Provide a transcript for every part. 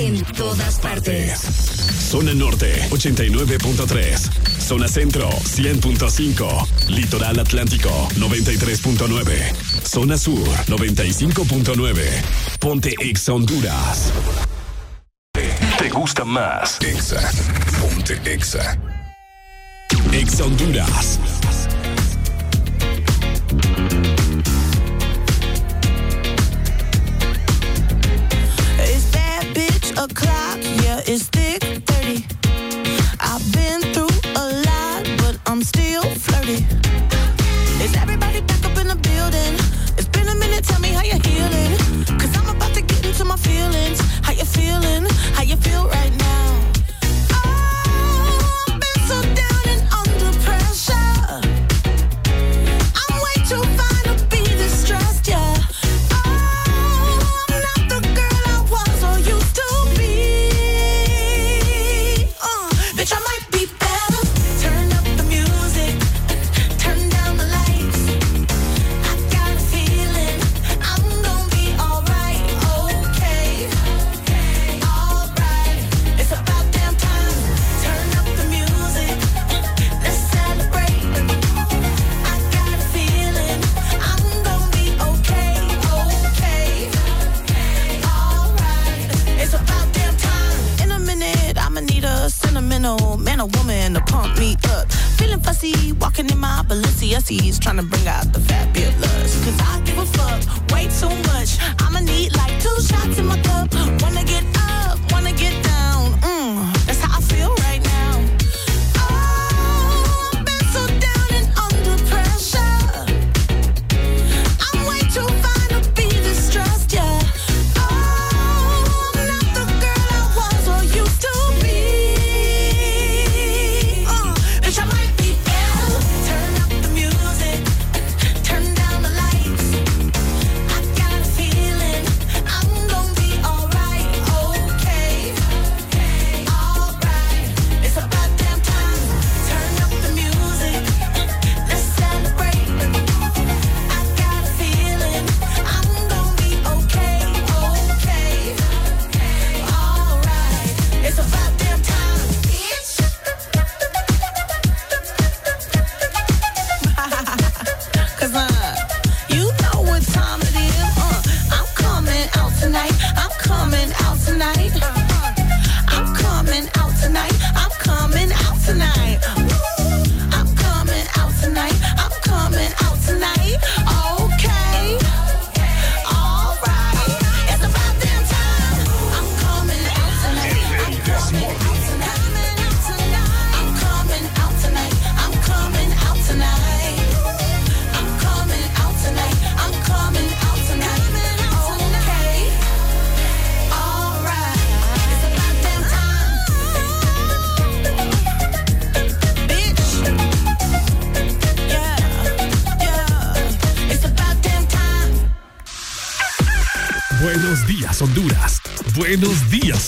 en todas partes. Zona Norte 89.3. Zona Centro 100.5. Litoral Atlántico 93.9. Zona Sur 95.9. Ponte Ex Honduras. ¿Te gusta más? Exa. Ponte Exa. Ex Honduras.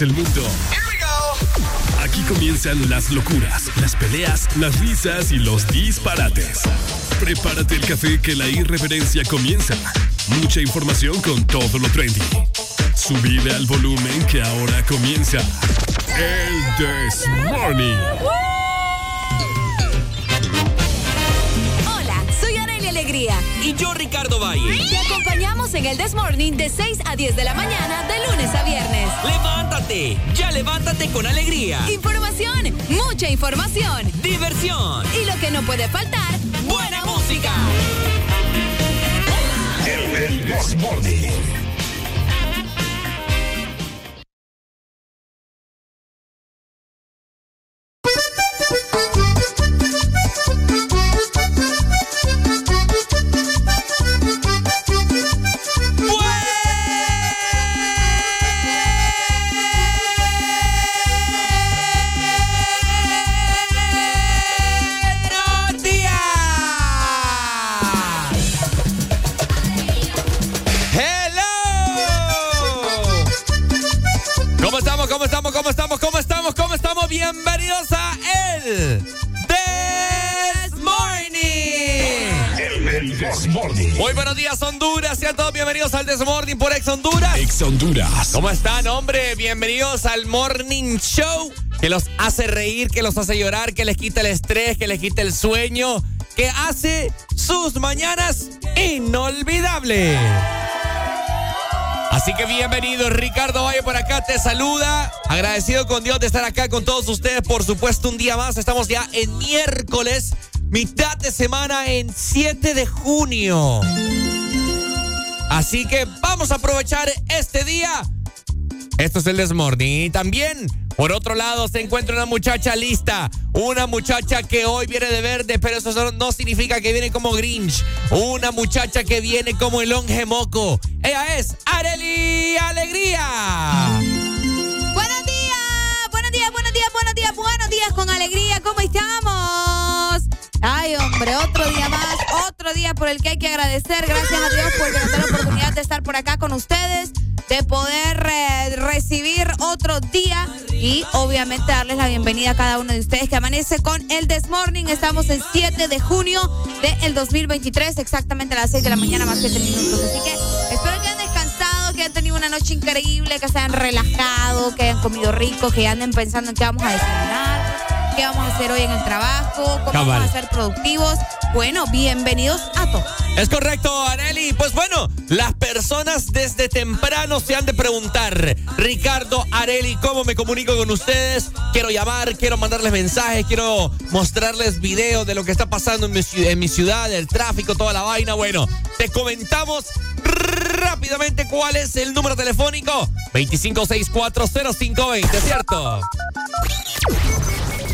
el mundo. Here we go. Aquí comienzan las locuras, las peleas, las risas y los disparates. Prepárate el café que la irreverencia comienza. Mucha información con todo lo trendy. Subida al volumen que ahora comienza. El This Morning. Hola, soy Aurelia Alegría. Y yo, Ricardo Valle. Te acompañamos en el This Morning de 6 a 10 de la mañana, de lunes a viernes. Levántate, ya levántate con alegría. Información, mucha información. Diversión. Y lo que no puede faltar, buena música. El This Morning. Bienvenidos al Morning Show que los hace reír, que los hace llorar, que les quita el estrés, que les quita el sueño, que hace sus mañanas inolvidables. Así que bienvenido, Ricardo Valle por acá te saluda. Agradecido con Dios de estar acá con todos ustedes. Por supuesto, un día más. Estamos ya en miércoles, mitad de semana en 7 de junio. Así que vamos a aprovechar este día. Esto es el Desmorning. Y también por otro lado, se encuentra una muchacha lista. Una muchacha que hoy viene de verde, pero eso no significa que viene como Grinch. Una muchacha que viene como el longe moco. Ella es Areli Alegría. Buenos días, buenos días, buenos días, buenos días, buenos días con alegría. ¿Cómo estamos? Ay, hombre, otro día más, otro día por el que hay que agradecer. Gracias a Dios por darnos la oportunidad de estar por acá con ustedes, de poder eh, otro día y obviamente darles la bienvenida a cada uno de ustedes que amanece con el This Morning. Estamos el 7 de junio del 2023, exactamente a las 6 de la mañana, más 7 minutos. Así que espero que hayan descansado, que hayan tenido una noche increíble, que se hayan relajado, que hayan comido rico, que anden pensando en qué vamos a desayunar qué vamos a hacer hoy en el trabajo, cómo vamos a ser productivos. Bueno, bienvenidos a todos. Es correcto, Areli. Pues bueno, las personas desde temprano se han de preguntar, Ricardo, Areli, ¿cómo me comunico con ustedes? Quiero llamar, quiero mandarles mensajes, quiero mostrarles videos de lo que está pasando en mi, en mi ciudad, el tráfico, toda la vaina. Bueno, te comentamos rápidamente cuál es el número telefónico. 25640520, ¿cierto?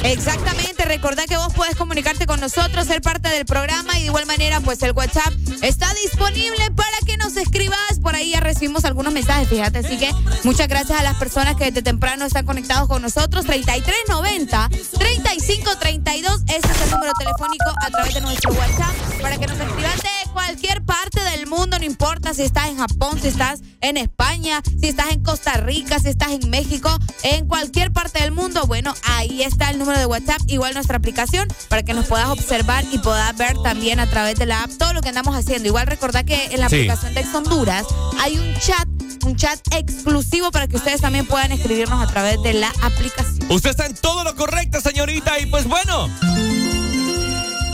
Exactamente, recordad que vos puedes comunicarte con nosotros, ser parte del programa y de igual manera pues el WhatsApp está disponible para que nos escribas. Por ahí ya recibimos algunos mensajes, fíjate. Así que muchas gracias a las personas que desde temprano están conectados con nosotros. 3390 3532, ese es el número telefónico a través de nuestro WhatsApp para que nos escribas de cualquier parte del mundo, no importa si estás en Japón, si estás en España, si estás en Costa Rica, si estás en México, en cualquier parte del mundo. Bueno, ahí está el número de WhatsApp, igual nuestra aplicación, para que nos puedas observar y puedas ver también a través de la app todo lo que andamos haciendo. Igual recordad que en la aplicación de Ex Honduras hay un chat, un chat exclusivo para que ustedes también puedan escribirnos a través de la aplicación. Usted está en todo lo correcto, señorita, y pues bueno.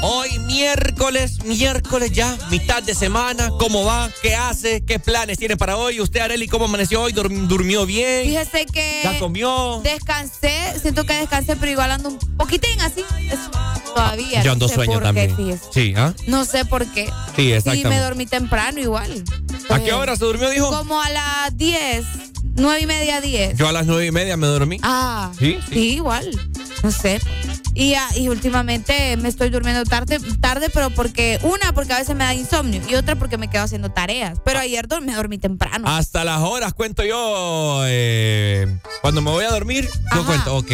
Hoy miércoles, miércoles ya, mitad de semana. ¿Cómo va? ¿Qué hace? ¿Qué planes tiene para hoy? ¿Usted, Areli, cómo amaneció hoy? ¿Durmió bien? Fíjese que... ¿Ya comió? Descansé, siento que descansé, pero igual ando un poquitín así. todavía. Yo ando sueño también. sí, ¿ah? No sé por qué. Sí, exactamente. Y me dormí temprano igual. ¿A qué hora se durmió, dijo? Como a las 10. Nueve y media, diez. Yo a las nueve y media me dormí. Ah. Sí, sí. igual. No sé. Y, ah, y últimamente me estoy durmiendo tarde, tarde, pero porque, una, porque a veces me da insomnio y otra porque me quedo haciendo tareas. Pero ayer me dormí temprano. Hasta las horas cuento yo. Eh, cuando me voy a dormir, yo cuento, ok.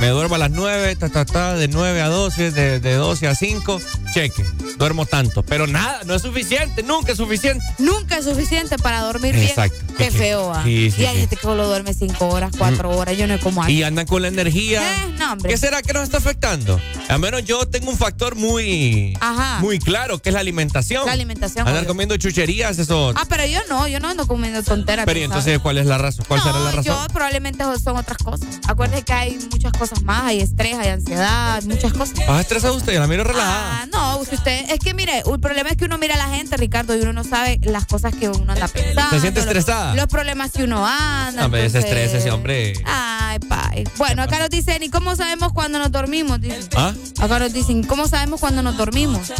me duermo a las 9, ta, ta, ta, de 9 a 12, de, de 12 a 5, cheque, duermo tanto. Pero nada, no es suficiente, nunca es suficiente. Nunca es suficiente para dormir Exacto. bien. Qué Sí, feo, ¿ah? sí, sí, y hay sí. gente que solo duerme 5 horas, 4 horas. Yo no cómo hace. Y andan con la energía. Eh, no, hombre. ¿Qué será que nos está afectando? Al menos yo tengo un factor muy, Ajá. muy claro, que es la alimentación. La alimentación, Andar obvio. comiendo chucherías, eso. Ah, pero yo no, yo no ando comiendo tonteras. Pero ¿y tú entonces, sabes. ¿cuál es la razón? ¿Cuál no, será la razón? yo probablemente son otras cosas. Acuérdate que hay muchas cosas más, hay estrés, hay ansiedad, muchas cosas. ¿Vas estresado usted? La miro relajada. Ah, no, si usted, es que mire, el problema es que uno mira a la gente, Ricardo, y uno no sabe las cosas que uno anda pensando. ¿Se siente estresada? Los, problemas que uno anda. No, hombre, ese entonces- estrés, ese hombre. Ay, pay. Bueno, acá nos dicen, ¿y cómo sabemos cuando nos dormimos? Dicen. ¿Ah? Acá nos dicen, ¿cómo sabemos cuando nos dormimos?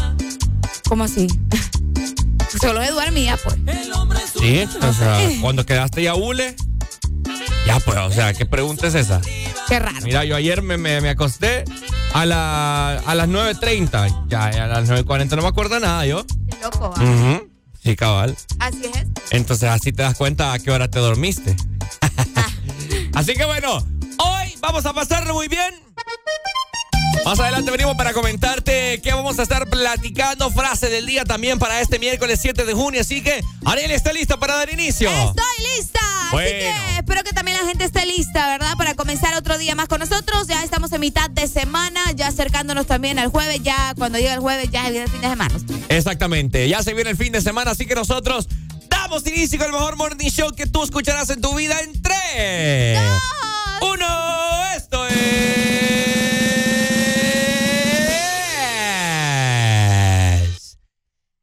¿Cómo así? Solo de dormía, pues. Sí, o sea, cuando quedaste ya hule. Ya, pues, o sea, ¿qué pregunta es esa? Qué raro. Mira, yo ayer me, me, me acosté a, la, a las 9.30. Ya, ya a las 9.40 no me acuerdo nada yo. Qué loco, ¿va? Ujú. Sí, cabal. Así es. Entonces así te das cuenta a qué hora te dormiste. así que bueno, vamos a pasarlo muy bien. Más adelante venimos para comentarte qué vamos a estar platicando. Frase del día también para este miércoles 7 de junio. Así que, Ariel está lista para dar inicio. Estoy lista. Bueno. Así que espero que también la gente esté lista, ¿verdad? Para comenzar otro día más con nosotros. Ya estamos en mitad de semana, ya acercándonos también al jueves. Ya cuando llega el jueves, ya viene el fin de semana. Exactamente. Ya se viene el fin de semana, así que nosotros damos inicio con el mejor morning show que tú escucharás en tu vida en 3, Dos. 1. Esto es.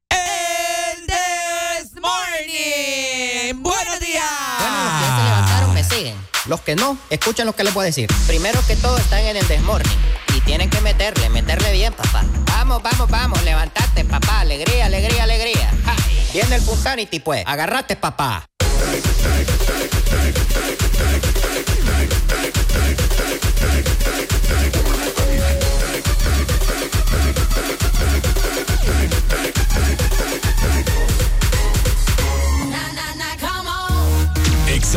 El This Morning. Buenos días. Bueno, los que se levantaron me siguen. Los que no, escuchen lo que les voy a decir. Primero que todo están en el desmorning. Y tienen que meterle, meterle bien, papá. Vamos, vamos, vamos, levantate, papá. Alegría, alegría, alegría. Ja. Viene el Punsanity, pues. Agarrate, papá. Ex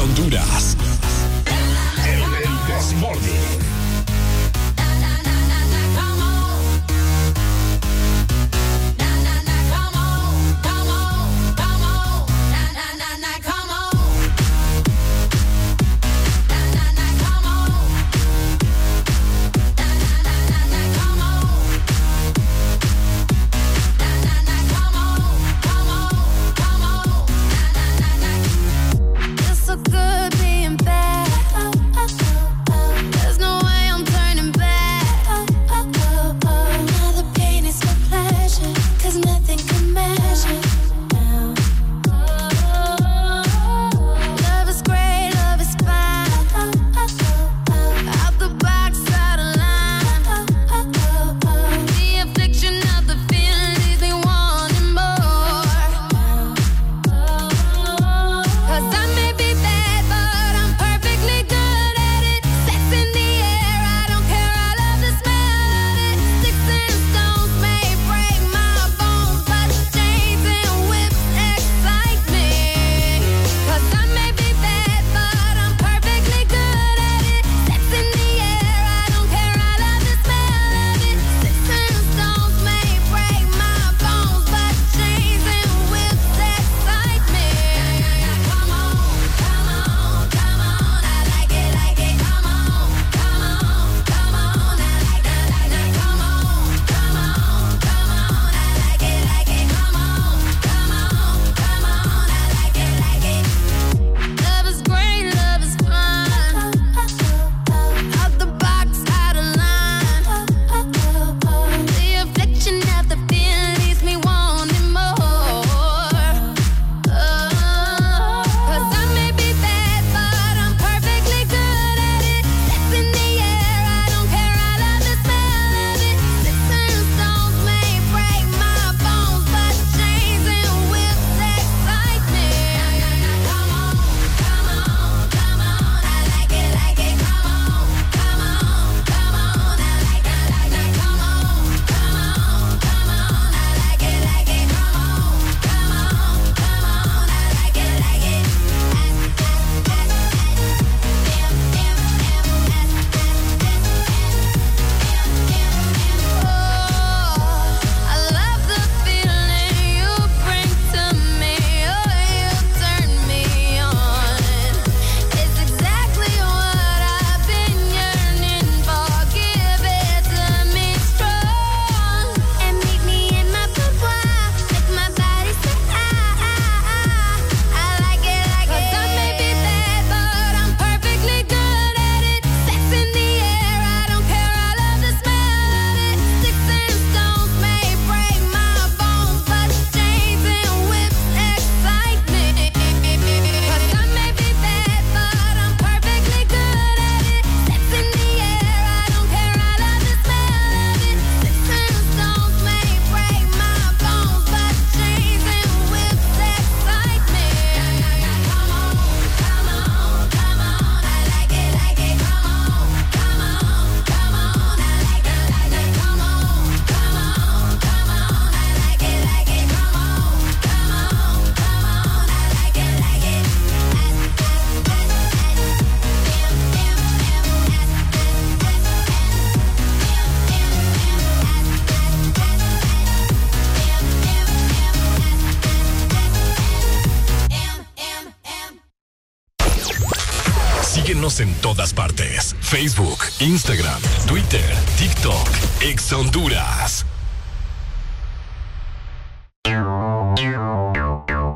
Instagram, Twitter, TikTok, Ex Honduras.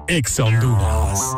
Ex Honduras.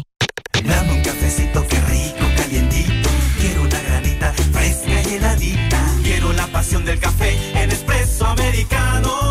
Dame un cafecito, qué rico, calientito. Quiero una granita fresca y heladita. Quiero la pasión del café en espresso americano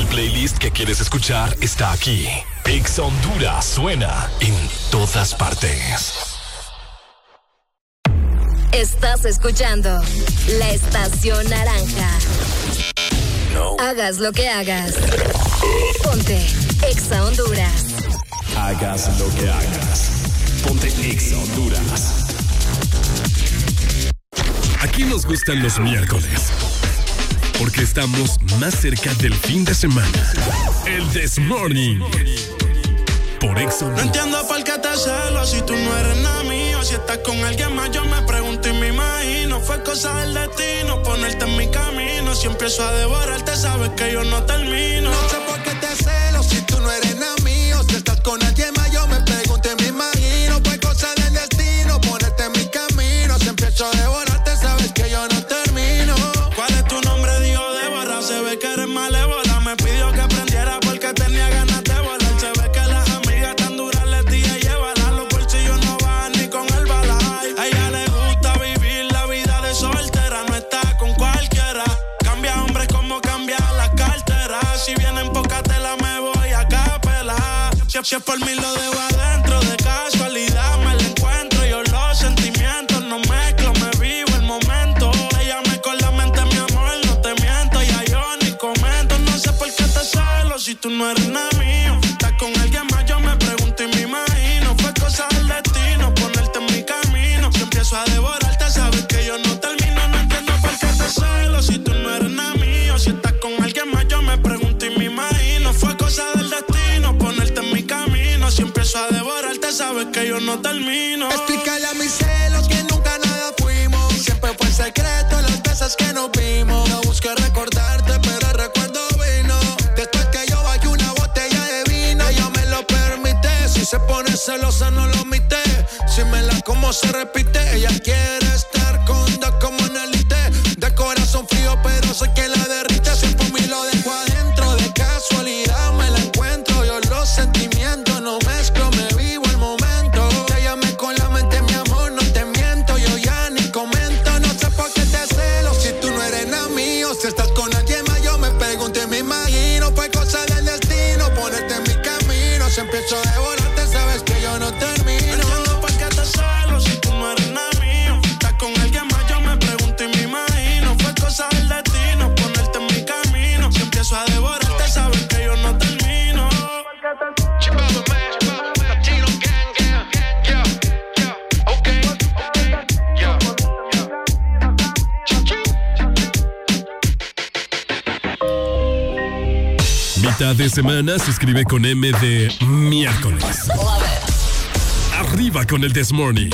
El playlist que quieres escuchar está aquí. Ex Honduras suena en todas partes. Estás escuchando la estación naranja. Hagas lo que hagas. Ponte Exa Honduras. Hagas lo que hagas. Ponte Exa Honduras. Aquí nos gustan los miércoles porque estamos más cerca del fin de semana. El This Morning. Por Exxon. No entiendo por qué te celo si tú no eres nada mío. Si estás con alguien más, yo me pregunto y me imagino. Fue cosa del destino ponerte en mi camino. Si empiezo a devorarte, sabes que yo no termino. No sé por qué te celo si tú no eres Si es por mí lo dejo adentro de casualidad me la encuentro. Yo los sentimientos no mezclo, me vivo el momento. Ella me con la mente, mi amor, no te miento. Ya yo ni comento, no sé por qué te celo si tú no eres nada sabes que yo no termino. Explícale a mis celos que nunca nada fuimos. Siempre fue secreto las veces que nos vimos. No busqué recordarte, pero el recuerdo vino. Después que yo bajé una botella de vino, ella me lo permite. Si se pone celosa, no lo omite. Si me la como se repite, ella quiere de semana se escribe con M de miércoles. Arriba con el This Morning.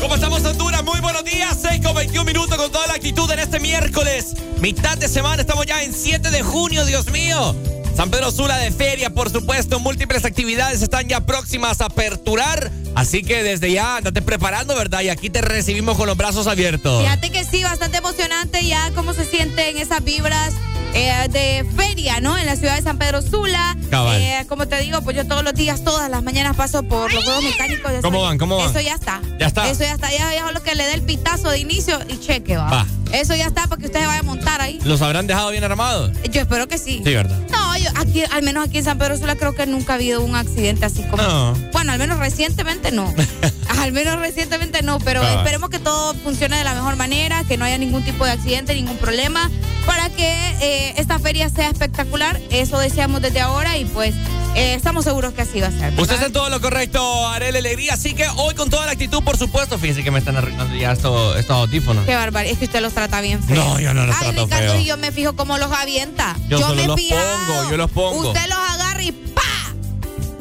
¿Cómo estamos, Honduras? Muy buenos días. 6 con 21 minutos con toda la actitud en este miércoles. Mitad de semana, estamos ya en 7 de junio, Dios mío. San Pedro Sula de feria, por supuesto. Múltiples actividades están ya próximas a aperturar. Así que desde ya andate preparando, ¿verdad? Y aquí te recibimos con los brazos abiertos. Fíjate que sí, bastante emocionante ya cómo se sienten esas vibras eh, de feria, ¿no? En la ciudad de San Pedro Sula. Eh, como te digo, pues yo todos los días, todas las mañanas paso por los juegos mecánicos. ¿Cómo van? ¿Cómo van? Eso ya está. Ya está. Eso ya está. Ya, ya lo que le dé el pitazo de inicio y cheque, va. Va. Eso ya está para que ustedes vayan a montar ahí. ¿Los habrán dejado bien armados? Yo espero que sí. Sí, ¿verdad? No, yo aquí, al menos aquí en San Pedro Sula creo que nunca ha habido un accidente así como. No. Bueno, al menos recientemente no. al menos recientemente no, pero Ah. esperemos que todo funcione de la mejor manera, que no haya ningún tipo de accidente, ningún problema, para que eh, esta feria sea espectacular. Eso deseamos desde ahora y pues eh, estamos seguros que así va a ser. Usted está en todo lo correcto, Arel Alegría. Así que hoy con toda la actitud, por supuesto. Fíjense que me están arruinando ya estos, estos audífonos. Qué barbaridad, es que usted los trata bien feo. No, yo no los Ay, trato Ricardo, feo. y yo me fijo cómo los avienta. Yo solo me los fijado. pongo, yo los pongo. Usted los agarra y ¡pa!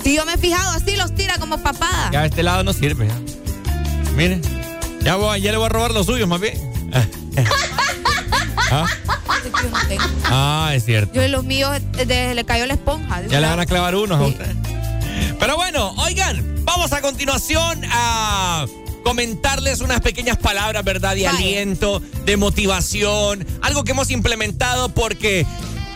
Si yo me he fijado así, los tira como papada. Ya este lado no sirve. Ya. Mire, ya, voy, ya le voy a robar los suyos, más bien. ¿Ah? Yo. Ah, es cierto. Yo los míos eh, de- le cayó la esponja. Ya le van a clavar unos a usted. Pero bueno, oigan, vamos a continuación a comentarles unas pequeñas palabras, ¿verdad? De aliento, de motivación, algo que hemos implementado porque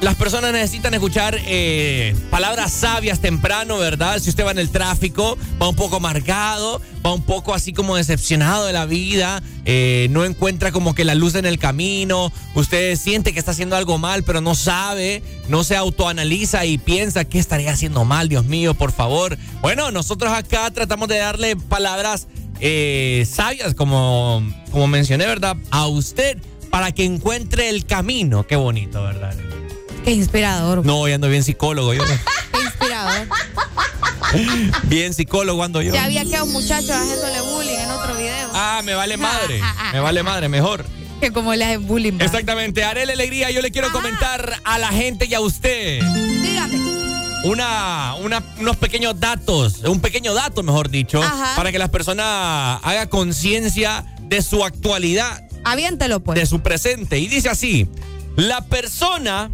las personas necesitan escuchar eh, palabras sabias temprano, ¿verdad? Si usted va en el tráfico, va un poco amargado, va un poco así como decepcionado de la vida, eh, no encuentra como que la luz en el camino, usted siente que está haciendo algo mal, pero no sabe, no se autoanaliza y piensa que estaría haciendo mal, Dios mío, por favor. Bueno, nosotros acá tratamos de darle palabras eh, sabias, como, como mencioné, ¿verdad? A usted para que encuentre el camino. Qué bonito, ¿verdad? Qué inspirador. No, hoy ando bien psicólogo yo. Qué inspirador. bien psicólogo ando yo. Ya había quedado un muchacho haciéndole bullying en otro video. Ah, me vale madre. Me vale madre, mejor. Que como le hacen bullying. Exactamente. Arele Alegría, yo le quiero comentar a la gente y a usted Dígame. Una, una- unos pequeños datos, un pequeño dato, mejor dicho, Ajá. para que la persona haga conciencia de su actualidad, Aviéntelo, pues. de su presente. Y dice así, la persona,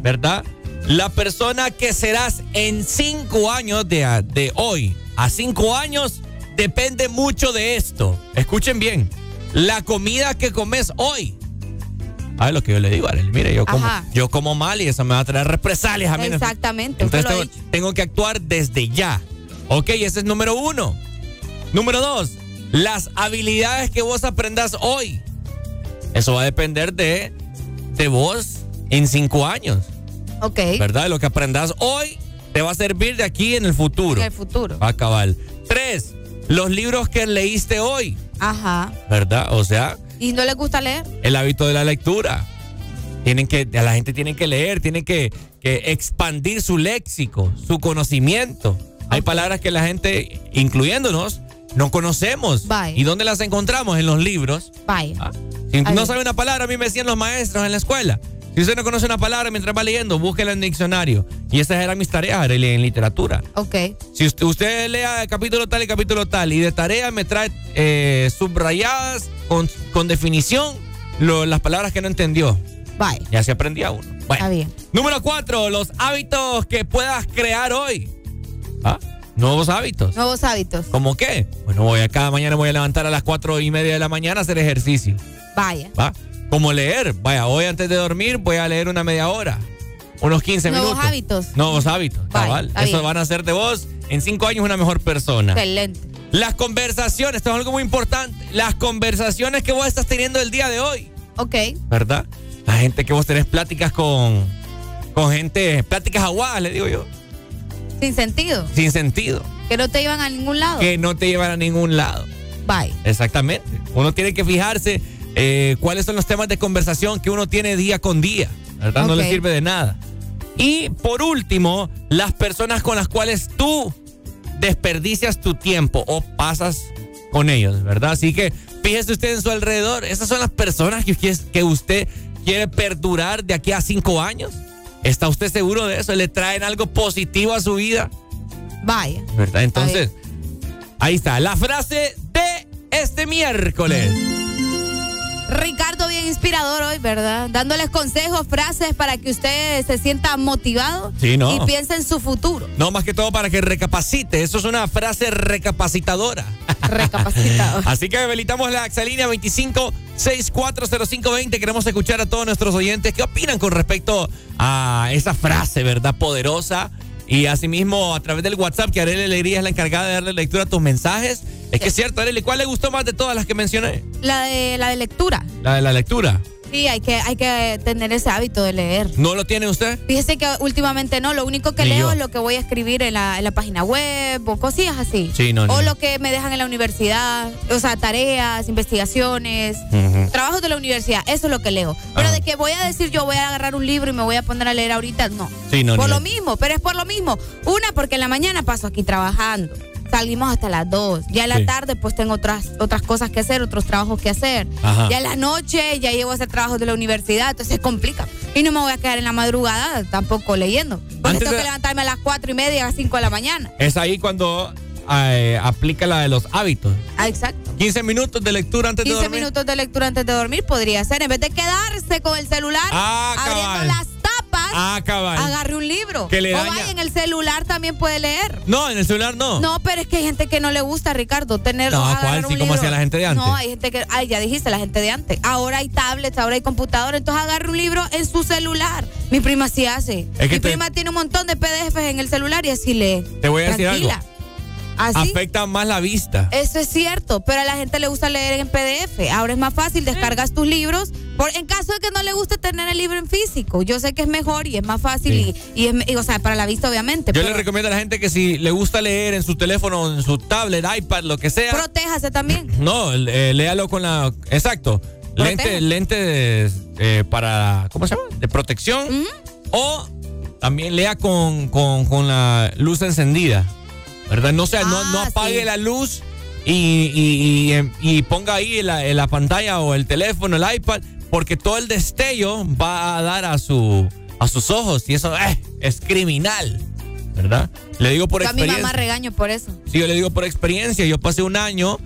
¿verdad? La persona que serás en cinco años de, de hoy a cinco años depende mucho de esto. Escuchen bien, la comida que comes hoy. ¿Sabes lo que yo le digo, Arely? Mire, yo como, Ajá. yo como mal y eso me va a traer represalias a mí. Exactamente. Entonces tengo, que actuar desde ya. Ok, ese es número uno. Número dos, las habilidades que vos aprendas hoy. Eso va a depender de, de vos en cinco años. Ok. ¿Verdad? Lo que aprendas hoy te va a servir de aquí en el futuro. En el futuro. Va a acabar. Tres, los libros que leíste hoy. Ajá. ¿Verdad? O sea, ¿Y no les gusta leer? el hábito de la lectura. Tienen que, a la gente tiene que leer, tienen que, que expandir su léxico, su conocimiento. Hay palabras que la gente, incluyéndonos, no conocemos. ¿Y dónde las encontramos? En los libros. Vaya. Ah, Si no sabe una palabra, a mí me decían los maestros en la escuela. Si usted no conoce una palabra mientras va leyendo, búsquela en el diccionario. Y esas eran mis tareas en literatura. Ok. Si usted, usted lea el capítulo tal y capítulo tal, y de tarea me trae eh, subrayadas con, con definición lo- las palabras que no entendió. Bye. Ya se aprendía uno. Bueno. Está bien. Número cuatro, los hábitos que puedas crear hoy. ¿Ah? Nuevos hábitos. Nuevos hábitos. ¿Cómo qué? Bueno, voy a cada mañana voy a levantar a las cuatro y media de la mañana a hacer ejercicio. Vaya. ¿Va? Como leer. Vaya, hoy antes de dormir voy a leer una media hora. Unos 15 Nuevos minutos. hábitos. Nuevos hábitos. Vaya, cabal. Eso bien. van a hacer de vos en cinco años una mejor persona. Excelente. Las conversaciones, esto es algo muy importante. Las conversaciones que vos estás teniendo el día de hoy. Ok. ¿Verdad? La gente que vos tenés pláticas con, con gente, pláticas aguadas, le digo yo, Sin sentido. sin sentido, Que no te iban a ningún lado. que no te llevan a ningún lado. Bye. Exactamente. Uno tiene que fijarse eh, cuáles son los temas de conversación que uno tiene día con día. ¿Verdad? No le sirve de nada. Y por último, las personas con las cuales tú desperdicias tu tiempo o pasas con ellos, ¿verdad? Así que Fíjese usted en su alrededor. Esas son las personas que, que usted quiere perdurar de aquí a cinco años. ¿Está usted seguro de eso? ¿Le traen algo positivo a su vida? Vaya. ¿Verdad? Entonces, ahí está. La frase de este miércoles. Ricardo, bien inspirador hoy, ¿verdad? Dándoles consejos, frases para que usted se sienta motivado y piense en su futuro. No, más que todo para que recapacite. Eso es una frase recapacitadora. Recapacitador. Así que habilitamos la Exalínea 25 640520. Queremos escuchar a todos nuestros oyentes qué opinan con respecto a esa frase, ¿verdad? Poderosa. Y asimismo, a través del WhatsApp, que Arely Alegría es la encargada de darle lectura a tus mensajes. Es que es cierto, Arely, ¿cuál le gustó más de todas las que mencioné? La de la de lectura. La de la lectura. Sí, hay que, hay que tener ese hábito de leer. ¿No lo tiene usted? Fíjese que últimamente no, lo único que leo es lo que voy a escribir en la, página web o cosillas así. Sí, no, o lo que me dejan en la universidad, o sea, tareas, investigaciones, trabajos de la universidad, eso es lo que leo. Pero de que voy a decir yo voy a agarrar un libro y me voy a poner a leer ahorita, no. Sí, no por lo mismo, pero es por lo mismo. Una, porque en la mañana paso aquí trabajando salimos hasta las 2. Ya en la tarde pues tengo otras, otras cosas que hacer, otros trabajos que hacer. Ya en la noche ya llego a hacer trabajos de la universidad, entonces se complica. Y no me voy a quedar en la madrugada tampoco leyendo. Porque tengo que levantarme a las 4 y media, a las 5 de la mañana. Es ahí cuando eh, aplica la de los hábitos. Ah, exacto. 15 minutos de lectura antes de dormir. 15 minutos de lectura antes de dormir podría ser. En vez de quedarse con el celular, ah, abriendo las tapas, ah, agarre un libro. Que le o vaya en el celular también puede leer. No, en el celular no. No, pero es que hay gente que no le gusta, Ricardo, tener. No, ¿cuál? Sí, como hacía la gente de antes. No, hay gente que. Ay, ya dijiste, la gente de antes. Ahora hay tablets, ahora hay computador, entonces agarre un libro en su celular. Mi prima sí hace. Mi prima tiene un montón de PDFs en el celular y así lee. Te voy a decir algo afecta más la vista. Eso es cierto, pero a la gente le gusta leer en PDF. Ahora es más fácil, descargas tus libros. Por, en caso de que no le guste tener el libro en físico, yo sé que es mejor y es más fácil y, es, o sea, para la vista obviamente. Yo le recomiendo a la gente que si le gusta leer en su teléfono, en su tablet, iPad, lo que sea. Protéjase también. No, eh, léalo con la... Exacto. Lente, lente eh, para... ¿Cómo se llama? De protección. O también lea con, con, con la luz encendida. ¿Verdad? No sea, no, no, ah, apague la luz y, y, ponga ahí la, la, pantalla o el teléfono, el iPad, porque todo el destello va a dar a, su, a sus ojos y eso eh, es criminal. ¿Verdad? Le digo por experiencia. A mi mamá regaño por eso. Sí, yo le digo por experiencia. Yo pasé un año,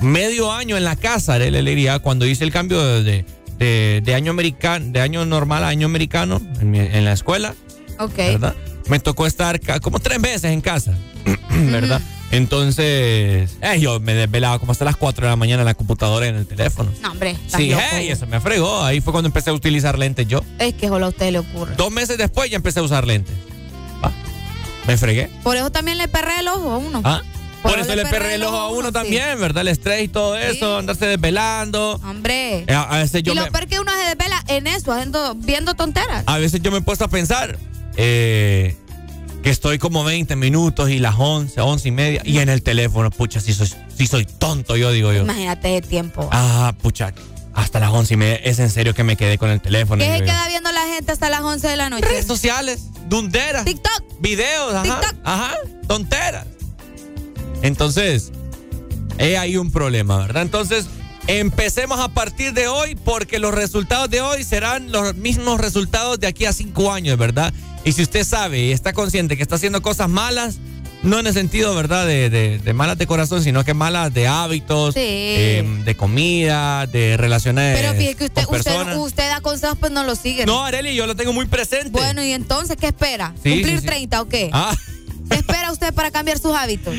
medio año en la casa, le, diría, cuando hice el cambio de, de, año americano, de año normal a año americano en, en la escuela. Ok. ¿Verdad? Me tocó estar como tres meses en casa. ¿verdad? Entonces, eh, yo me desvelaba como hasta las 4 de la mañana en la computadora y en el teléfono. No, hombre. Sí, hey, eso me fregó. Ahí fue cuando empecé a utilizar lentes yo. Es que solo a usted le ocurre. Dos meses después ya empecé a usar lentes. Me fregué. Por eso también le perré el ojo a uno. ¿Ah? Por, eso le perré el ojo a uno también, ¿verdad? El estrés y todo eso, andarse desvelando. Hombre. Eh, a, veces yo y lo peor que uno se desvela en eso, haciendo, viendo tonteras. A veces yo me he puesto a pensar, eh, que estoy como 20 minutos y las 11, 11 y media. Y en el teléfono, pucha, si soy, si soy tonto, yo digo yo. Imagínate el tiempo. Ah, pucha, hasta las 11 y media. Es en serio que me quedé con el teléfono. ¿Qué se queda viendo la gente hasta las 11 de la noche? Redes sociales, dunderas. TikTok. Videos, ajá. TikTok. Ajá, tonteras. Entonces, hay ahí un problema, ¿verdad? Entonces, empecemos a partir de hoy porque los resultados de hoy serán los mismos resultados de aquí a cinco años, ¿verdad? Y si usted sabe y está consciente que está haciendo cosas malas, no en el sentido, ¿verdad?, de, de, malas de corazón, sino que malas de hábitos, em, de comida, de relaciones. Pero fíjate que usted, usted, usted, da consejos, pues no lo sigue. No, Areli, yo lo tengo muy presente. Bueno, ¿y entonces qué espera? ¿Cumplir 30 o qué? Ah. ¿Qué espera usted para cambiar sus hábitos?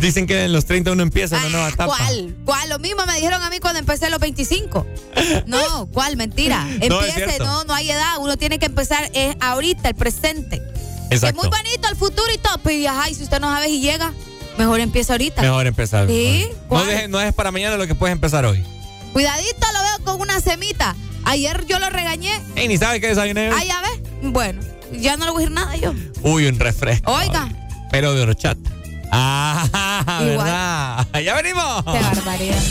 Dicen que en los 30 uno empieza una nueva etapa. ¿Cuál? ¿Cuál? Lo mismo me dijeron a mí cuando empecé a los 25. No, ¿cuál? Mentira. Empiece, no, no, hay edad. Uno tiene que empezar es ahorita, el presente. Exacto. Es muy bonito el futuro y todo. Pero y, si usted no sabe si llega, mejor empieza ahorita. Mejor empezar. ¿Sí? No, no es para mañana lo que puedes empezar hoy. Cuidadito, lo veo con una semita. Ayer yo lo regañé. Y ni sabe qué desayuné. Ah, ya ves. Bueno, ya no le voy a decir nada yo. Uy, un refresco. Oiga. Pero de horchata. Ah, ¿verdad? Ya venimos. Qué barbaridad.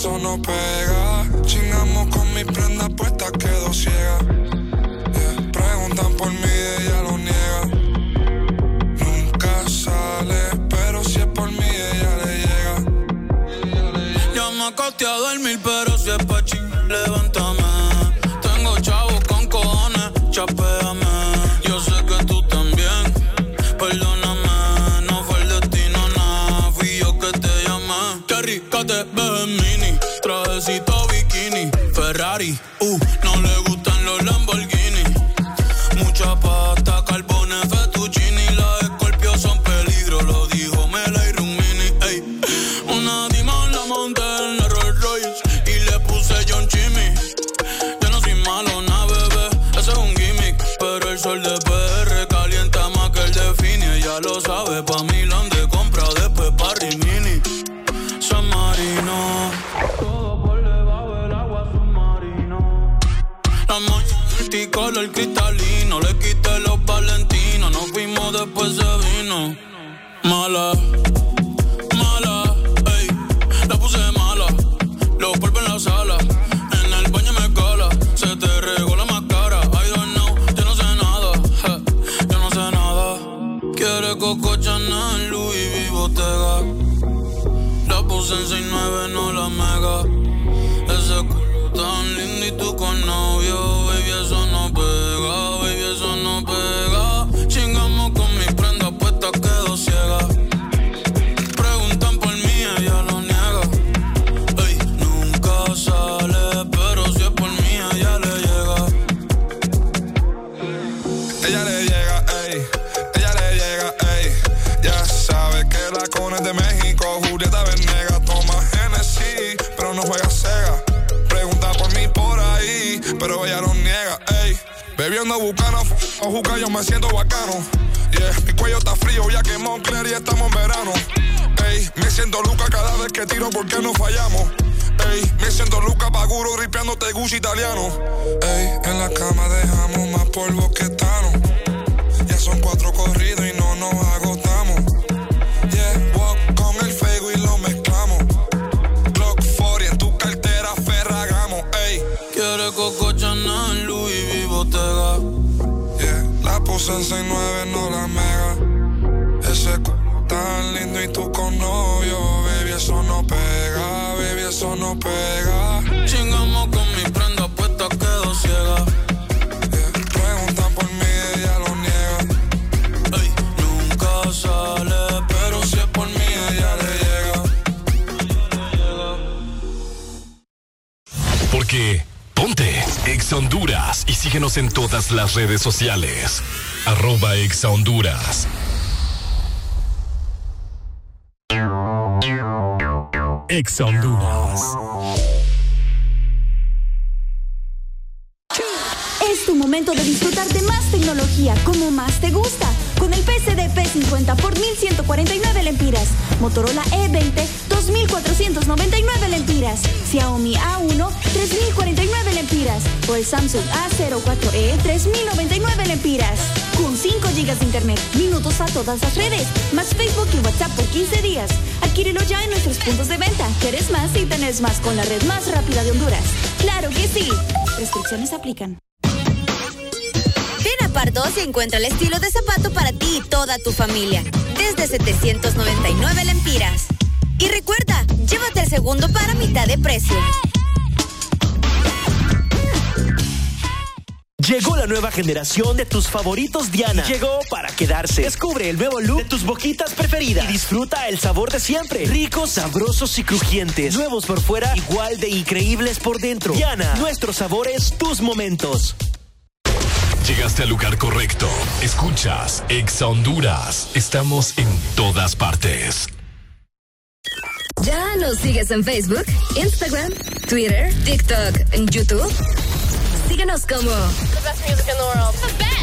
Eso no pega. Chingamos con mi prenda puesta, quedo ciega. Preguntan por mí, ella lo niega. Nunca sale, pero si es por mí, ella le llega. Ya me acosté a dormir, pero si es pa' ching, levántame. party. Bebiendo bucana, o juca, yo me siento bacano. Yeah, mi cuello está frío, ya que Moncler y estamos en verano. Ey, me siento Luca cada vez que tiro porque no fallamos. Ey, me siento Luca Paguro gripeándote Gucci italiano. Ey, en la cama dejamos más polvo que Tano. Ya son cuatro corridos y no nos agotamos. En 6'9, no la mega. Ese c tan lindo y tú con novio, baby, eso no pega, baby, eso no pega. Chingamos con mi prenda puesta, quedo ciega. Preguntan por mí, ella lo niega. Nunca sale, pero si es por mí, ella le llega. Porque ponte Exa Honduras y síguenos en todas las redes sociales. Arroba Exa Honduras. Exa Honduras. Es tu momento de disfrutar de más tecnología como más te gusta. Con el PCD P50 por 1149 lempiras, Motorola E E20 2499 lempiras, Xiaomi A1 3049 lempiras o el Samsung A04E 3099 lempiras. Con 5 GB de internet, minutos a todas las redes, más Facebook y WhatsApp por 15 días. Adquírelo ya en nuestros puntos de venta. ¿Quieres más y tenés más con la red más rápida de Honduras? ¡Claro que sí! Restricciones aplican. Ven a Pardos y encuentra el estilo de zapato para ti y toda tu familia. Desde 799 lempiras. Y recuerda, llévate el segundo para mitad de precio. Llegó la nueva generación de tus favoritos Diana. Llegó para quedarse. Descubre el nuevo look de tus boquitas preferidas y disfruta el sabor de siempre. Ricos, sabrosos y crujientes. Nuevos por fuera, igual de increíbles por dentro. Diana, nuestros sabores, tus momentos. Llegaste al lugar correcto. Escuchas Exa Honduras. Estamos en todas partes. ¿Ya nos sigues en Facebook, Instagram, Twitter, TikTok, en YouTube? Síguenos como The best music in the world. The best.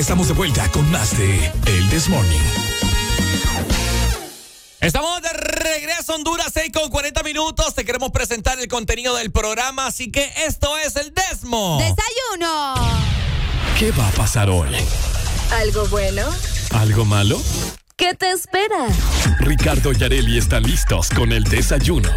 Estamos de vuelta con más de El This Morning. Estamos de regreso a Honduras 6 con 40 minutos. Te queremos presentar el contenido del programa, así que esto es el Desmo. ¡Desayuno! ¿Qué va a pasar hoy? ¿Algo bueno? ¿Algo malo? ¿Qué te espera? Ricardo y Areli están listos con el desayuno.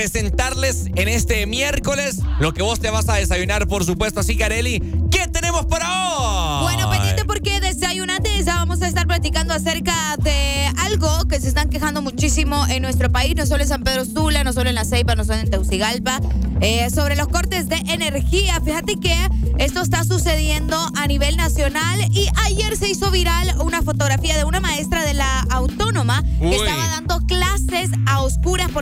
Presentarles en este miércoles. Lo que vos te vas a desayunar, por supuesto. Así que, Areli, ¿qué tenemos para hoy? Bueno, pendiente porque desayunate, ya vamos a estar platicando acerca de algo que se están quejando muchísimo en nuestro país, no solo en San Pedro Sula, no solo en La Ceiba, no solo en Teucigalpa, eh, sobre los cortes de energía. Fíjate que esto está sucediendo a nivel nacional y ayer se hizo viral una fotografía de una maestra de la autónoma Uy. que estaba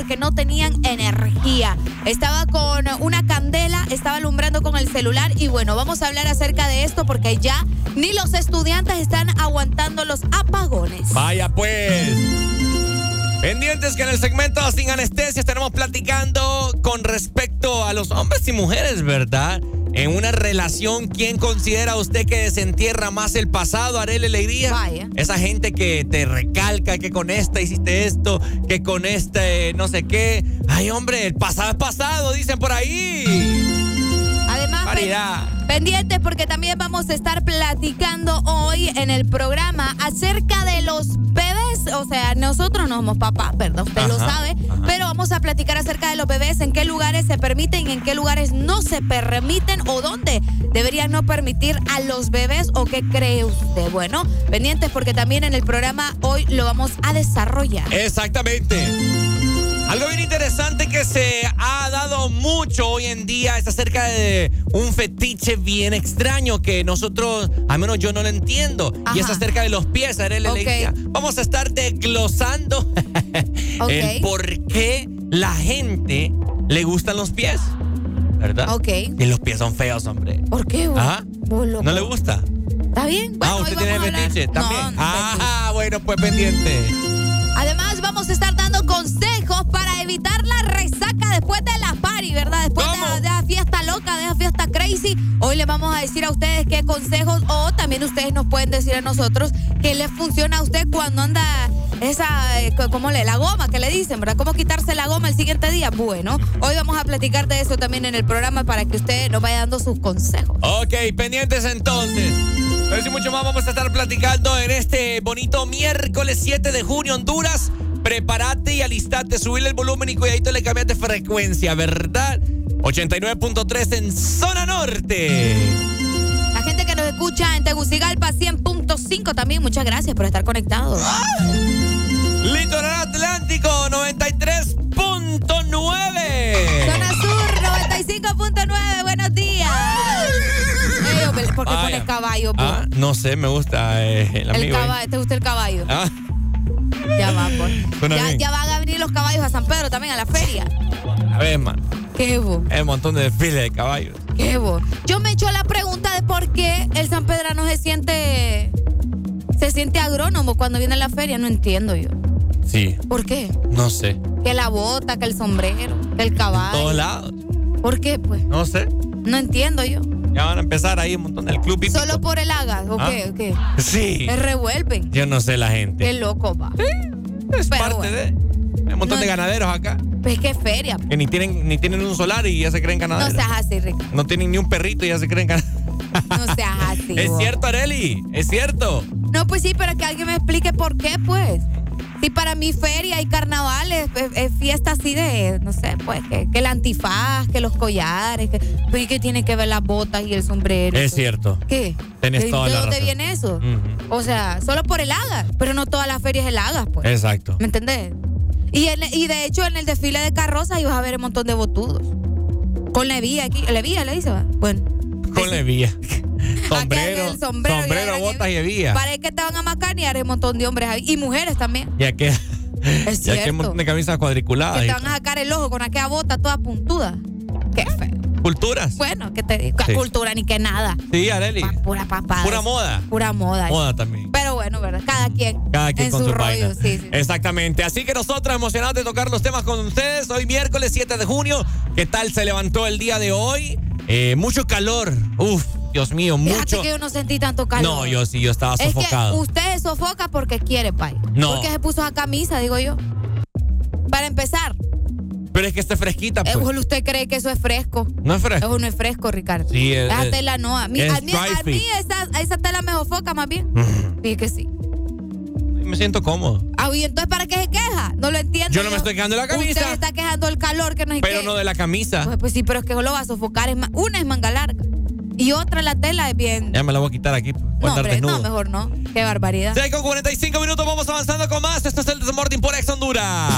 porque no tenían energía. Estaba con una candela, estaba alumbrando con el celular y bueno, vamos a hablar acerca de esto porque ya ni los estudiantes están aguantando los apagones. Vaya pues. Pendientes que en el segmento Sin Anestesia estaremos platicando con respecto a los hombres y mujeres, ¿verdad? En una relación, ¿quién considera usted que desentierra más el pasado, Arele Alegría? Vaya. Esa gente que te recalca que con esta hiciste esto, que con este no sé qué. Ay, hombre, el pasado es pasado, dicen por ahí. Además, pendientes porque también vamos a estar platicando hoy en el programa acerca de los bebés. O sea, nosotros no somos papás, ¿verdad? Usted lo Ajá, sabe. Pero vamos a platicar acerca de los bebés, en qué lugares se permiten y en qué lugares no se permiten o dónde deberían no permitir a los bebés o qué cree usted. Bueno, pendientes porque también en el programa hoy lo vamos a desarrollar. Exactamente. Algo bien interesante que se ha dado mucho hoy en día es acerca de un fetiche bien extraño que nosotros, al menos yo no lo entiendo. Y es acerca de los pies, Arely Ok. Alegría. Vamos a estar desglosando Ok. el por qué la gente le gustan los pies. ¿Verdad? Ok. Y los pies son feos, hombre. ¿Por qué? vos? Ajá. Vos, loco. ¿No le gusta? ¿Está bien? Bueno, ah, usted tiene fetiche también. No, no ah, bueno, pues pendiente. Además, vamos a estar dando consejos para evitar la resaca después de la party, ¿verdad? Después de la, de la fiesta loca, de la fiesta crazy. Hoy les vamos a decir a ustedes qué consejos o también ustedes nos pueden decir a nosotros qué les funciona a usted cuando anda esa, eh, co- ¿cómo le? La goma que le dicen, ¿verdad? ¿Cómo quitarse la goma el siguiente día? Bueno, hoy vamos a platicar de eso también en el programa para que usted nos vaya dando sus consejos. Ok, pendientes entonces. Pero si mucho más vamos a estar platicando en este bonito miércoles 7 de junio, Honduras. Prepárate y alistate, subirle el volumen y cuidadito le cambias de frecuencia, ¿verdad? 89.3 en zona norte. La gente que nos escucha en Tegucigalpa 100.5 también, muchas gracias por estar conectados. Litoral pones caballo? po? Ah, no sé, me gusta eh, el ahí. ¿te gusta el caballo? Ah, Ya va, pues. Ya, ya van a venir los caballos a San Pedro también, a la feria. a ver, man. Qué bo, Hay un montón de desfiles de caballos. qué bo. Yo me echo la pregunta de por qué el San Pedrano se siente. Se siente agrónomo cuando viene a la feria, no entiendo yo. Sí, ¿Por qué? no sé. Que la bota, que el sombrero, que el En caballo. todos lados. ¿Por qué, pues? No sé. No entiendo yo. Ya van a empezar ahí un montón del club hípico. ¿Solo por el haga? ¿O Ah. qué? Sí. Se revuelven. Yo no sé la gente. Qué loco, va. Es Pero parte bueno. de. Hay un montón No- de ganaderos acá Pues qué feria. que ni tienen, ni tienen un solar y ya se creen No ganaderos. seas así, Rick. No tienen ni un perrito y ya se creen ganaderos. No seas así. Es vos. cierto, Areli. Es cierto. No, pues sí, pero que alguien me explique por qué, pues. Si para mí feria y carnavales, es, es fiesta así de, no sé, pues, que, que el antifaz, que los collares, que, pues, ¿y qué tiene que ver las botas y el sombrero? Es cierto. ¿Qué? Tenés ¿De, toda de la dónde razón. viene eso? O sea, solo por el haga, pero no todas las ferias el haga, pues. Exacto. ¿Me entendés? Y, en- y de hecho en el desfile de carrozas ibas a ver un montón de botudos. Con levía aquí. ¿Levía le dice? va? Bueno. Con levía. sombrero, el sombrero, sombrero, ya, botas y hebilla. Parece que te van a macanear un montón de hombres ahí. Y mujeres también. Y aquí, Es y aquí cierto. un montón de camisas cuadriculadas. Que y te van a sacar el ojo con aquella bota toda puntuda. Qué feo. Culturas. Bueno, que te digo. Sí. Cultura ni que nada. Sí, Areli. Pura papada. Pura moda. Pura moda. Moda también. Pero bueno, ¿verdad? Cada quien. Cada quien en con su, su, rollo. Sí, sí. Exactamente. Así que nosotros emocionados de tocar los temas con ustedes. Hoy miércoles 7 de junio. ¿Qué tal se levantó el día de hoy? Eh, mucho calor. Uf, Dios mío, Fíjate mucho. que yo no sentí tanto calor. No, yo sí, yo estaba Es sofocado. que usted sofoca porque quiere, pay. No. Porque se puso esa camisa, digo yo. Para empezar, Pero es que esté fresquita, pues. ¿usted cree que eso es fresco? No es fresco. Eso no es fresco, Ricardo. Sí, es- Esa es- tela no. A mí, es a mí, a mí esa, esa tela me sofoca más bien. Sí, que sí. Me siento cómodo. Ah, y entonces, ¿para qué se queja? No lo entiendo. Yo no me estoy quejando de la camisa. Usted está quejando del calor que no es Pero no de la camisa. Pues, pues sí, pero es que lo va a sofocar. Es ma- una es manga larga. Y otra, la tela es bien. Ya me la voy a quitar aquí. No, hombre, no, mejor no. Qué barbaridad. 6 con 45 minutos, vamos avanzando con más. Esto es el Desmorning por Ex Honduras.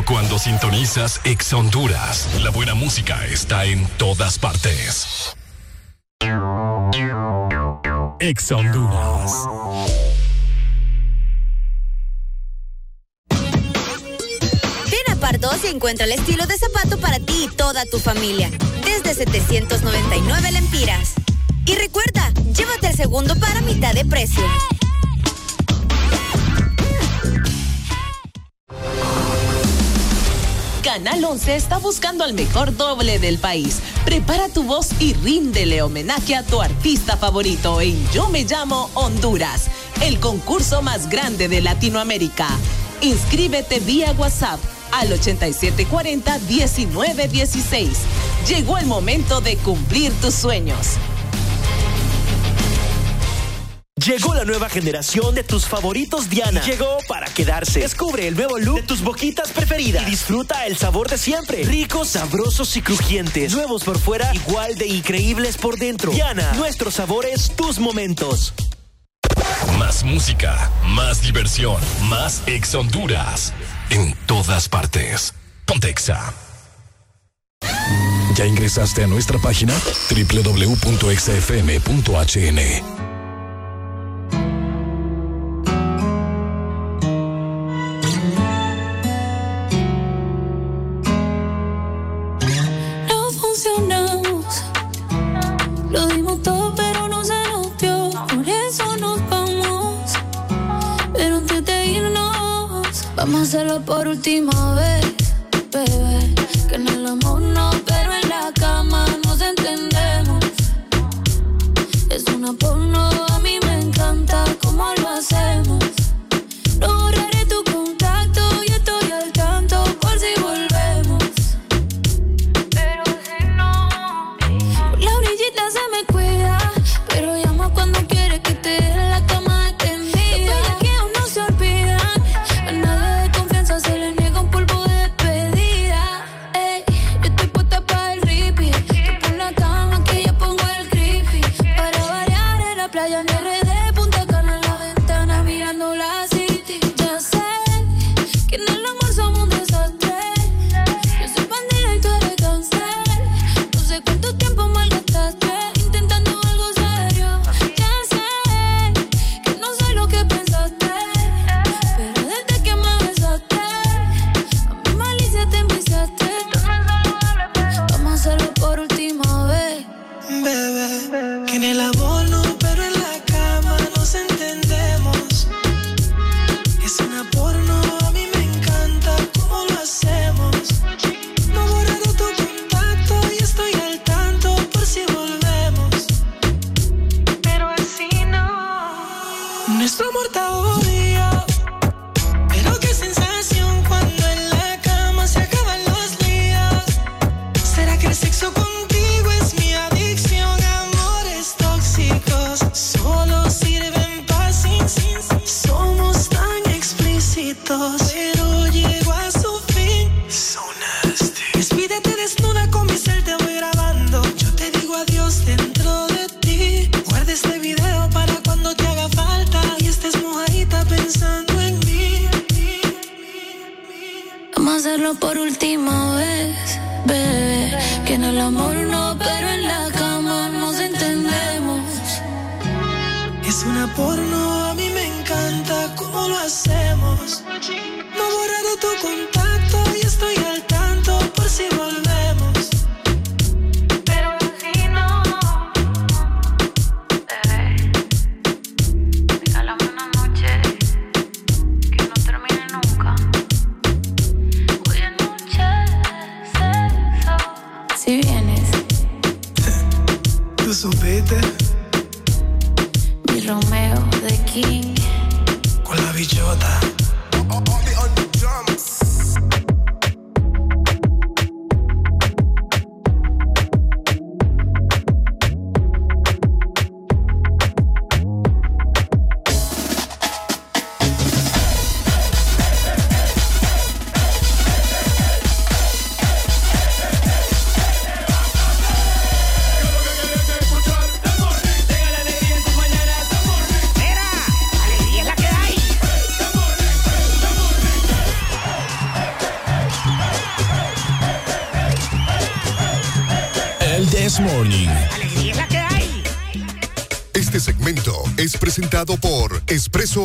Cuando sintonizas Ex Honduras. La buena música está en todas partes. Ex Honduras. Ven a Pardos encuentra el estilo de zapato para ti y toda tu familia. Desde 799 lempiras. Y recuerda, llévate el segundo para mitad de precio. Canal 11 está buscando al mejor doble del país. Prepara tu voz y ríndele homenaje a tu artista favorito en Yo Me Llamo Honduras, el concurso más grande de Latinoamérica. Inscríbete vía WhatsApp al 8740-1916. Llegó el momento de cumplir tus sueños. Llegó la nueva generación de tus favoritos Diana. Llegó quedarse. Descubre el nuevo look de tus boquitas preferidas. Y disfruta el sabor de siempre. Ricos, sabrosos y crujientes. Nuevos por fuera, igual de increíbles por dentro. Diana, nuestros sabores, tus momentos. Más música, más diversión, más Ex Honduras. En todas partes. Pontexa. ¿Ya ingresaste a nuestra página? www.exafm.hn.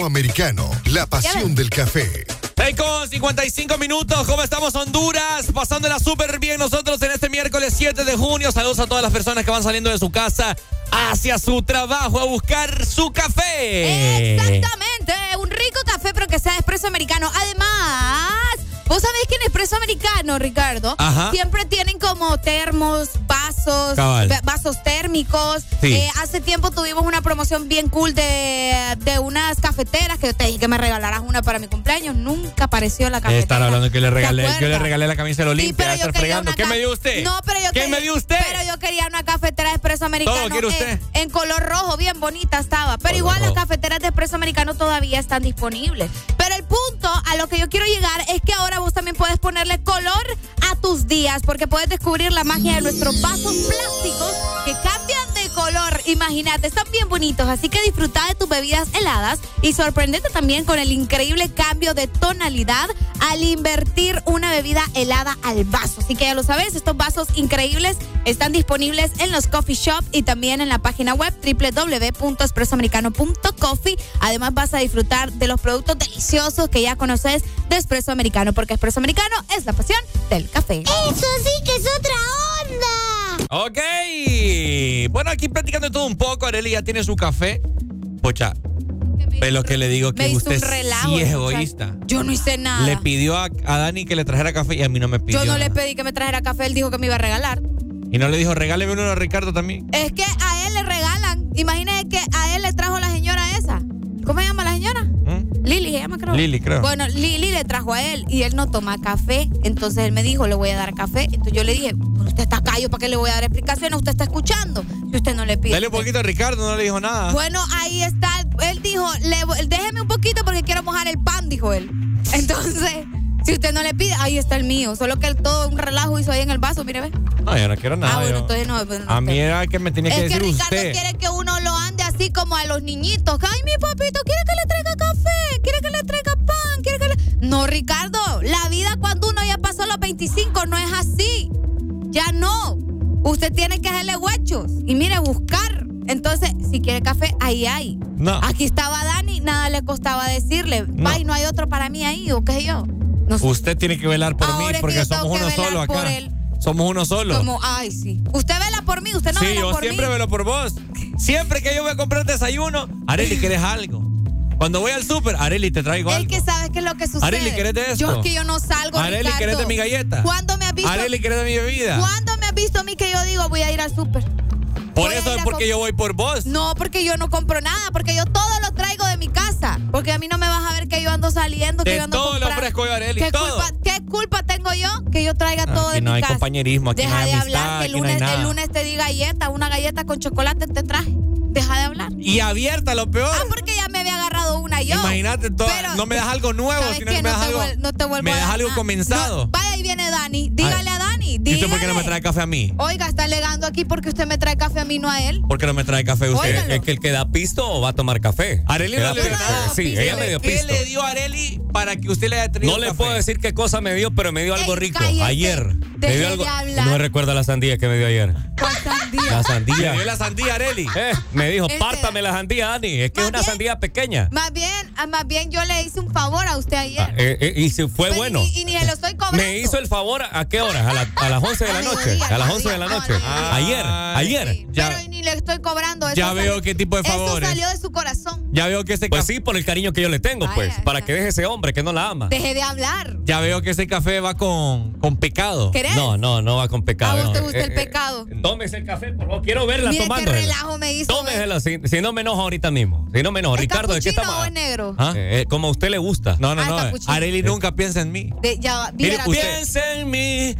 Americano, la pasión del café. Hey, con 55 minutos, ¿cómo estamos Honduras? Pasándola súper bien nosotros en este miércoles 7 de junio. Saludos a todas las personas que van saliendo de su casa hacia su trabajo a buscar su café. Exactamente, un rico café, pero que sea de espresso americano. Además, vos sabés que en espresso americano, Ricardo, Ajá. siempre tienen como termos, vasos, Cabal. vasos térmicos. Sí. Eh, hace tiempo tuvimos una promoción bien cool de, de unas cafeteras que yo te dije que me regalaras una para mi cumpleaños. Nunca apareció la cafetera. Estar hablando que le ¿Te regalé, yo le regalé la camisa de Olimpia, pero yo estar quería fregando. una ¿Qué me dio usted? No, pero yo ¿Qué quería- me dio usted? Pero yo quería una cafetera de espresso americano. Todo quiere usted. En, en color rojo, bien bonita estaba. Pero igual las cafeteras de espresso americano todavía están disponibles. Pero el punto a lo que yo quiero llegar es que ahora vos también puedes ponerle color a tus días, porque puedes descubrir la magia de nuestros vasos plásticos que cambian. Imagínate, están bien bonitos. Así que disfruta de tus bebidas heladas y sorprendete también con el increíble cambio de tonalidad al invertir una bebida helada al vaso. Así que ya lo sabes, estos vasos increíbles están disponibles en los coffee shop y también en la página web www.espressoamericano.coffee. Además vas a disfrutar de los productos deliciosos que ya conoces de Espresso Americano, porque Espresso Americano es la pasión del café. Eso sí que es otra onda. Ok. Bueno, aquí platicando todo un poco, Areli ya tiene su café. Pocha, ve lo que le digo que usted relajo, sí es egoísta. Yo no hice nada. Le pidió a, a Dani que le trajera café y a mí no me pidió. Yo no nada. le pedí que me trajera café, él dijo que me iba a regalar. Y no le dijo, regáleme uno a Ricardo también. Es que a él le regalan. Imagínese que a él le trajo la señora esa. ¿Cómo se llama la señora? Lili se llama, creo. ¿Mm? Lili, creo. Bueno, Lili le trajo a él y él no toma café. Entonces él me dijo, le voy a dar café. Entonces yo le dije, "Pero usted está callo, ¿para qué le voy a dar explicaciones? Usted está escuchando. Si usted no le pide. Dale un poquito a Ricardo, no le dijo nada. Bueno, ahí está. Él dijo, le- déjeme un poquito porque quiero mojar el pan, dijo él. Entonces, si usted no le pide, ahí está el mío. Solo que él todo un relajo hizo ahí en el vaso, mire, ve. No, yo no quiero nada. ah, bueno, yo- entonces no. pues, no a mí era que me tenía que es que decir Ricardo usted. quiere que uno lo ande así como a los niñitos. Ay, mi papito quiere que le traiga café, quiere que le traiga pan, quiere que le... No, Ricardo, la vida cuando uno ya pasó los 25 no es así. Ya no. Usted tiene que hacerle huechos y mire, buscar. Entonces, si quiere café, ahí hay. No. Aquí estaba Dani, nada le costaba decirle, No. ay, no hay otro para mí ahí, o qué sé yo. No sé. Usted tiene que velar por Ahora mí porque yo somos uno solo acá. él. Somos uno solo. Como, ay, sí. Usted vela por mí, usted no sí, vela yo por siempre mí. velo por vos. Siempre que yo voy a comprar desayuno, Areli, ¿quieres algo? Cuando voy al súper, Areli, te traigo Es algo. que sabes qué es lo que sucede. Areli, ¿querés de esto? Yo es que yo no salgo, Areli. ¿querés de mi galleta? ¿Cuándo me has visto? Areli, ¿querés de mi bebida? ¿Cuándo me has visto a mí que yo digo voy a ir al súper? Por eso es porque yo voy por vos. No, porque yo no compro nada, porque yo todo lo traigo de mi casa. Porque a mí no me vas a ver que yo ando saliendo, que De yo ando todo comprando. ofrezco yo Areli, ¿Qué todo. culpa, ¿Qué culpa yo que yo traiga todo de no mi hay casa? compañerismo, aquí Deja no hay de amistad, hablar que el no lunes, el lunes te di galleta, una galleta con chocolate te traje. Deja de hablar. Y abierta, lo peor. Ah, porque ya me había agarrado una yo. Imagínate, todo- Pero- no me das algo nuevo, ¿Sabes sino que me das algo, vuel- no te vuelvo me das algo nada. comenzado. Vaya, ahí viene Dani. Dígale a Dani. Dani, ¿Y usted por qué no me trae café a mí? Oiga, está alegando aquí porque usted me trae café a mí, no a él. ¿Por qué no me trae café usted? Óigalo. Es que el que da pisto va a tomar café. Areli no da le dio nada. Sí, ella me dio ¿Qué pisto. le dio a Areli para que usted le haya traído No le café? puedo decir qué cosa me dio, pero me dio algo rico. Ayer. Me dio algo. No me recuerda la sandía que me dio ayer. ¿Cuál sandía? La sandía. dio la sandía a Areli. Eh, me dijo, Este- pártame la sandía, Dani. Es que es una bien- sandía pequeña. Más bien, ah, más bien yo le hice un favor a usted ayer. Ah, eh, eh, y si fue Pues, bueno. Y, y ni se lo estoy cobrando. Me hizo el favor, ¿a qué hora? A, la- a las 11 de la noche. A las al 11 de la noche. Ayer, ayer. Sí, Ya- Pero ni le estoy cobrando. Eso Ya veo salió- qué tipo de favores. Eso salió de su corazón. Ya veo que ese Pues café, sí, por el cariño que yo le tengo, pues. Para que deje ese hombre que no la ama. Deje de hablar. ya veo que ese café va con, con pecado. ¿Querés? No, no, no va con pecado. ¿A usted no. gusta el Eh, eh, pecado? Tómese el café, por favor. Quiero verla Mire qué tomándosela. relajo me hizo. Tómesela, si, si no me enojo ahorita mismo. Si no me enojo. ¿Es Ricardo, ¿de qué estamos? o negro? ¿Ah? Eh, como a usted le gusta. No, no, Ah, no. Areli nunca piensa en mí. De- ya va, Mire, viera- usted- Piensa en mí,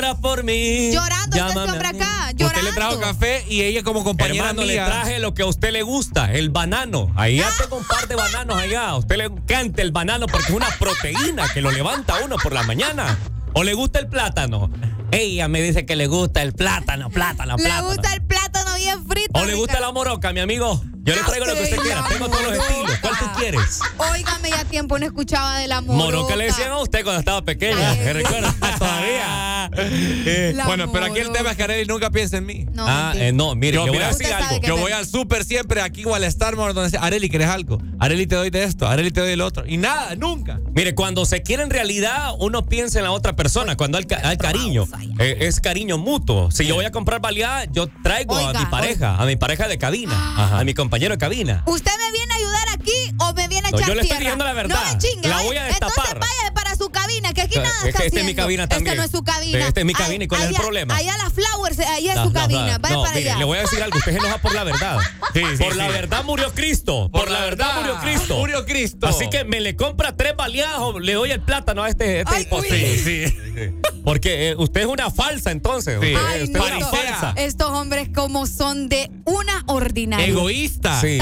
llora por mí. Llorando está este hombre acá, llorando. Usted le trajo café y ella como compañera Hermano, le traje lo que a usted le gusta, el banano. Ahí ya tengo un par de bananos allá. A usted le encanta el banano porque es una proteína que lo levanta a uno por la mañana. ¿O le gusta el plátano? Ella me dice que le gusta el plátano, plátano, Le plátano. gusta el plátano bien frito. ¿O le gusta la moroca, mi amigo? Yo le traigo lo que usted quiera. Tengo todos los estilos. ¿Cuál tú quieres? Óigame, ya tiempo no escuchaba de la moroca. Moroca le decían a usted cuando estaba pequeña. Ay, ¿Me recuerda? Todavía. Eh, bueno, pero aquí el tema es que Areli nunca piensa en mí. No, ah, eh, no, mire, Yo, yo, voy a decir algo. Yo voy al súper siempre aquí o al Star donde dice, Areli, ¿quieres algo? Areli, te doy de esto. Areli, te doy del otro. Y nada, nunca. Mire, cuando se quiere en realidad, uno piensa en la otra persona, cuando hay, ca- hay cariño. Eh, es cariño mutuo. Si yo voy a comprar baleada, yo traigo a mi pareja, a mi pareja de cabina, a mi compañero de cabina. ¿Usted me viene a ayudar aquí o me viene a No, echar yo le estoy tierra? diciendo la verdad. No me chingue. La voy a Entonces destapar. vaya para su cabina, que aquí Eh, nada es está que esta es mi haciendo. cabina Esta también. no es su cabina. Esta es mi Ay, cabina, ¿y cuál es el allá- problema? Allá la Flowers, ahí es su cabina. Vaya no, para mire, allá. le voy a decir algo, usted se enoja por la verdad. Sí, sí, por la verdad murió Cristo. Por, la verdad, murió Cristo. Murió Cristo. Así que me le compra tres baleadas o le doy el plátano a este, este Ay, tipo. uy. Sí, sí. Porque eh, usted es una falsa entonces. Sí. Usted, Ay, usted no, es una falsa. Estos hombres como son de una ordinaria. Egoísta. Sí,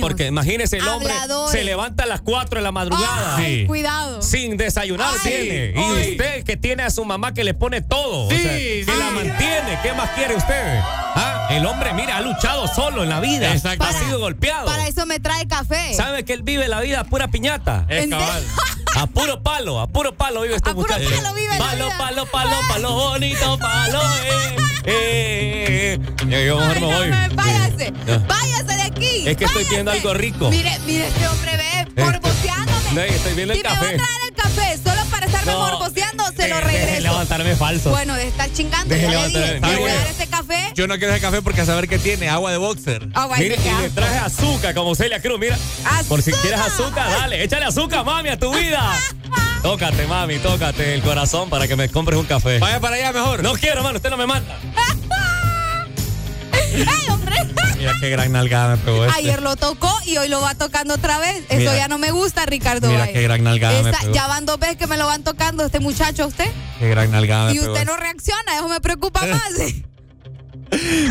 porque imagínese el hombre Se levanta a las 4 de la madrugada. Ay, Sí. cuidado. Sin desayunar Ay, tiene. ay. Y usted que tiene a su mamá que le pone todo. Sí, o sea, sí. que la mantiene. ¿Qué más quiere usted? Ah, El hombre, mira, ha luchado solo en la vida. Exactamente. Ha sido golpeado. Para eso me trae café. ¿Sabe que él vive la vida a pura piñata? Es ¿En cabal. A puro palo, a puro palo vive este A puro muchacho. palo vive la palo, vida. palo, palo, palo, bonito, palo, eh, eh, eh. Yo mejor me no, voy. no, váyase. Ya. Váyase de aquí. Es que estoy viendo váyase. algo rico. Mire, mire, este hombre ve morboseándome. No, estoy viendo el si me va café. a traer el café estarme No, morboseando, se lo deje regreso. levantarme falso. Bueno, de estar chingando, Deje ya le levantarme. dije. Voy a dar ese café. Yo no quiero ese café porque a saber qué tiene. Agua de boxer. Agua y Mire, qué y le traje azúcar como Celia Cruz, mira. Por si ¡Azúcar! quieres azúcar, dale, échale azúcar, mami, a tu vida. tócate, mami, tócate el corazón para que me compres un café. Vaya para allá mejor. No quiero, hermano, usted no me manda. ¡Ey, hombre! Mira qué gran nalgada me pegó este. Ayer lo tocó y hoy lo va tocando otra vez. Eso Mira. ya no me gusta, Ricardo. Mira Valle. qué gran nalgada me pegó. ya van dos veces que me lo van tocando este muchacho usted. Qué gran nalgada me Y usted este. no reacciona, eso me preocupa más.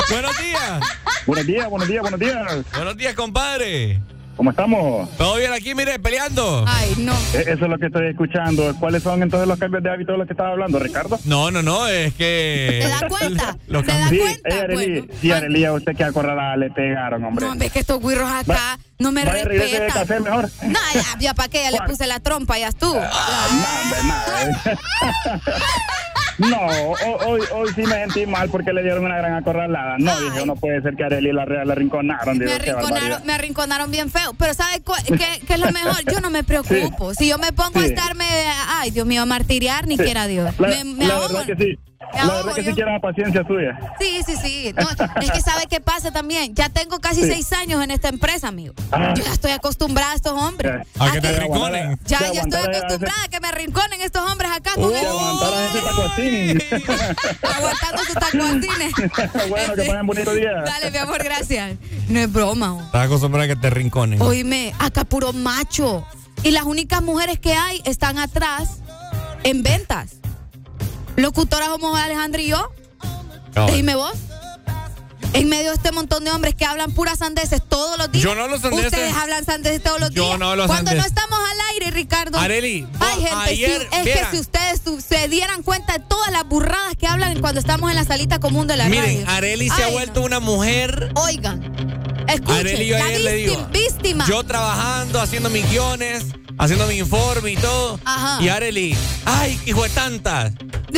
Buenos días. Buenos días, buenos días, buenos días. Buenos días, compadre. ¿Cómo estamos? ¿Todo bien aquí, mire, peleando? Ay, no. Eh, Eso es lo que estoy escuchando. ¿Cuáles son entonces los cambios de hábito de los que estaba hablando, Ricardo? No, no, no, es que. ¿Te das cuenta? Lo ¿Te das Sí, cuenta? eh, Arely, Bueno. sí, Arely, a usted que acorralada le pegaron, hombre. No, ves que estos guirros acá Va- no me Vaya, regrese de respetan. café mejor. No, ya, ya para qué, ya le puse la trompa, ya estuvo. Ah, no, hombre, nada. No, ho- hoy, hoy sí me sentí mal porque le dieron una gran acorralada. No, dije, no puede ser que Arely la Real le arrinconaron. Me Digo, arrinconaron, me arrinconaron bien feo. Pero ¿sabe cu- qué, qué es lo mejor? Yo no me preocupo. Si yo me pongo a estarme, ay, Dios mío, a martiriar, ni quiera Dios. La, me me la ahogo. verdad que sí. La verdad que yo. sí quiero la paciencia suya. Sí, sí, sí. No, es que sabe qué pasa también. Ya tengo casi Sí. seis años en esta empresa, amigo. Ah. Yo ya estoy acostumbrada a estos hombres. A que te que- arrinconen. Ya, estoy acostumbrada a que me arrinconen estos hombres acá con Que el, ese aguantando sus tacuacines. bueno, que pasen bonito día. Dale, mi amor, gracias. No es broma. oh. Estás acostumbrada a que te rinconen. Oíme, acá puro macho. Y las únicas mujeres que hay están atrás en ventas. Locutoras como Alejandra y yo. Cabal. Dime vos. En medio de este montón de hombres que hablan puras sandeces todos los días. Yo no hablo sandeces. Ustedes hablan sandeces todos los Yo días. no hablo Cuando sandeces. no estamos al aire, Ricardo. Arely, Ay, vos gente, ayer, es que si ustedes se dieran cuenta de todas las burradas que hablan cuando estamos en la salita común de la Miren, radio. Areli se ha vuelto una mujer. Oigan, escuchen, Areli, yo la ayer le digo. víctima-. Yo trabajando, haciendo mis guiones, haciendo mi informe y todo. Ajá. Y Areli, ay, hijo de tantas.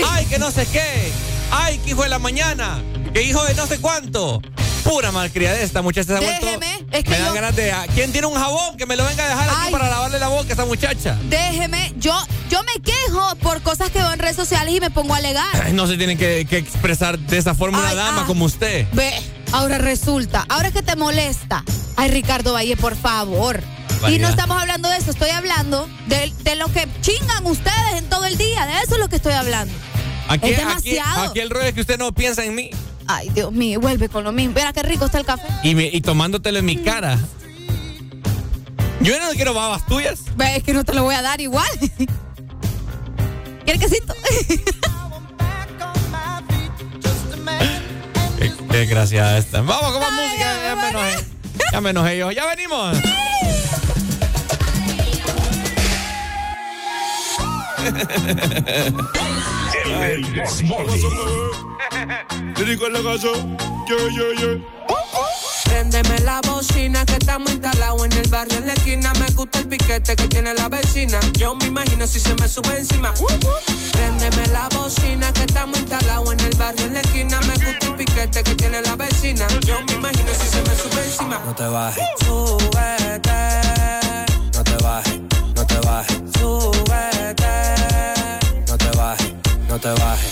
Ay, que no sé qué. Ay, que hijo de la mañana. Que hijo de no sé cuánto. Pura malcriada esta muchacha se. Déjeme, es que me dan yo- ganas de. ¿Quién tiene un jabón? Que me lo venga a dejar aquí Ay. para lavarle la boca a esa muchacha. Déjeme, yo, yo me quejo por cosas que veo en redes sociales y me pongo a alegar. Ay, No se tiene que, que expresar de esa forma Ay, una dama ah. como usted. Ve, ahora resulta, ahora es que te molesta. Ay, Ricardo Valle, por favor. Y no estamos hablando de eso, estoy hablando de, de lo que chingan ustedes en todo el día. De eso es lo que estoy hablando. Aquí, es demasiado. aquí el rollo es que usted no piensa en mí. Ay, Dios mío, vuelve con lo mismo. Verá qué rico está el café. Y, me- y tomándotelo en mi cara. Yo no quiero babas tuyas. Ve, es que no te lo voy a dar igual. ¿Quieres quesito? desgraciada esta. Vamos con más música. Ya me enojé. Ya me enojé yo. Ya venimos. Lírico en la casa, yeah, yeah, yeah. Préndeme la bocina que estamos instalados en el barrio en la esquina. Me gusta el piquete que tiene la vecina. Yo me imagino si se me sube encima. Préndeme la bocina que estamos instalados en el barrio en la esquina. Me gusta el piquete que tiene la vecina. Yo me imagino si se me sube encima. No te bajes, Súbete, no te bajes, no te bajes, súbete, no te bajes, no te bajes,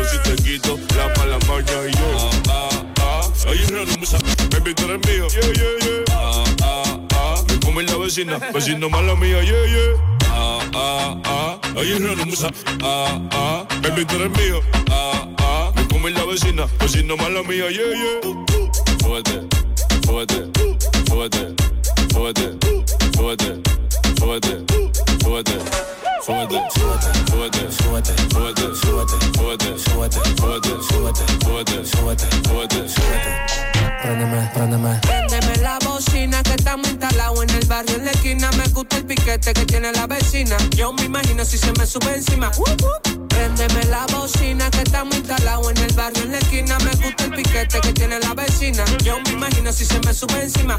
Yo si te quito la mala maña y yo. Ah, ah, ah. Ahí es la rumsa, baby, tú eres mío. Yeah, yeah, yeah. Ah, ah, ah. Me come la vecina, vecino mala mía, yeah, yeah. Ah, ah, ah. Ahí es la rumsa. Ah, ah. Baby, tú eres mío. Ah, ah. Me come la vecina, vecino mala mía, yeah, yeah. Súbete, súbete, súbete, súbete, súbete, súbete, súbete, súbete, súbete, súbete, súbete, Préndeme, préndeme. Préndeme la bocina que estamos instalados en el barrio en la esquina. Me gusta el piquete que tiene la vecina. Yo me imagino si se me sube encima. Préndeme la bocina que estamos instalados en el barrio en la esquina. Me gusta el piquete que tiene la vecina. Yo me imagino si se me sube encima.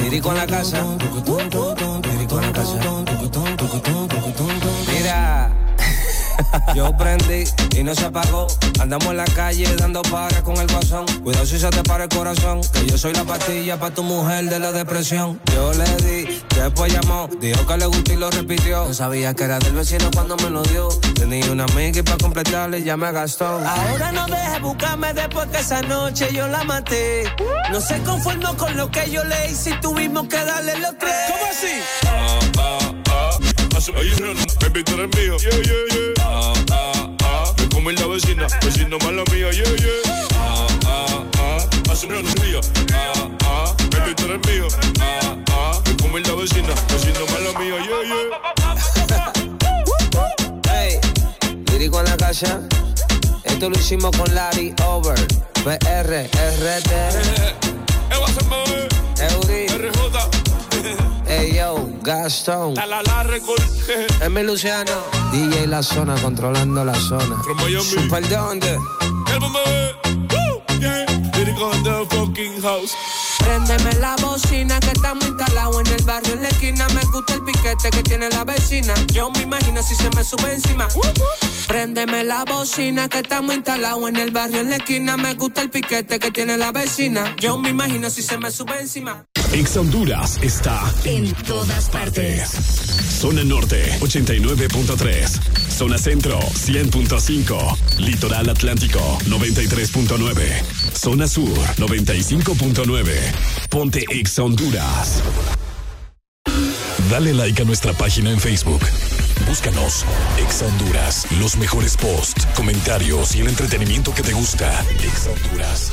Lírico en la casa. Lírico en la casa. Mira. Yo prendí y no se apagó. Andamos en la calle dando para con el guasón. Cuidado si se te para el corazón. Que yo soy la pastilla para tu mujer de la depresión. Yo le di, después llamó. Dijo que le gustó y lo repitió. No sabía que era del vecino cuando me lo dio. Tenía una amiga y para completarle ya me gastó. Ahora no dejes buscarme después que esa noche yo la maté. No se conformó con lo que yo le hice y tuvimos que darle los tres. ¿Cómo así? Ah, ah, ah. Ahí rumsa, baby, tú eres mío, yeah, yeah, yeah. Ah, ah, ah. Me come la vecina, vecino mala mía, yeah, yeah. Ah, ah, ah. Hace una mía. Ah, ah. Baby, tú eres mío. Ah, ah. Me come la vecina, vecino mala mía, yeah, yeah. Hey, lírico en la casa. Esto lo hicimos con Larry Over. PR, RT. Eury. Ey yo, Gastón. Emi Luciano. DJ La Zona controlando la zona. From Miami. Super dónde. El yeah. The fucking house. Préndeme la bocina que estamos instalados en el barrio en la esquina. Me gusta el piquete que tiene la vecina. Yo me imagino si se me sube encima. Préndeme la bocina que estamos instalados en el barrio en la esquina. Me gusta el piquete que tiene la vecina. Yo me imagino si se me sube encima. Ex Honduras está En todas partes. Zona Norte 89.3. Zona Centro 100.5. Litoral Atlántico 93.9. Zona Sur 95.9. Ponte Ex Honduras. Dale like a nuestra página en Facebook. Búscanos Ex Honduras. Los mejores posts, comentarios y el entretenimiento que te gusta. Ex Honduras.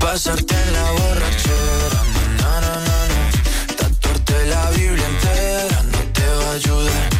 Pasarte en la borrachera, na, na, na, na. tatuarte la Biblia entera no te va a ayudar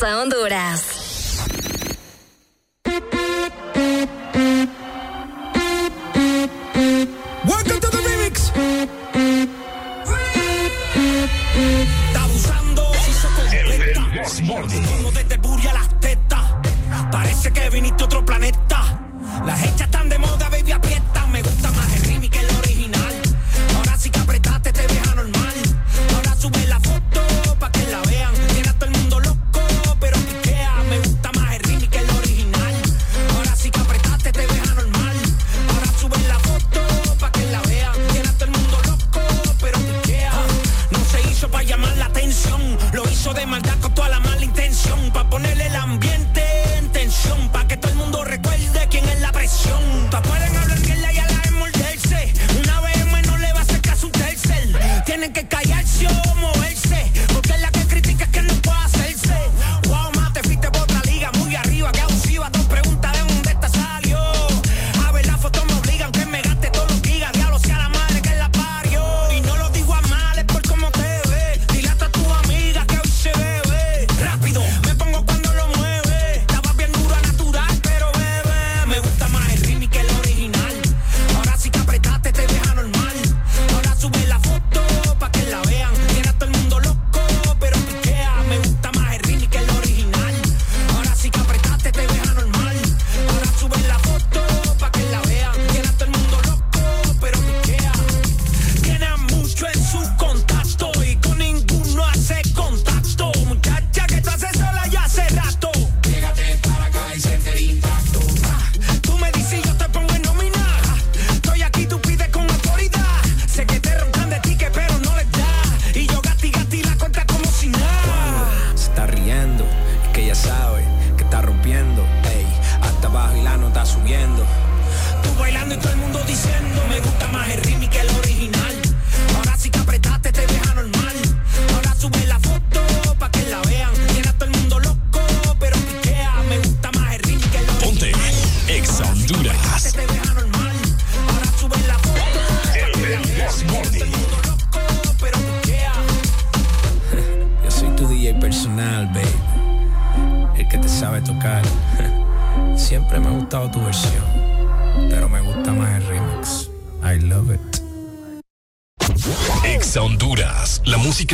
Exa Honduras. Welcome to the remix. Está abusando, completa. Como desde el booty a las tetas. Parece que viniste a otro planeta. Las hechas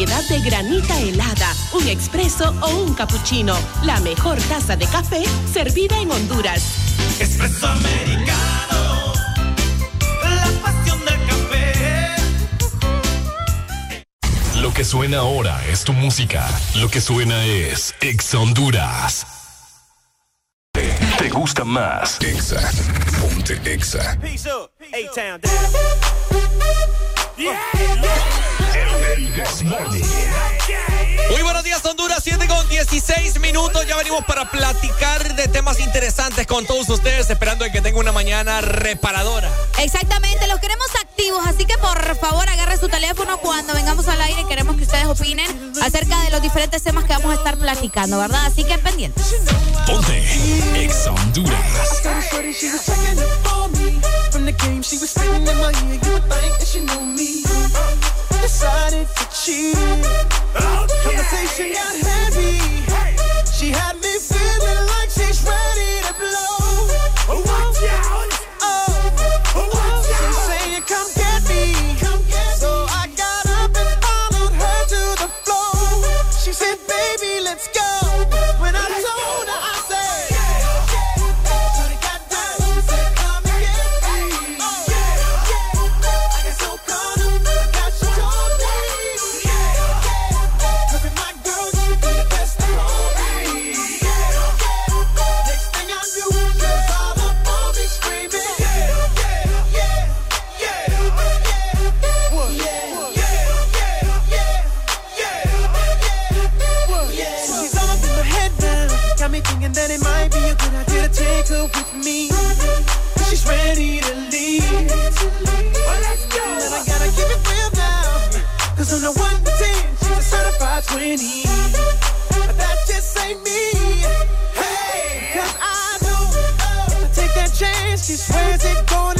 Variedad de granita helada, un expreso o un cappuccino. La mejor taza de café servida en Honduras. Espresso americano, la pasión del café. Lo que suena ahora es tu música. Lo que suena es Exa Honduras. ¿Te gusta más? Exa. Ponte Exa. Peace up, A-Town Muy buenos días, Honduras. 7 con 16 minutos. Ya venimos para platicar de temas interesantes con todos ustedes, esperando que tenga una mañana reparadora. Exactamente, los queremos activos, así que por favor agarre su teléfono cuando vengamos al aire. Queremos que ustedes opinen acerca de los diferentes temas que vamos a estar platicando, ¿verdad? Así que pendientes. Ponte Honduras. Conversation got heavy. She had me feeling like she's ready to blow. On the 1 to 10, she's a certified 20. But that just ain't me. Hey, cause I know I take that chance, she swears it's gonna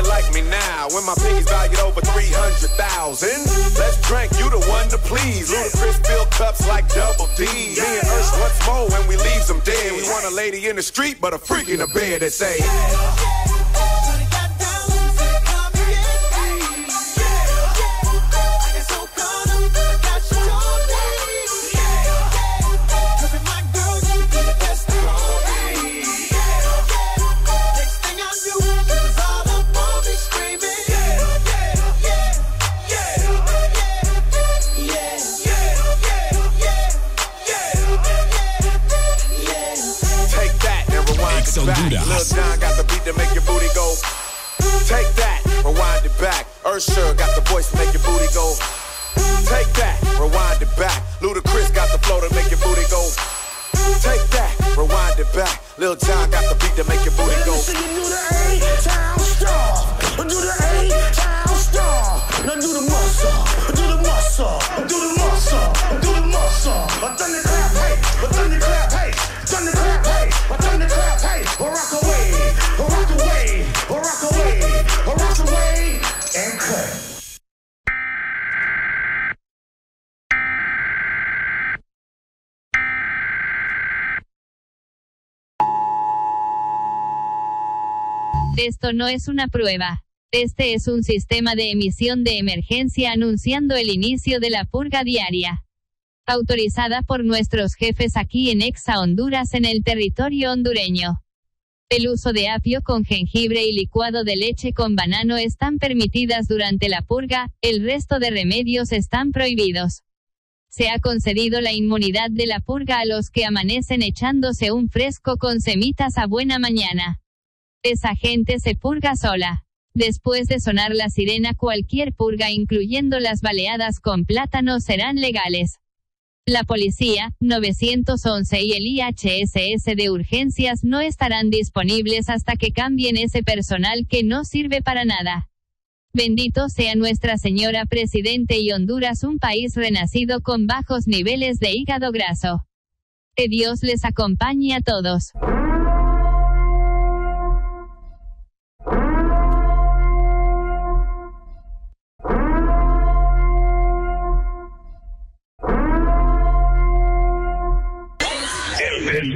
You like me now when my piggy's valued over 300,000? Let's drink, you the one to please. Ludacris fill cups like double D. Me and Ursh once more when we leave them dead. We want a lady in the street, but a freak in the bed that say. And rewind Ex it Lil John got the beat to make your booty go. Take that, rewind it back. Ursher got the voice to make your booty go. Take that, rewind it back. Ludacris got the flow to make your booty go. Take that, rewind it back. Lil John got the beat to make your booty go. Do the A-Town star. Do the A-Town star. Now do the muscle. Do the muscle. Do the muscle. Do the muscle. A thunderclap, hey. A thunderclap, hey. Thunderclap, Esto no es una prueba. Este es un sistema de emisión de emergencia anunciando el inicio de la purga diaria. Autorizada por nuestros jefes aquí en Exa Honduras en el territorio hondureño. El uso de apio con jengibre y licuado de leche con banano están permitidas durante la purga, el resto de remedios están prohibidos. Se ha concedido la inmunidad de la purga a los que amanecen echándose un fresco con semitas a buena mañana. Esa gente se purga sola. Después de sonar la sirena, cualquier purga, incluyendo las baleadas con plátano, serán legales. La policía, 911 y el IHSS de urgencias no estarán disponibles hasta que cambien ese personal que no sirve para nada. Bendito sea Nuestra Señora Presidente y Honduras, un país renacido con bajos niveles de hígado graso. Que Dios les acompañe a todos.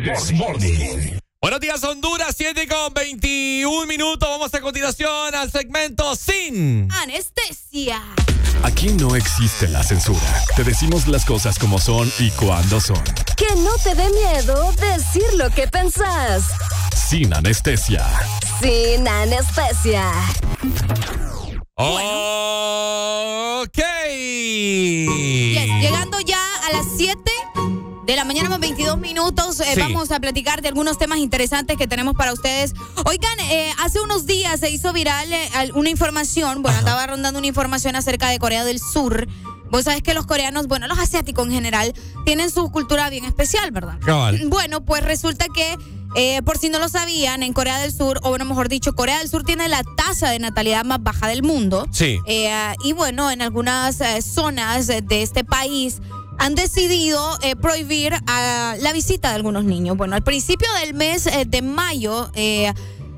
Desmorning. Buenos días, Honduras, 7 con 21 minutos. Vamos a continuación al segmento sin. Anestesia. Aquí no existe la censura. Te decimos las cosas como son y cuando son. Que no te dé miedo decir lo que pensás. Sin anestesia. Sin anestesia. Ok. Yes, llegando ya a las 7 de la mañana con 22 minutos, eh, Sí. vamos a platicar de algunos temas interesantes que tenemos para ustedes. Oigan, eh, hace unos días se hizo viral eh, una información, bueno, andaba rondando una información acerca de Corea del Sur. Vos sabés que los coreanos, bueno, los asiáticos en general, tienen su cultura bien especial, ¿verdad? Cabal. Bueno, pues resulta que, eh, por si no lo sabían, en Corea del Sur, o bueno, mejor dicho, Corea del Sur tiene la tasa de natalidad más baja del mundo. Sí. Eh, y bueno, en algunas eh, zonas de este país han decidido eh, prohibir ah, la visita de algunos niños. Bueno, al principio del mes eh, de mayo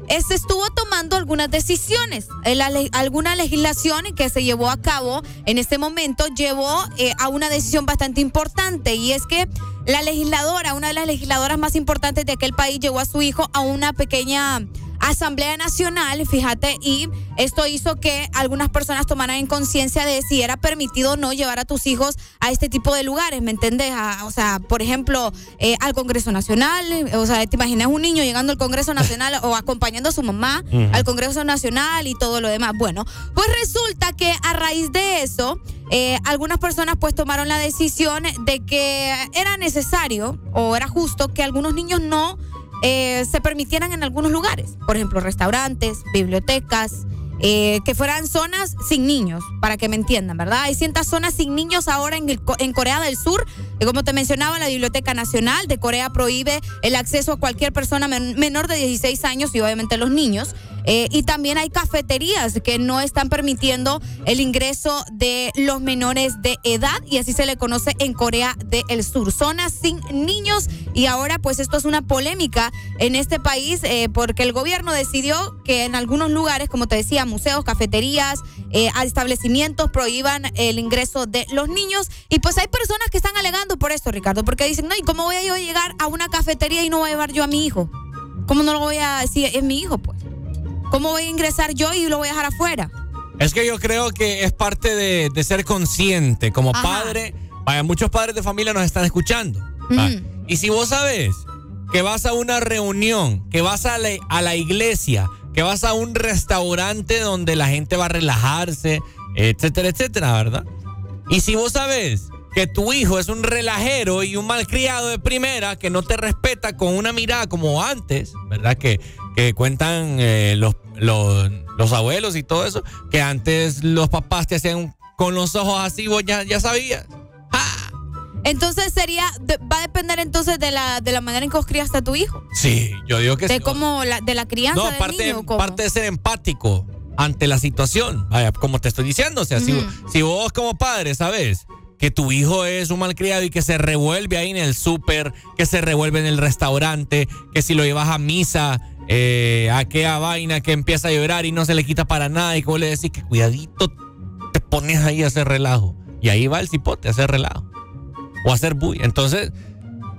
eh, se estuvo tomando algunas decisiones. La alguna legislación que se llevó a cabo en este momento llevó eh, a una decisión bastante importante y es que la legisladora, una de las legisladoras más importantes de aquel país, llevó a su hijo a una pequeña Asamblea Nacional, fíjate, y esto hizo que algunas personas tomaran en conciencia de si era permitido o no llevar a tus hijos a este tipo de lugares, ¿me entendés? A- o sea, por ejemplo, eh, al Congreso Nacional, eh, o sea, te imaginas un niño llegando al Congreso Nacional o acompañando a su mamá al Congreso Nacional y todo lo demás. Bueno, pues resulta que a raíz de eso, eh, algunas personas pues tomaron la decisión de que era necesario o era justo que algunos niños no eh, se permitieran en algunos lugares, por ejemplo, restaurantes, bibliotecas, eh, que fueran zonas sin niños, para que me entiendan, ¿verdad? Hay ciertas zonas sin niños ahora en, en Corea del Sur, como te mencionaba, la Biblioteca Nacional de Corea prohíbe el acceso a cualquier persona men- menor de 16 años y obviamente los niños. Eh, y también hay cafeterías que no están permitiendo el ingreso de los menores de edad y así se le conoce en Corea del Sur. Zonas sin niños y ahora pues esto es una polémica en este país eh, porque el gobierno decidió que en algunos lugares, como te decía, museos, cafeterías, eh, a establecimientos prohíban el ingreso de los niños. Y pues hay personas que están alegando por esto, Ricardo, porque dicen, no, ¿y cómo voy a yo llegar a una cafetería y no voy a llevar yo a mi hijo? ¿Cómo no lo voy a decir? Es mi hijo, pues. ¿Cómo voy a ingresar yo y lo voy a dejar afuera? Es que yo creo que es parte de, de ser consciente. Como Ajá. padre, vaya, muchos padres de familia nos están escuchando. Ujú. Y si vos sabes que vas a una reunión, que vas a la, a la iglesia, que vas a un restaurante donde la gente va a relajarse, etcétera, etcétera, ¿verdad? Y si vos sabes que tu hijo es un relajero y un malcriado de primera que no te respeta con una mirada como antes, ¿verdad? Que, que cuentan eh, los, los, los abuelos y todo eso, que antes los papás te hacían con los ojos así, vos ya, ya sabías. Entonces sería, va a depender entonces de la, de la manera en que vos criaste a tu hijo. Sí, yo digo que de sí. cómo la, de la crianza No, del parte, niño. ¿cómo? parte de ser empático ante la situación. Vaya, como te estoy diciendo, o sea, si- Ujú. si, vos como padre sabes que tu hijo es un malcriado y que se revuelve ahí en el súper, que se revuelve en el restaurante, que si lo llevas a misa, eh, a aquella vaina que empieza a llorar y no se le quita para nada y que vos le decís que cuidadito te pones ahí a hacer relajo. Y ahí va el cipote a hacer relajo. O hacer bulla. Entonces,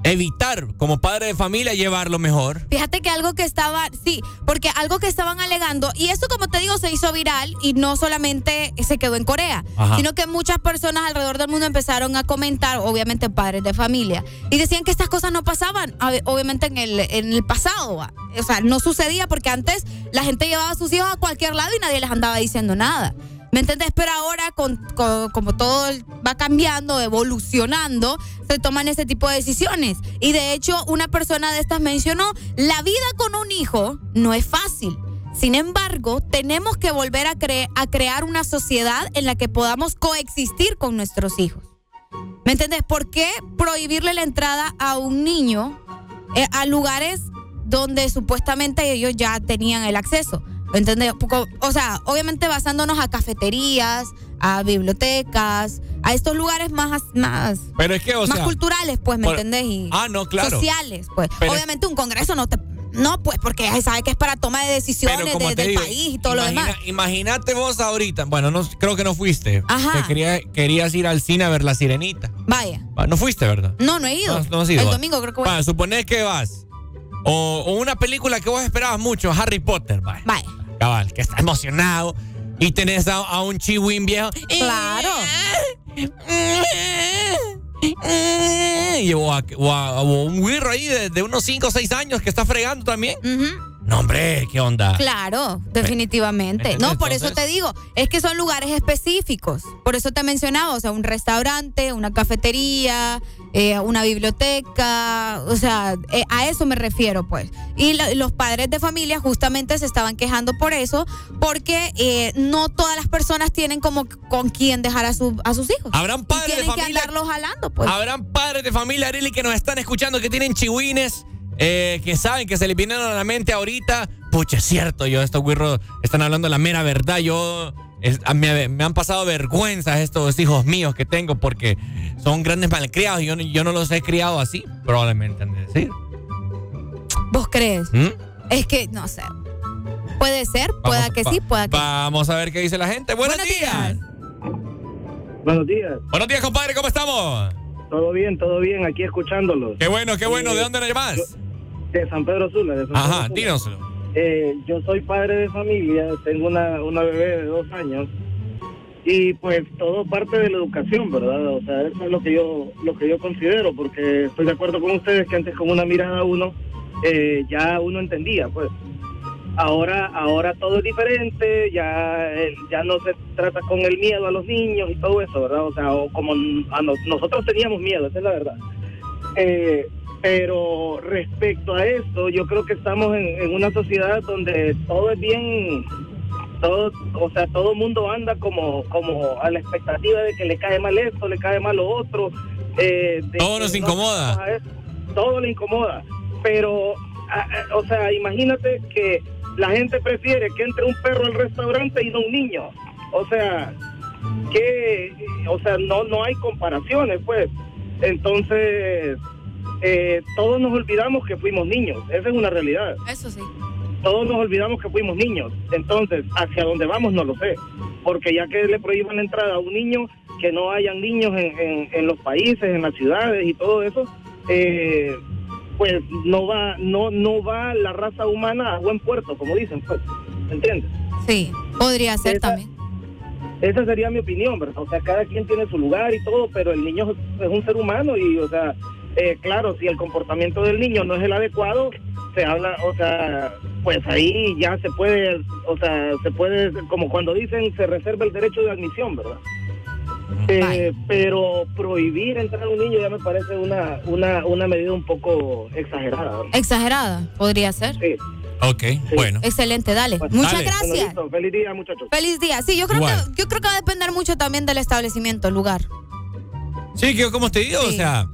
evitar como padre de familia llevarlo mejor. Fíjate que algo que estaba, sí, porque algo que estaban alegando, y esto como te digo se hizo viral y no solamente se quedó en Corea, Ajá. sino que muchas personas alrededor del mundo empezaron a comentar, obviamente padres de familia, y decían que estas cosas no pasaban, obviamente en el, en el pasado, ¿va? o sea, no sucedía porque antes la gente llevaba a sus hijos a cualquier lado y nadie les andaba diciendo nada. ¿Me entiendes? Pero ahora, con, como todo va cambiando, evolucionando, se toman ese tipo de decisiones. Y de hecho, una persona de estas mencionó, la vida con un hijo no es fácil. Sin embargo, tenemos que volver a, a crear una sociedad en la que podamos coexistir con nuestros hijos. ¿Me entiendes? ¿Por qué prohibirle la entrada a un niño eh, a lugares donde supuestamente ellos ya tenían el acceso? Poco- O sea, obviamente basándonos a cafeterías, a bibliotecas, a estos lugares más, más, Pero es que, o más sea. culturales, pues, ¿me por- entendés? Y Ah, no, claro. Sociales, pues. Pero- obviamente un congreso no te... No, pues, porque sabe que es para toma de decisiones de- del digo, país y todo lo demás. Imagínate vos ahorita, bueno, no, creo que no fuiste. Ajá. Que quería- querías ir al cine a ver La Sirenita. Vaya. Ah, No fuiste, ¿verdad? No, no he ido. No, no has ido. El domingo creo que voy. Va, suponés que vas. O, o una película que vos esperabas mucho, Harry Potter, vaya. Vaya. Cabal, que está emocionado. Y tenés a, a un chihuín viejo. Claro. Y, o, a, o a- o un güirro ahí de, de unos 5 o 6 años que está fregando también. No, hombre, ¿qué onda? Claro, definitivamente. No, por eso te digo, es que son lugares específicos. Por eso te mencionaba, o sea, un restaurante, una cafetería, eh, una biblioteca, o sea, eh, a eso me refiero, pues. Y la- los padres de familia justamente se estaban quejando por eso, porque eh, no todas las personas tienen como con quién dejar a, su- a sus hijos. Habrán Y padres de tienen que familia. andarlos jalando, pues. Habrán padres de familia, Arely, que nos están escuchando, que tienen chihuines, eh, que saben que se les vinieron a la mente ahorita. Pucha, es cierto, yo, estos güirros están hablando la mera verdad. Yo, es- a- me, me han pasado vergüenza estos hijos míos que tengo porque son grandes malcriados. Yo, no- yo no los he criado así, probablemente han de decir. ¿Vos crees? ¿Mm? Es que, no sé. Puede ser, pueda que va- sí, pueda que Vamos a ver qué dice la gente. Buenos, días. Buenos días. Buenos días, compadre, ¿cómo estamos? Todo bien, todo bien, aquí escuchándolos. Qué bueno, qué bueno. ¿De Eh, dónde nos llamas? De San Pedro Sula. De San Pedro Ajá, Sula. dínoslo. Eh, yo soy padre de familia, tengo una, una bebé de dos años y pues todo parte de la educación, ¿verdad? O sea, eso es lo que yo lo que yo considero, porque estoy de acuerdo con ustedes que antes con una mirada uno eh, ya uno entendía, pues. Ahora ahora todo es diferente, ya eh, ya no se trata con el miedo a los niños y todo eso, ¿verdad? O sea, o como a nos- nosotros teníamos miedo, esa es la verdad. Eh, pero respecto a esto, yo creo que estamos en, en una sociedad donde todo es bien, todo, o sea, todo el mundo anda como, como a la expectativa de que le cae mal esto, le cae mal lo otro. eh, de Todo nos no incomoda. Todo le incomoda. Pero, a- a- o sea, imagínate que la gente prefiere que entre un perro al restaurante y no un niño. O sea, que, o sea, no, no hay comparaciones, pues. Entonces, eh, todos nos olvidamos que fuimos niños. Esa es una realidad. Eso sí. todos nos olvidamos que fuimos niños. Entonces, hacia dónde vamos no lo sé. Porque ya que le prohíban la entrada a un niño, que no hayan niños en, en- en los países, en las ciudades y todo eso, eh, pues no va, no, no va la raza humana a buen puerto, como dicen, pues. ¿Entiendes? Sí, podría ser Esa- también. Esa sería mi opinión, ¿verdad? O sea, cada quien tiene su lugar y todo, pero el niño es un ser humano y, o sea, eh, claro, si el comportamiento del niño no es el adecuado, se habla, o sea, pues ahí ya se puede, o sea, se puede, como cuando dicen, se reserva el derecho de admisión, ¿verdad? Eh, pero prohibir entrar a un niño ya me parece una, una, una medida un poco exagerada. ¿verdad? Exagerada, podría ser. Sí. Ok, bueno. Excelente, dale. Muchas dale. gracias. Bueno. Feliz día, muchachos. Feliz día. Sí, yo creo, Igual. que, yo creo que va a depender mucho también del establecimiento, el lugar. Sí, que yo como te digo, o sea.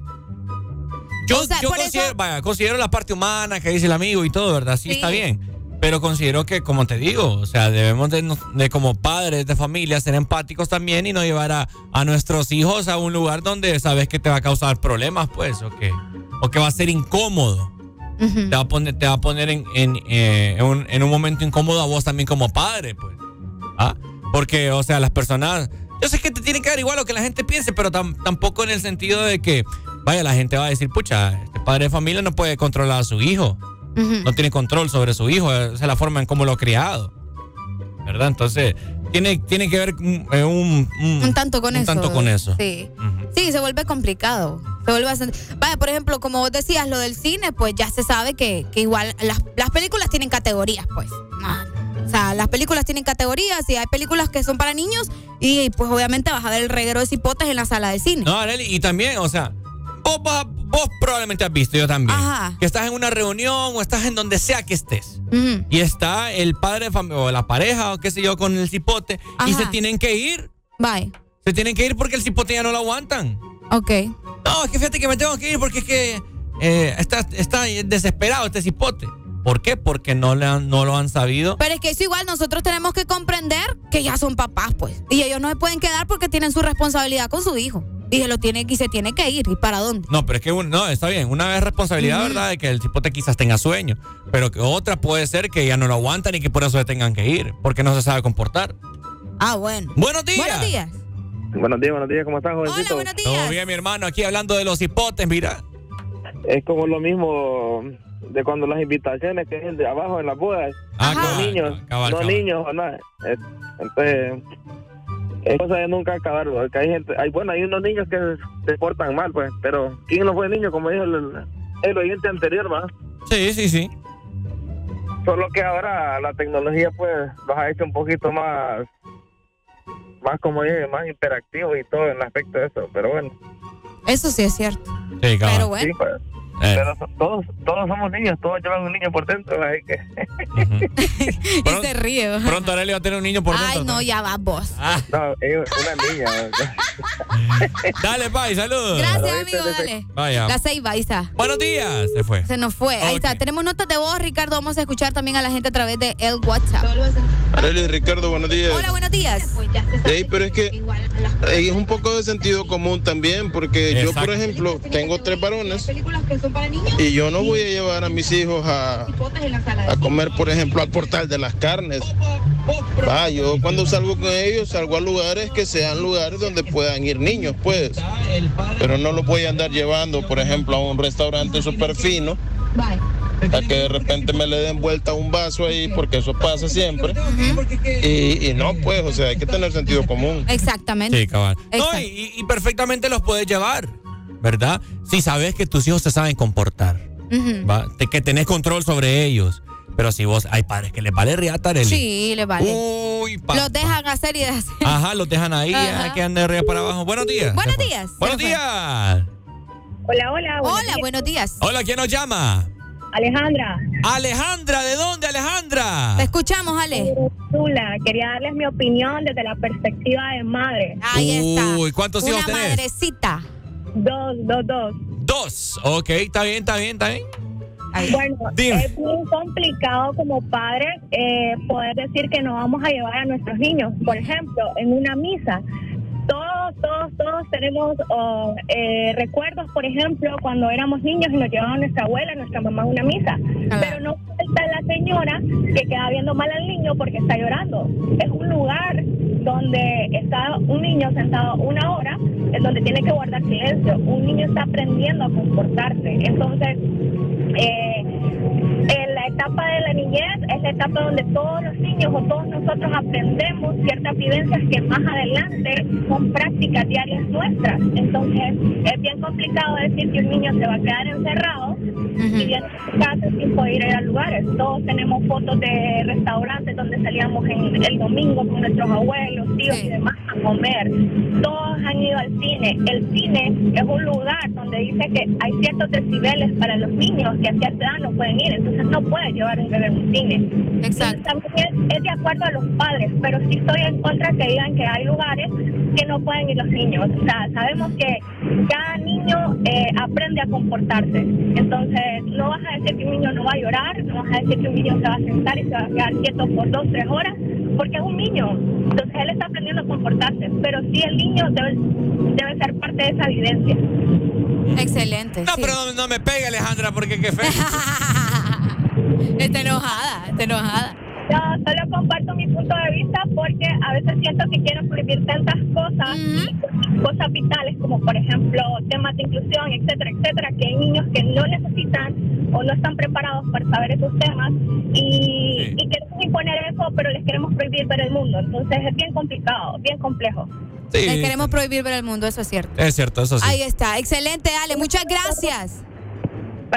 Yo, O sea, yo considero, vaya, considero la parte humana que dice el amigo y todo, ¿verdad? Sí, Sí. está bien. Pero considero que, como te digo, o sea, debemos de, de como padres de familia ser empáticos también y no llevar a, a nuestros hijos a un lugar donde sabes que te va a causar problemas, pues, o que, o que va a ser incómodo. Te va a poner, te va a poner en, en, eh, en un, en un momento incómodo a vos también como padre, pues. ¿Ah? Porque, o sea, las personas. Yo sé que te tienen que dar igual lo que la gente piense, pero tam- tampoco en el sentido de que, vaya, la gente va a decir, pucha, este padre de familia no puede controlar a su hijo. No tiene control sobre su hijo. Esa es la forma en cómo lo ha criado. ¿Verdad? Entonces, tiene, tiene que ver mm, eh, un, un, Un tanto con un eso. tanto con eso. Sí. Sí, se vuelve complicado. Se vuelve bastante- Vaya, por ejemplo, como vos decías, lo del cine, pues ya se sabe que, que igual las, las películas tienen categorías, pues. Ah, O sea, las películas tienen categorías y hay películas que son para niños y pues obviamente vas a ver el reguero de cipotes en la sala de cine. No, Arely, y también, o sea, vos, vas- vos probablemente has visto, yo también. Ajá. Que estás en una reunión o estás en donde sea que estés. Ujú. Y está el padre o la pareja o qué sé yo con el cipote y Ajá. se tienen que ir. Bye. Se tienen que ir porque el cipote ya no lo aguantan. Ok. No, es que fíjate que me tengo que ir porque es que eh, está, está desesperado este cipote. ¿Por qué? Porque no, le han- no lo han sabido. Pero es que eso igual nosotros tenemos que comprender que ya son papás, pues. Y ellos no se pueden quedar porque tienen su responsabilidad con su hijo. Y se lo tiene, y se tiene que ir. ¿Y para dónde? No, pero es que un- no, está bien. Una vez responsabilidad. ¿verdad? De que el cipote quizás tenga sueño. Pero que otra puede ser que ya no lo aguantan y que por eso se tengan que ir. Porque no se sabe comportar. Ah, bueno. Buenos días. Buenos días. Buenos días, buenos días, ¿cómo estás, jovencito? buenos Todo bien, mi hermano. Aquí hablando de los hipotes, mira. Es como lo mismo de cuando las invitaciones que es de abajo en las bodas. Ah, no cabal, niños, cabal, no cabal. niños o nada. Es- Entonces, es cosa de nunca acabar. Porque hay gente, hay, bueno, hay unos niños que se portan mal, pues. Pero, ¿quién no fue niño? Como dijo el, el oyente anterior, ¿va? Sí, sí, sí. Solo que ahora la tecnología, pues, los ha hecho un poquito más, más como dije, más interactivos y todo en el aspecto de eso. Pero bueno. Eso sí es cierto. Sí, cabal. Pero bueno. Sí, pues. Eh. Pero todos, todos somos niños, todos llevan un niño por dentro, así que... Y se ríe. Pronto Arely va a tener un niño por Ay, dentro. no, ya vas vos. No, es una niña. Dale, bye, saludos. Gracias, amigo, dale. Vaya. La ceiba, ahí está. Buenos días. Se fue. Se nos fue. Ahí está. Tenemos notas de voz, Ricardo. Vamos a escuchar también a la gente a través de el WhatsApp. Arely, Ricardo, buenos días. Hola, buenos días. Ey, pero es que es un poco de sentido común también, porque yo, por ejemplo, tengo tres varones y yo no voy a llevar a mis hijos a, a comer, por ejemplo, al portal de las carnes. Va, yo cuando salgo con ellos salgo a lugares que sean lugares donde puedan ir niños, pues. Pero no los voy a andar llevando, por ejemplo, a un restaurante súper fino a que de repente me le den vuelta un vaso ahí, porque eso pasa siempre. y, y no, pues, o sea, hay que tener sentido común. Exactamente. Sí, cabal. No, y perfectamente los puedes llevar, ¿verdad? Si sabes que tus hijos se saben comportar, Ujú. ¿va? Te- que tenés control sobre ellos. Pero si vos, hay padres que les vale riata, Arely. Sí, le vale. Uy, pa- Los dejan hacer y deshacer. Ajá, los dejan ahí, Ajá. que anden de arriba para abajo. Buenos días. Buenos días. Buenos días. Hola, hola. Hola, buenos días. Hola, ¿quién nos llama? Alejandra. Alejandra, ¿de dónde, Alejandra? Te escuchamos, Ale. Zula, quería darles mi opinión desde la perspectiva de madre. Ahí está. Uy, ¿cuántos hijos Una tenés? madrecita. Dos, dos, dos. Dos. Ok, está bien, está bien, está bien. Bueno, Dime. es muy complicado como padres eh, poder decir que no vamos a llevar a nuestros niños. Por ejemplo, en una misa, todos todos, todos, tenemos oh, eh, recuerdos, por ejemplo, cuando éramos niños y nos llevaban nuestra abuela, nuestra mamá a una misa. Pero no falta la señora que queda viendo mal al niño porque está llorando. Es un lugar donde está un niño sentado una hora, en donde tiene que guardar silencio. Un niño está aprendiendo a comportarse. Entonces, eh, en la etapa de la niñez es la etapa donde todos los niños o todos nosotros aprendemos ciertas vivencias que más adelante son prácticas diarias nuestras. Entonces es bien complicado decir que un niño se va a quedar encerrado y viene a su casa sin poder ir a lugares. Todos tenemos fotos de restaurantes donde salíamos en el domingo con nuestros abuelos, tíos y demás a comer. Todos han ido al cine. El cine es un lugar donde dice que hay ciertos decibeles para los niños que a cierta edad no pueden ir, entonces no puede llevar un bebé a un cine. Exacto. También es, de acuerdo a los padres, pero sí estoy en contra que digan que hay lugares que no pueden ir los niños. O sea, sabemos que cada niño eh, aprende a comportarse. Entonces, no vas a decir que un niño no va a llorar, no vas a decir que un niño se va a sentar y se va a quedar quieto por dos, tres horas, porque es un niño. Entonces, él está aprendiendo a comportarse, pero sí el niño debe, debe ser parte de esa evidencia. Excelente. No, pero no, no me pegue, Alejandra, porque qué feo. está enojada, está enojada. Yo solo comparto mi punto de vista porque a veces siento que quiero prohibir tantas cosas, cosas vitales como por ejemplo temas de inclusión, etcétera, etcétera, que hay niños que no necesitan o no están preparados para saber esos temas y, y queremos imponer eso, pero les queremos prohibir ver el mundo. Entonces es bien complicado, bien complejo. Les queremos prohibir ver el mundo, eso es cierto. Es cierto, eso sí. Ahí está. Excelente, Ale. Muchas gracias.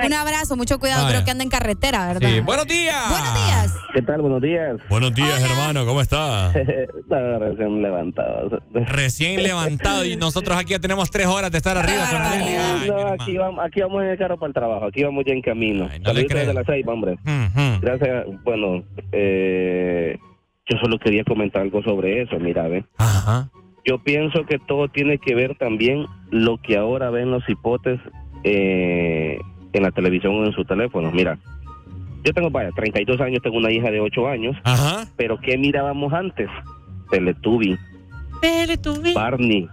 Un abrazo, mucho cuidado, Vaya. creo que anda en carretera, ¿verdad? Sí. Buenos días. Buenos días. ¿Qué tal? Buenos días. Buenos días, hermano, ¿cómo está? Estaba recién levantado. Recién levantado y nosotros aquí ya tenemos tres horas de estar arriba. Ay, No, aquí vamos, aquí vamos en el carro para el trabajo, aquí vamos ya en camino. le Saludos creo. desde las seis, hombre. Gracias. Bueno, eh, yo solo quería comentar algo sobre eso, mira, ve. Ajá. Yo pienso que todo tiene que ver también lo que ahora ven los hipotes eh, en la televisión o en su teléfono. Mira, yo tengo, vaya, 32 años, tengo una hija de 8 años, Ajá. pero ¿qué mirábamos antes? Teletubby, Barney.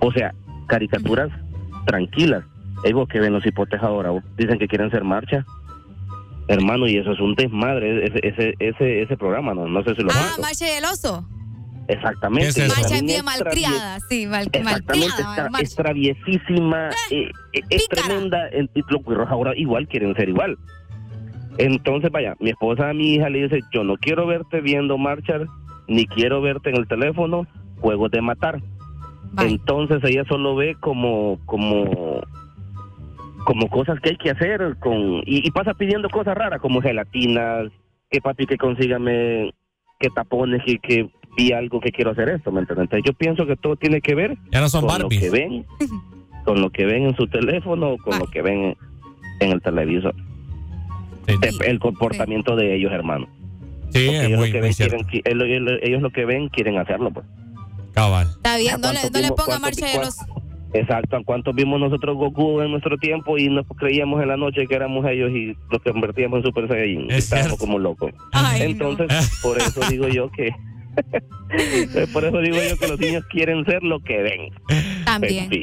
O sea, caricaturas tranquilas. Es vos que ven los hipotes ahora. vos Dicen que quieren hacer marcha. Hermano, y eso es un desmadre, ese, ese, ese, ese programa, ¿no? No sé si lo Ah. Marcha y el oso. Exactamente. ¿Qué es eso? Esa es bien es malcriada, sí, mal, Exactamente, malcriada. está- es traviesísima, eh, eh, es tremenda. en- y Los güiros ahora igual quieren ser igual. Entonces, vaya, mi esposa a mi hija le dice, yo no quiero verte viendo marchas, ni quiero verte en el teléfono, juegos de matar. Entonces ella solo ve como, como, como cosas que hay que hacer con, y, y pasa pidiendo cosas raras como gelatinas, que papi que consígame, que tapones, que, que vi algo que quiero hacer esto, ¿me entiendes? Entonces yo pienso que todo tiene que ver Ya no son con Barbies. lo que ven, con lo que ven en su teléfono o con lo que ven en el televisor. El, el comportamiento de ellos, hermano. Sí, Porque es ellos, muy, lo que ven, quieren, qui- ellos, lo que ven quieren hacerlo, pues. Cabal. Está bien, no le, ¿Cuántos no le ponga Marcha y el oso. Exacto, ¿a cuántos vimos nosotros Goku en nuestro tiempo y nos creíamos en la noche que éramos ellos y los convertíamos en Super Saiyajin? y Estábamos como locos. Entonces, por eso digo yo que... por eso digo yo que los niños quieren ser lo que ven. También.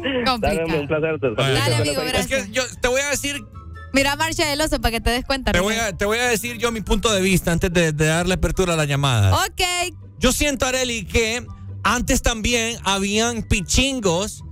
Sí. complicado. Dale, un placer. te Dale, amigo. Es que yo te voy a decir Mira Marcha del oso para que te des cuenta. Te voy, a, te voy a decir yo mi punto de vista antes de, de darle apertura a la llamada. Ok. Yo siento, Areli, que antes también habían pichingos,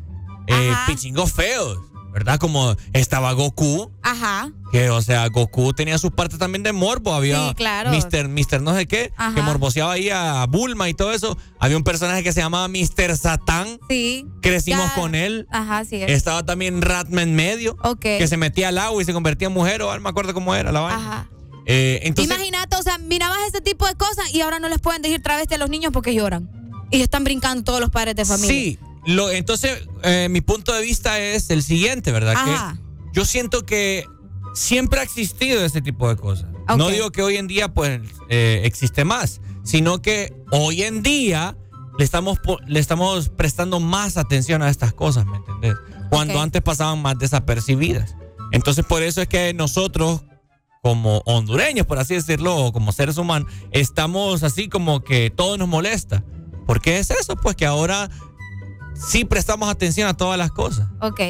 eh, pichingos feos, ¿verdad? Como estaba Goku, Ajá. que, o sea, Goku tenía sus partes también de morbo. Había Sí, claro. Mr. Mr. no sé qué, Ajá. que morboseaba ahí a Bulma y todo eso. Había un personaje que se llamaba Mr. Satán. Sí. Crecimos Ya. con él. Ajá, sí es. Estaba también Ratman medio, Ok. que se metía al agua y se convertía en mujer, o no me acuerdo cómo era la vaina. Ajá. Eh, entonces, Imagínate, o sea, mirabas ese tipo de cosas y ahora no les pueden decir travesti a los niños porque lloran. Y están brincando todos los padres de familia. Sí, lo, entonces eh, mi punto de vista es el siguiente, ¿verdad? Ajá. Que yo siento que siempre ha existido ese tipo de cosas. No digo que hoy en día pues eh, existe más, sino que hoy en día le estamos, le estamos prestando más atención a estas cosas, ¿me entendés? Cuando antes pasaban más desapercibidas. Entonces por eso es que nosotros como hondureños, por así decirlo, o como seres humanos, estamos así como que todo nos molesta. ¿Por qué es eso? Pues que ahora sí prestamos atención a todas las cosas. Ok.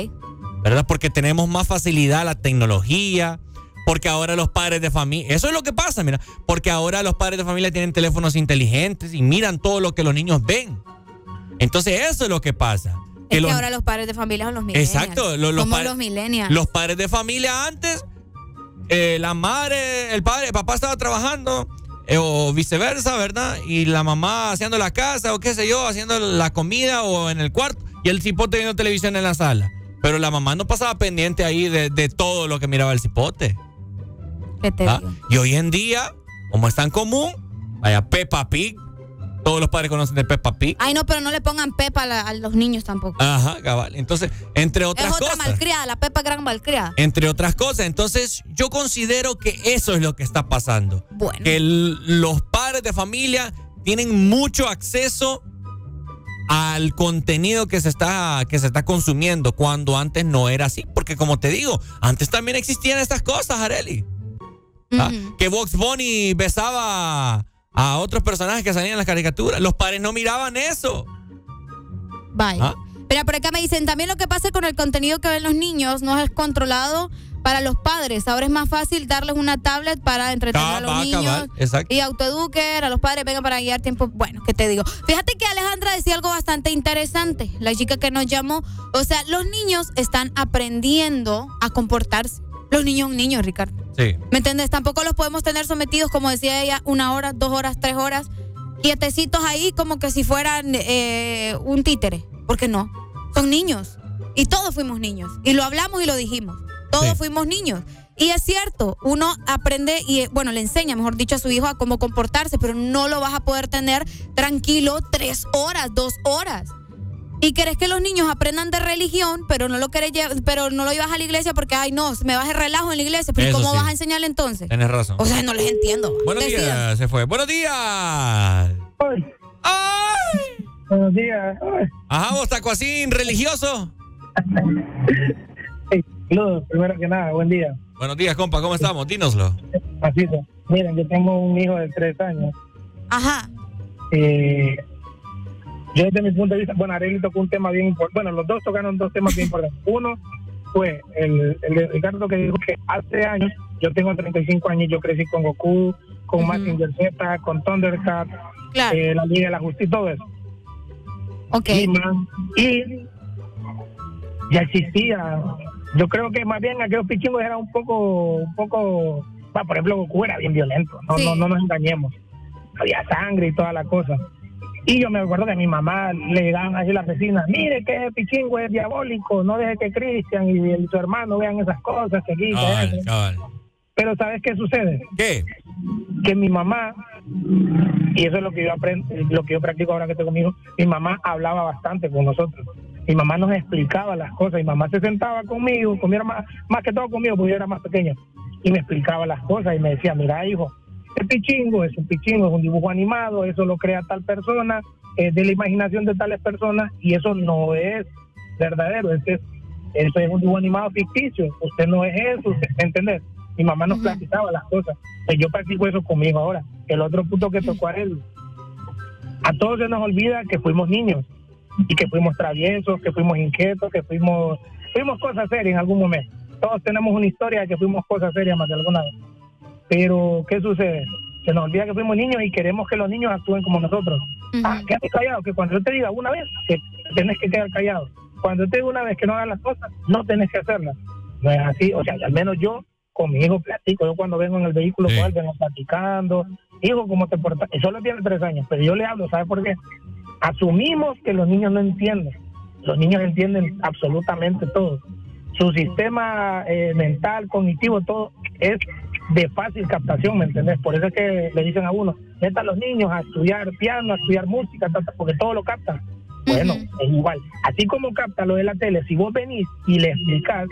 ¿Verdad? Porque tenemos más facilidad la tecnología, porque ahora los padres de familia, eso es lo que pasa, mira, porque ahora los padres de familia tienen teléfonos inteligentes y miran todo lo que los niños ven. Entonces eso es lo que pasa. es que ahora los padres de familia son los millennials. Exacto. Los, Somos los millennials. Los padres de familia antes, eh, la madre, el padre, el papá estaba trabajando eh, o viceversa, ¿verdad? Y la mamá haciendo la casa o qué sé yo, haciendo la comida o en el cuarto y el cipote viendo televisión en la sala. Pero la mamá no pasaba pendiente ahí de, de todo lo que miraba el cipote. ¿Ah? Y hoy en día, como es tan común, vaya Peppa Pig. Todos los padres conocen de Peppa Pig. Ay, no, pero no le pongan Peppa a, los niños tampoco. Ajá, cabal. Entonces, entre otras cosas. Es otra malcriada, la Peppa gran malcriada. Entre otras cosas. Entonces, yo considero que eso es lo que está pasando. Bueno. Que los padres de familia tienen mucho acceso al contenido que se está que se está consumiendo cuando antes no era así, porque como te digo, antes también existían estas cosas, Areli. ¿Ah? Que Vox Bunny besaba a otros personajes que salían en las caricaturas. Los padres no miraban eso. Vaya. ¿Ah? Pero por acá me dicen, también lo que pasa con el contenido que ven los niños no es controlado para los padres. Ahora es más fácil darles una tablet para entretener a los niños y autoeduquen a los padres, vengan para guiar tiempo. Bueno, ¿qué te digo? Fíjate que Alejandra decía algo bastante interesante, la chica que nos llamó. O sea, los niños están aprendiendo a comportarse. Los niños son niños, Ricardo. Sí. ¿Me entiendes? Tampoco los podemos tener sometidos, como decía ella, una hora, dos horas, tres horas, quietecitos ahí como que si fueran eh, un títere. Porque no, son niños. Y todos fuimos niños. Y lo hablamos y lo dijimos. Todos fuimos niños. Y es cierto, uno aprende y, bueno, le enseña, mejor dicho, a su hijo a cómo comportarse, pero no lo vas a poder tener tranquilo tres horas, dos horas. Y querés que los niños aprendan de religión, pero no lo querés pero no lo llevas a la iglesia porque, ay, no, me vas a relajo en la iglesia. Pero ¿cómo vas a enseñarle entonces? Tienes razón. O sea, no les entiendo. Buenos días, se fue. Buenos días. Ay. Ay. Buenos días. Ajá, vos tacuacín religioso. Saludos, primero que nada, buen día. Buenos días, compa, ¿cómo estamos? Dínoslo. Pasito. Miren, yo tengo un hijo de tres años. Ajá. Eh, yo desde mi punto de vista, bueno, Arely tocó un tema bien importante. Bueno, los dos tocaron dos temas bien importantes. Uno fue el, el Ricardo que dijo que hace años, yo tengo 35 años, yo crecí con Goku, con uh Z, con Thundercat, eh, la Liga de la Justicia, todo eso. Ok. Y, ya existía. Yo creo que más bien aquellos pichingos eran un poco, un poco, por ejemplo, Goku era bien violento, no, no, no nos engañemos. Había sangre y toda la cosa. Y yo me acuerdo de mi mamá le llegaban así las vecinas, mire que pichingo es diabólico, no deje que Cristian y su hermano vean esas cosas que aquí. Pero ¿sabes qué sucede? ¿Qué? Que mi mamá, y eso es lo que yo aprendo, lo que yo practico ahora que tengo conmigo, mi mamá hablaba bastante con nosotros. Mi mamá nos explicaba las cosas, mi mamá se sentaba conmigo, conmigo más, más que todo conmigo, porque yo era más pequeño, y me explicaba las cosas y me decía, mira hijo, el pichingo es un pichingo, es un dibujo animado, eso lo crea tal persona, es de la imaginación de tales personas y eso no es verdadero, eso es, eso es un dibujo animado ficticio, usted no es eso, usted, ¿entendés? Mi mamá nos platicaba las cosas, pues yo practico eso conmigo ahora. El otro punto que tocó a él, a todos se nos olvida que fuimos niños y que fuimos traviesos, que fuimos inquietos, que fuimos, fuimos cosas serias en algún momento. Todos tenemos una historia de que fuimos cosas serias más de alguna vez. Pero, ¿qué sucede? Se nos olvida que fuimos niños y queremos que los niños actúen como nosotros. Ah, quédate callado, que cuando yo te diga una vez, que tenés que quedar callado. Cuando yo te diga una vez que no hagas las cosas, no tenés que hacerlas. No es así, o sea, al menos yo con mi hijo platico. Yo cuando vengo en el vehículo con él, vengo platicando. Hijo, ¿cómo te portas? Y solo tiene tres años, pero yo le hablo, ¿sabe por qué? Asumimos que los niños no entienden. Los niños entienden absolutamente todo. Su sistema eh, mental, cognitivo, todo es de fácil captación, ¿me entendés? Por eso es que le dicen a uno, meta a los niños a estudiar piano, a estudiar música, porque todo lo captan. Bueno, es igual. Así como capta lo de la tele, si vos venís y le explicás,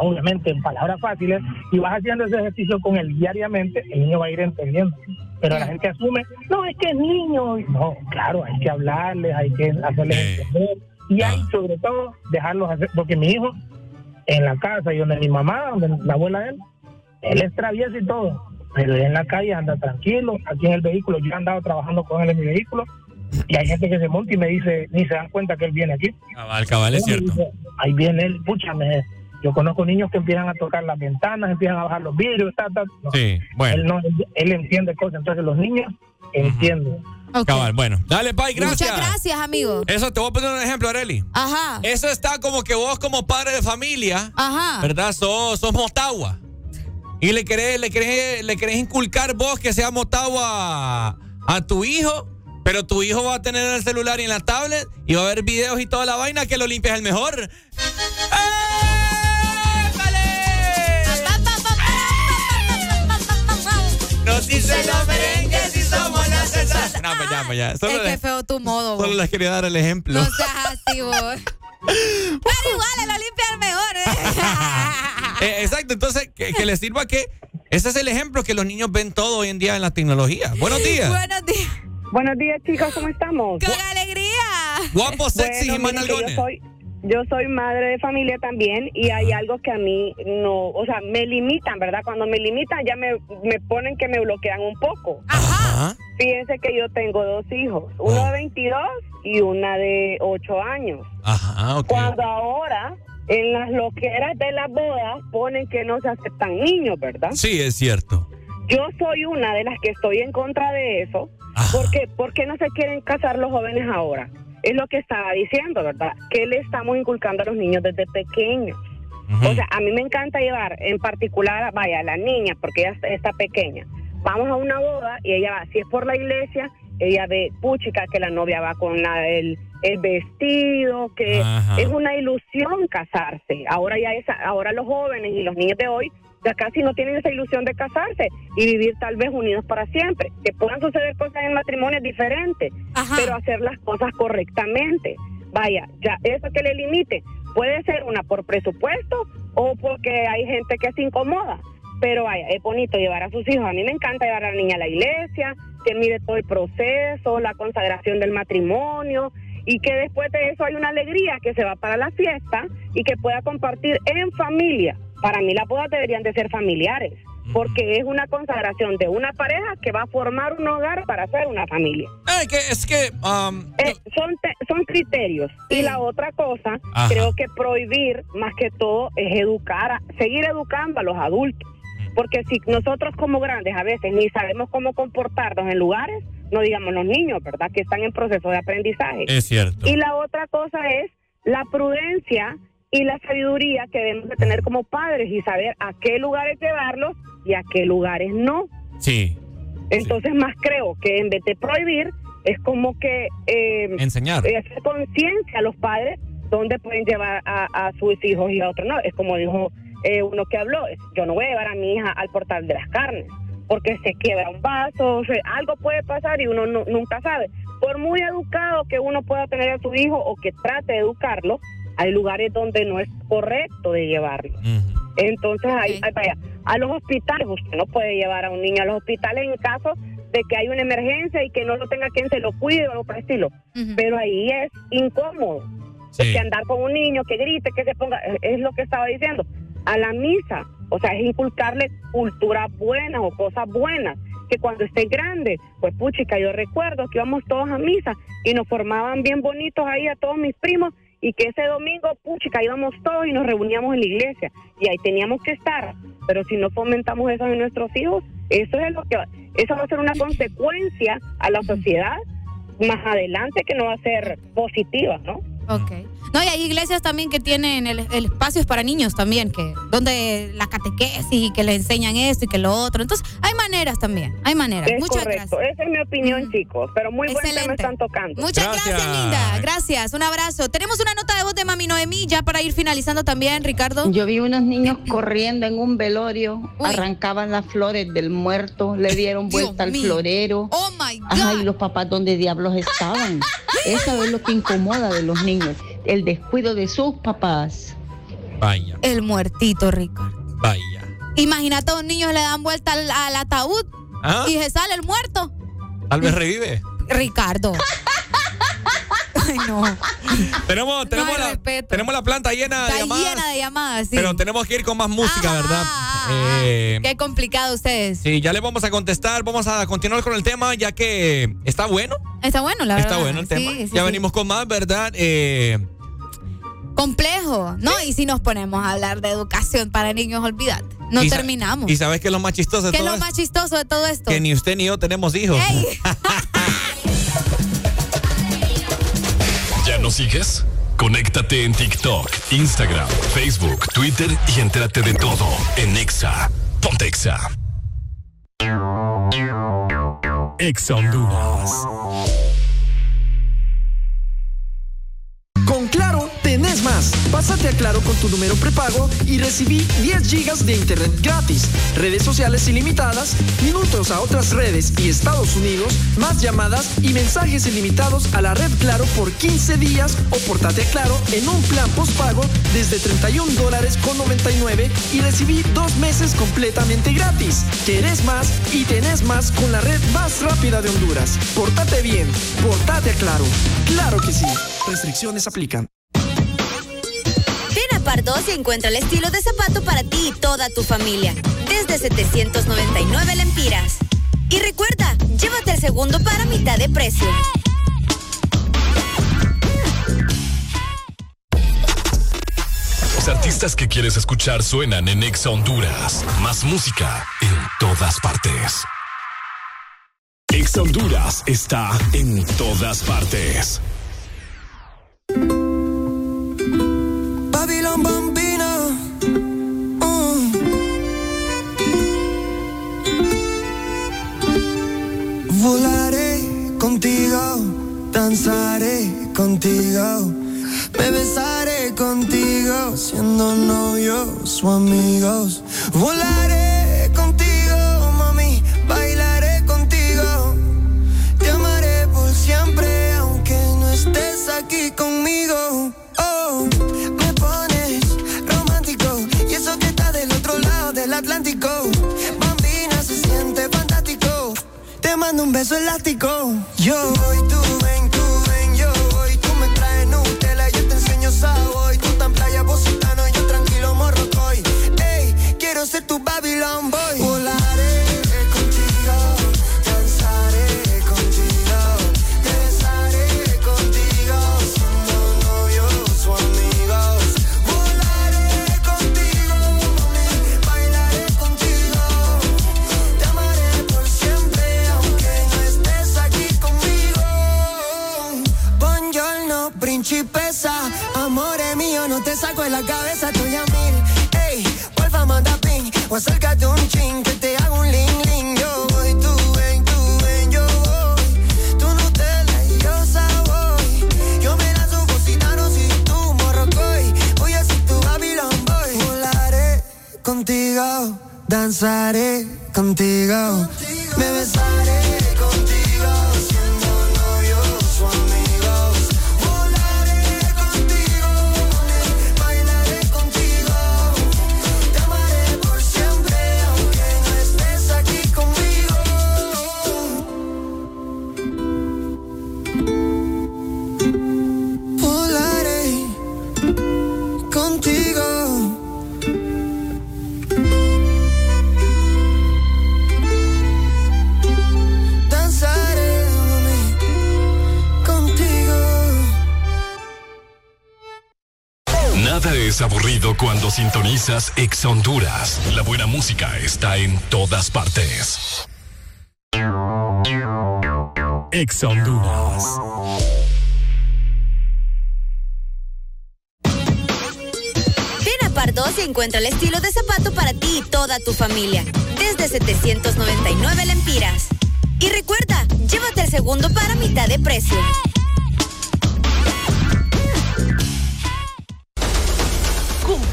obviamente en palabras fáciles, y vas haciendo ese ejercicio con él diariamente, el niño va a ir entendiendo. Pero la gente asume, no, es que es niño. No, claro, hay que hablarles, hay que hacerles entender. Y hay, sobre todo, dejarlos hacer, porque mi hijo, en la casa y donde mi mamá, donde la abuela de él, él es travieso y todo, pero en la calle anda tranquilo, aquí en el vehículo, yo he andado trabajando con él en mi vehículo, Y hay gente que se monta y me dice, ni se dan cuenta que él viene aquí. Cabal, cabal, es cierto. Ahí viene él, púchame. Yo conozco niños que empiezan a tocar las ventanas, empiezan a bajar los vidrios, ta, ta. No, Sí, bueno. Él, no, él, él entiende cosas, entonces los niños entienden. Cabal, bueno. Dale, Pai, gracias. Muchas gracias, amigo. Eso te voy a poner un ejemplo, Areli. Ajá. Eso está como que vos como padre de familia, Ajá. ¿verdad? Sos, sos motagua. Y le querés, le, querés, le querés inculcar vos que sea motagua a, a tu hijo, pero tu hijo va a tener en el celular y en la tablet y va a ver videos y toda la vaina que lo limpias el mejor. Nos dicen los merengues y somos las salsas. No, pues ya, pues ya. Solo, Es que feo tu modo. solo vos. les quería dar el ejemplo. No seas así, vos. Pero igual, el Olimpia es mejor. ¿eh? Eh, exacto, entonces que, que les sirva que ese es el ejemplo que los niños ven todo hoy en día en la tecnología. Buenos días. Buenos días. Buenos días, chicos, ¿cómo estamos? ¡Con alegría! Guapos, sexy y Bueno, manalgones. yo soy, yo soy madre de familia también y hay algo que a mí no, o sea, me limitan, ¿verdad? Cuando me limitan ya me, me ponen que me bloquean un poco. Ajá. Fíjense que yo tengo dos hijos, uno de 22 y una de 8 años. Ajá. Cuando ahora en las loqueras de las bodas ponen que no se aceptan niños, ¿verdad? Sí, es cierto. Yo soy una de las que estoy en contra de eso. Porque, ¿Por qué no se quieren casar los jóvenes ahora? Es lo que estaba diciendo, ¿verdad? Que le estamos inculcando a los niños desde pequeños. O sea, a mí me encanta llevar en particular, vaya, a la niña, porque ella está pequeña. Vamos a una boda y ella va, si es por la iglesia, ella ve, puchica, que la novia va con la, el, el vestido, que Ajá. es una ilusión casarse. Ahora ya esa, ahora los jóvenes y los niños de hoy ya casi no tienen esa ilusión de casarse y vivir tal vez unidos para siempre. Que puedan suceder cosas en el matrimonio es diferente, pero hacer las cosas correctamente. Vaya, ya eso que le limite puede ser una por presupuesto o porque hay gente que se incomoda. Pero vaya, es bonito llevar a sus hijos. A mí me encanta llevar a la niña a la iglesia, que mire todo el proceso, la consagración del matrimonio y que después de eso hay una alegría que se va para la fiesta y que pueda compartir en familia. Para mí las bodas deberían de ser familiares, porque es una consagración de una pareja que va a formar un hogar para hacer una familia. Eh, que, es que... um, Eh, son, te- son criterios. Y la otra cosa, Ajá. creo que prohibir más que todo es educar, a- seguir educando a los adultos. Porque si nosotros como grandes a veces ni sabemos cómo comportarnos en lugares, no digamos los niños, ¿verdad? Que están en proceso de aprendizaje. Es cierto. Y la otra cosa es la prudencia y la sabiduría que debemos de tener como padres y saber a qué lugares llevarlos y a qué lugares no. Sí. Entonces más creo que en vez de prohibir es como que eh, Enseñar. hacer conciencia a los padres dónde pueden llevar a, a sus hijos y a otros no. Es como dijo eh, uno que habló, es, yo no voy a llevar a mi hija al portal de las carnes porque se quiebra un vaso, o sea, algo puede pasar y uno no- nunca sabe. Por muy educado que uno pueda tener a su hijo o que trate de educarlo, hay lugares donde no es correcto de llevarlo. Entonces, ahí, ahí vaya, a los hospitales, usted no puede llevar a un niño a los hospitales en caso de que hay una emergencia y que no lo tenga quien se lo cuide o algo por el estilo. Pero ahí es incómodo. Que andar con un niño que grite, que se ponga, es lo que estaba diciendo. A la misa, o sea, es inculcarle culturas buenas o cosas buenas. Que cuando esté grande, pues puchica, yo recuerdo que íbamos todos a misa y nos formaban bien bonitos ahí a todos mis primos y que ese domingo, puchica, íbamos todos y nos reuníamos en la iglesia y ahí teníamos que estar. Pero si no fomentamos eso en nuestros hijos, eso es lo que va- eso va a ser una consecuencia a la sociedad más adelante que no va a ser positiva, ¿no? Ok. No, y hay iglesias también que tienen el, el espacios para niños también, que donde la catequesis y que le enseñan esto y que lo otro. Entonces, hay maneras también, hay maneras. Es Muchas correcto, gracias. esa es mi opinión, chicos, pero muy buen tema Excelente. están tocando. Muchas gracias. linda. Gracias. Un abrazo. Tenemos una nota de voz de Mami Noemí ya para ir finalizando también, Ricardo. Yo vi unos niños corriendo en un velorio, arrancaban las flores del muerto, le dieron vuelta al mío. florero. Oh my God. Ajá, y los papás, ¿dónde diablos estaban? Eso es lo que incomoda de los niños, el descuido de sus papás. Vaya, El muertito, Ricardo. vaya. Imagínate a un niño le dan vuelta al, al ataúd Ajá. y se sale el muerto. Tal vez revive. Ricardo. Ay, no. Tenemos, tenemos, la, tenemos la planta llena de Está llamadas. llena de llamadas, sí. Pero tenemos que ir con más música, ¿verdad? Eh, Qué complicado ustedes. Sí, ya le vamos a contestar. Vamos a continuar con el tema ya que está bueno. Está bueno, la verdad. Está bueno el tema. ya venimos con más, ¿verdad? Eh, Complejo, ¿no? Y si nos ponemos a hablar de educación para niños, olvídate. No terminamos. ¿Y sabes qué es lo más chistoso de ¿Qué todo es lo más chistoso de todo esto? Que ni usted ni yo tenemos hijos. ¿Ya nos sigues? Conéctate en TikTok, Instagram, Facebook, Twitter y entérate de todo en Exa. Ponte Exa. Exa Honduras. Pásate a Claro con tu número prepago y recibí 10 gigas de internet gratis, redes sociales ilimitadas, minutos a otras redes y Estados Unidos, más llamadas y mensajes ilimitados a la red Claro por 15 días o portate a Claro en un plan postpago desde 31 dólares con 99 y recibí dos meses completamente gratis. Querés más y tenés más con la red más rápida de Honduras. Portate bien, portate a Claro. Claro que sí. Restricciones aplican. Pardos y encuentra el estilo de zapato para ti y toda tu familia. Desde 799 lempiras. Y recuerda, llévate el segundo para mitad de precio. Los artistas que quieres escuchar suenan en Exa Honduras. Más música en todas partes. Exa Honduras está en todas partes. Danzaré contigo, me besaré contigo, siendo novios o amigos. Volaré contigo, mami, bailaré contigo, te amaré por siempre, aunque no estés aquí conmigo. Oh, me pones romántico y eso que está del otro lado del Atlántico. Bambina se siente fantástico. Te mando un beso elástico. Yo voy, tú quiero ser tu Babylon boy. Volaré contigo, danzaré contigo, te besaré contigo, siendo novios o amigos. Volaré contigo, bailaré contigo, te amaré por siempre, aunque no estés aquí conmigo. Buongiorno, principesa, amore mío, no te saco de la cabeza, estoy a o acércate un chin, que te hago un ling ling. Yo voy, tú ven, tú ven, yo voy. Tú Nutella y yo sabor. Yo me lanzo positano si tú morrocoy. Voy a ser tu Babylon boy. Volaré contigo, danzaré contigo, me besaré aburrido cuando sintonizas Exa Honduras. La buena música está en todas partes. Exa Honduras. Ven a Pardos y encuentra el estilo de zapato para ti y toda tu familia. Desde 799 lempiras. Y recuerda, llévate el segundo para mitad de precio.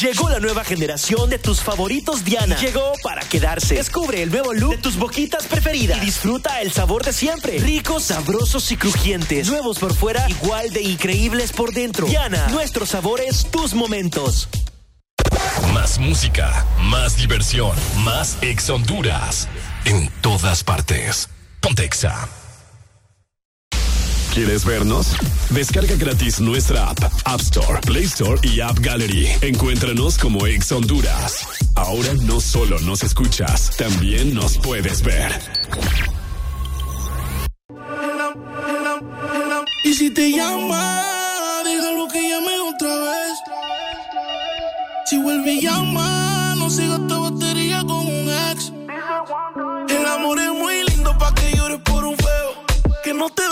Llegó la nueva generación de tus favoritos Diana. Llegó para quedarse. Descubre el nuevo look de tus boquitas preferidas y disfruta el sabor de siempre. Ricos, sabrosos y crujientes. Nuevos por fuera, igual de increíbles por dentro. Diana, nuestros sabores, tus momentos. Más música, más diversión, más ex Honduras. En todas partes. Pontexa. ¿Quieres vernos? Descarga gratis nuestra app, App Store, Play Store y App Gallery. Encuéntranos como Ex Honduras. Ahora no solo nos escuchas, también nos puedes ver. Y si te llama, déjalo que llame otra vez. Si vuelve y llama, no siga esta batería con un ex. El amor es muy lindo pa' que llores por un feo. Que no te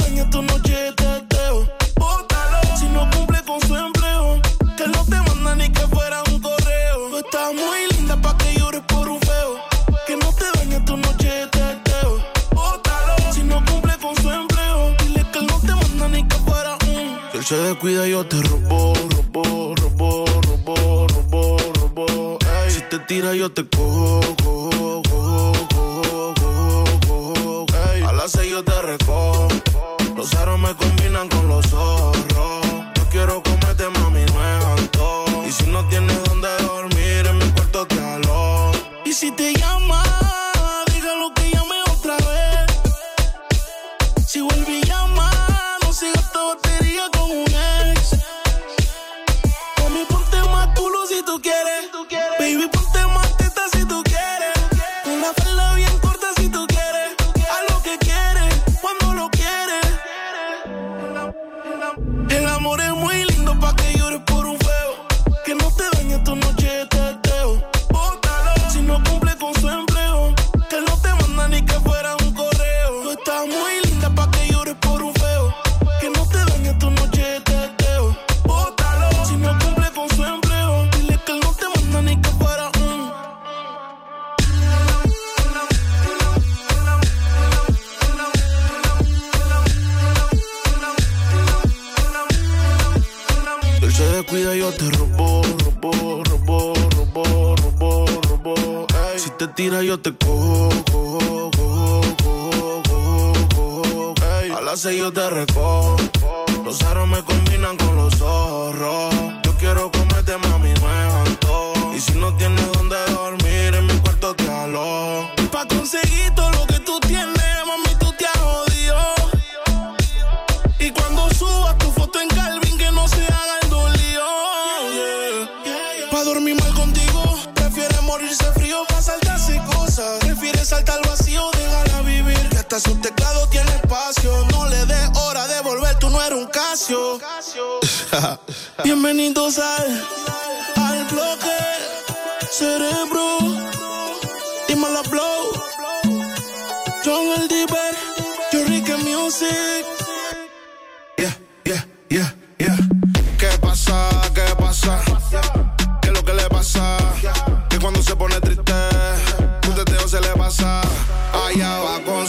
se descuida, yo te robo, robo, robo, robo, robo, robo. Si te tira, yo te cojo, cojo, cojo, cojo, cojo, cojo. A las seis yo te recojo. Los aros me combinan con los zorros. Ey, si te tira, yo te cojo, cojo, cojo, cojo, cojo, cojo. Ey, a las seis yo te recojo. Los aros me combinan con los zorros. Yo quiero comerte, mami, es antojo. Y si no tienes donde dormir, en mi cuarto te alojo. Pa' conseguir todo lo su teclado tiene espacio. No le des hora de volver, tú no eres un Casio. Bienvenidos al, al bloque cerebro. Dímelo, blow. John el Diver, yo Ricky Music. Yeah, yeah, yeah, yeah. ¿Qué pasa? ¿Qué pasa? ¿Qué es lo que le pasa? Que cuando se pone triste, un teteo se le pasa. Allá va con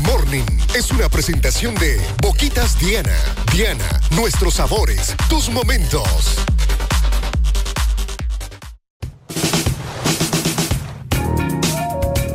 Morning es una presentación de Boquitas Diana. Diana, nuestros sabores, tus momentos.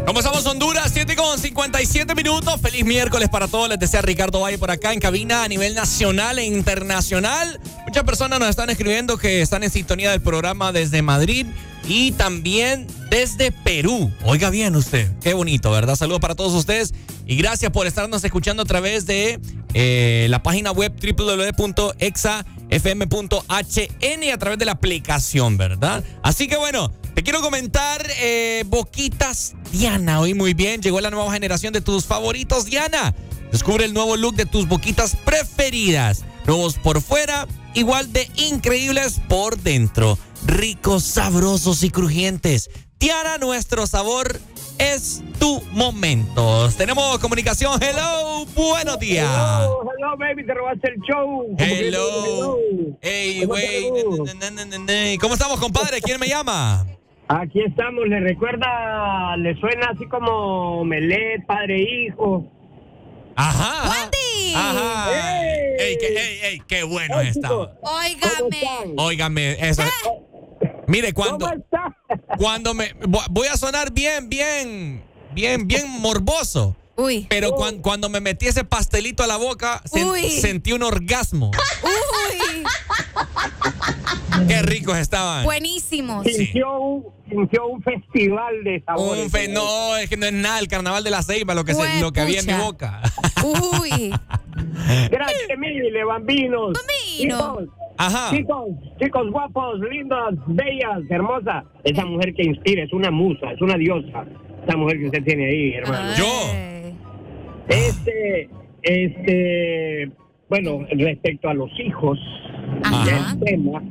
¿Cómo estamos Honduras? 7 con 57 minutos. Feliz miércoles para todos. Les desea Ricardo Valle por acá en cabina a nivel nacional e internacional. Muchas personas nos están escribiendo que están en sintonía del programa desde Madrid y también desde Perú. Oiga bien usted, qué bonito, ¿verdad? Saludos para todos ustedes y gracias por estarnos escuchando a través de eh, la página web www.exafm.hn a través de la aplicación, ¿verdad? Así que bueno, te quiero comentar, eh, Boquitas Diana, hoy muy bien, llegó la nueva generación de tus favoritos, Diana. Descubre el nuevo look de tus boquitas preferidas. Nuevos por fuera, igual de increíbles por dentro. Ricos, sabrosos y crujientes. Diana, nuestro sabor, es tu momento. Tenemos comunicación. Hello, buenos días. Hello, hello, baby, te robaste el show. Hello. Hey, güey. ¿Cómo estamos, compadre? ¿Quién me llama? Aquí estamos, le recuerda, le suena así como Melet, padre e hijo. Ajá. ¡Wandy! Ajá. Ey, qué, ey, ey, qué bueno está. Óigame. Óigame, eso. Mire, cuando, ¿Cómo está? cuando me voy a sonar bien, bien, bien, bien morboso. Uy. Pero cuan- cuando me metí ese pastelito a la boca, sen- sentí un orgasmo. Uy. Qué ricos estaban. Buenísimos. Sintió, un, sintió un festival de sabores. Un fe- no, es que no es nada el carnaval de la ceiba lo que, se- lo que había en mi boca. Uy. Gracias, mille, bambinos. Bambino. Chicos, Ajá. chicos, chicos guapos, lindos, bellas, hermosas. Esa mujer que inspira es una musa, es una diosa. Esa mujer que usted tiene ahí, hermano. Yo. Este, este, bueno, respecto a los hijos, Ajá. el tema.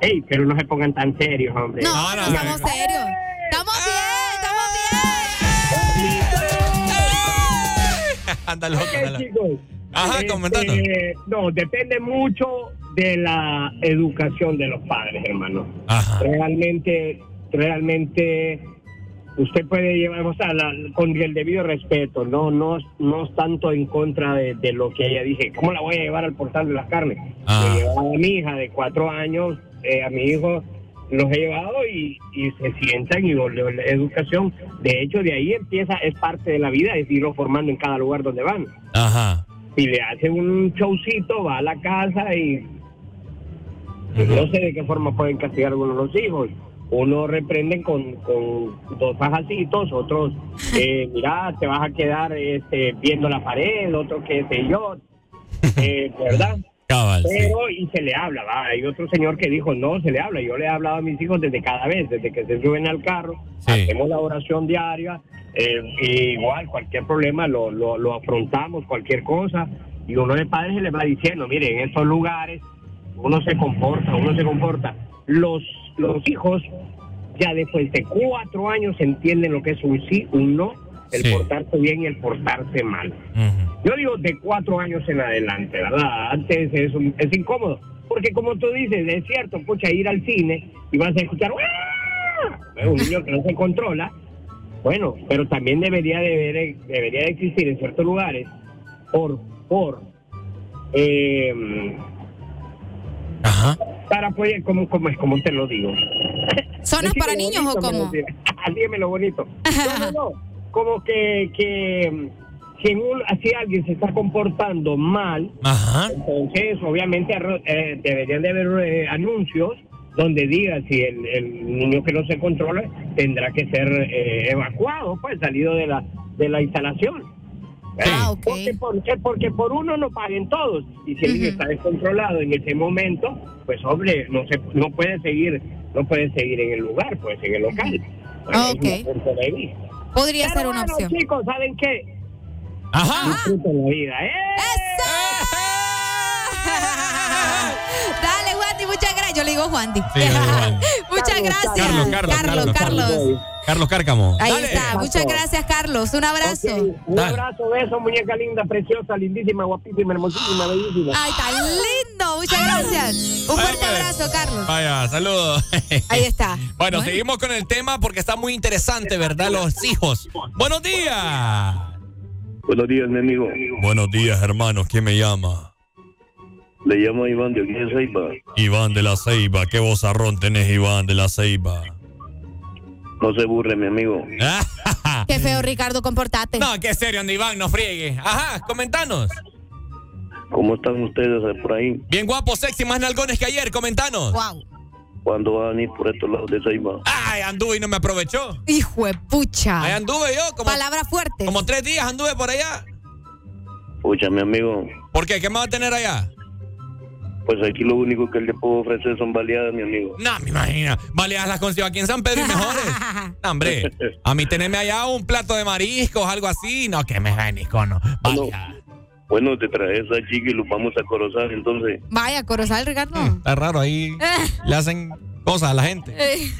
Ey, pero no se pongan tan serios, hombre. No, No, no, no, estamos no. serios. Estamos bien, estamos bien. Anda loco, Ok, anda loco. chicos. Ajá, Este, comentanos. No, depende mucho de la educación de los padres, hermano. Ajá. Realmente, realmente, usted puede llevar, o sea, la- con el debido respeto, no, no, no es tanto en contra de, de lo que ella dije. ¿Cómo la voy a llevar al portal de las carnes? Ah. He llevado a mi hija de cuatro años, eh, a mi hijo los he llevado y, y se sientan y la la educación. De hecho, de ahí empieza, es parte de la vida, es irlo formando en cada lugar donde van Ajá. si le hace un showcito, va a la casa y no sé de qué forma pueden castigar algunos de los hijos. Uno reprenden con, con dos fajacitos, otros, eh, mira, te vas a quedar este, viendo la pared, otro qué sé yo, eh, ¿verdad? Cabal, sí. Pero, y se le habla, va. Hay otro señor que dijo, no, se le habla. Yo le he hablado a mis hijos desde cada vez, desde que se suben al carro, Sí. hacemos la oración diaria, eh, y igual, cualquier problema lo, lo, lo afrontamos, cualquier cosa, y uno de padres se le va diciendo, mire, en estos lugares uno se comporta, uno se comporta. Los, los hijos ya después de cuatro años entienden lo que es un sí, un no, el Sí. portarse bien y el portarse mal. Yo digo de cuatro años en adelante, ¿verdad? Antes es, un- es incómodo. Porque como tú dices, es cierto, pucha, ir al cine y vas a escuchar "¡Ah!". Es un niño que no se controla. Bueno, pero también debería de, debería de existir en ciertos lugares por, por, eh, Ajá. para apoyar, como, como, es, como te lo digo. ¿Zonas Decime para niños o bonito, cómo? me decía. Dígame lo bonito. No, no, no. Como que, que, que un- si alguien se está comportando mal, Ajá. entonces obviamente eh, deberían de haber eh, anuncios donde diga si el, el niño que no se controla tendrá que ser eh, evacuado, pues salido de la, de la instalación. Ah, ok. Porque, por, eh, porque por uno no paguen todos. Y si el niño Ujú. está descontrolado en ese momento, pues hombre, no se no puede seguir, no puede seguir en el lugar, puede seguir en el local. Ah. Podría Pero ser una bueno, opción. chicos, ¿saben qué? Ajá. Disfruten la vida, ¿eh? Dale, Wandy, muchas. Yo le digo Wandy. Sí, muchas gracias. Carlos, Carlos, Carlos. Carlos, Carlos. Carlos Cárcamo. Ahí Dale. está. Muchas gracias, Carlos. Un abrazo. Un Dale. abrazo, beso, muñeca linda, preciosa, lindísima, guapísima, hermosísima, bellísima. Ay, tan lindo. Muchas gracias. Un fuerte Ay, abrazo, Carlos. Vaya, saludos. Ahí está. Bueno, seguimos con el tema porque está muy interesante, ¿verdad? Los hijos. Buenos días. Buenos días, mi amigo. Buenos días, hermanos. ¿Quién me llama? Le llamo a Iván de aquí de Ceiba. Iván de la Ceiba. ¿Qué vozarrón tenés, Iván de la Ceiba? No se burre, mi amigo. Qué feo, Ricardo, comportate. No, qué serio, anda, Iván, no friegue. Ajá, comentanos. ¿Cómo están ustedes por ahí? Bien guapo, sexy, más nalgones que ayer, comentanos. Wow. ¿Cuándo van a venir por estos lados de Ceiba? Ay, anduve y no me aprovechó. Hijo de pucha. Ahí anduve yo, como, Palabra fuerte. como tres días anduve por allá. Pucha, mi amigo, ¿Por qué? ¿Qué me va a tener allá? Pues aquí lo único que le puedo ofrecer son baleadas, mi amigo. No, me imagino. Baleadas las consigo aquí en San Pedro y mejores. No, hombre, a mí tenerme allá un plato de mariscos, algo así. No, que me venís con no. Baleadas. Bueno, te traes a Chiqui y lo vamos a corozar, entonces. Vaya, Corozal, Ricardo. Está raro ahí. Le hacen cosas a la gente. Eh.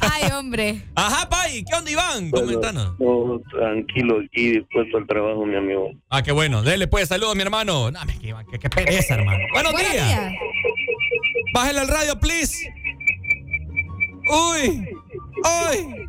Ay, hombre. Ajá, Pai, ¿qué onda, Iván? Comentanos. No, tranquilo, aquí dispuesto al trabajo, mi amigo. Ah, qué bueno. Dele pues, saludos, mi hermano. No, me Iván, qué, qué pereza, hermano. Buenos, Buenos días. días. Bájale al radio, please. Uy. Uy.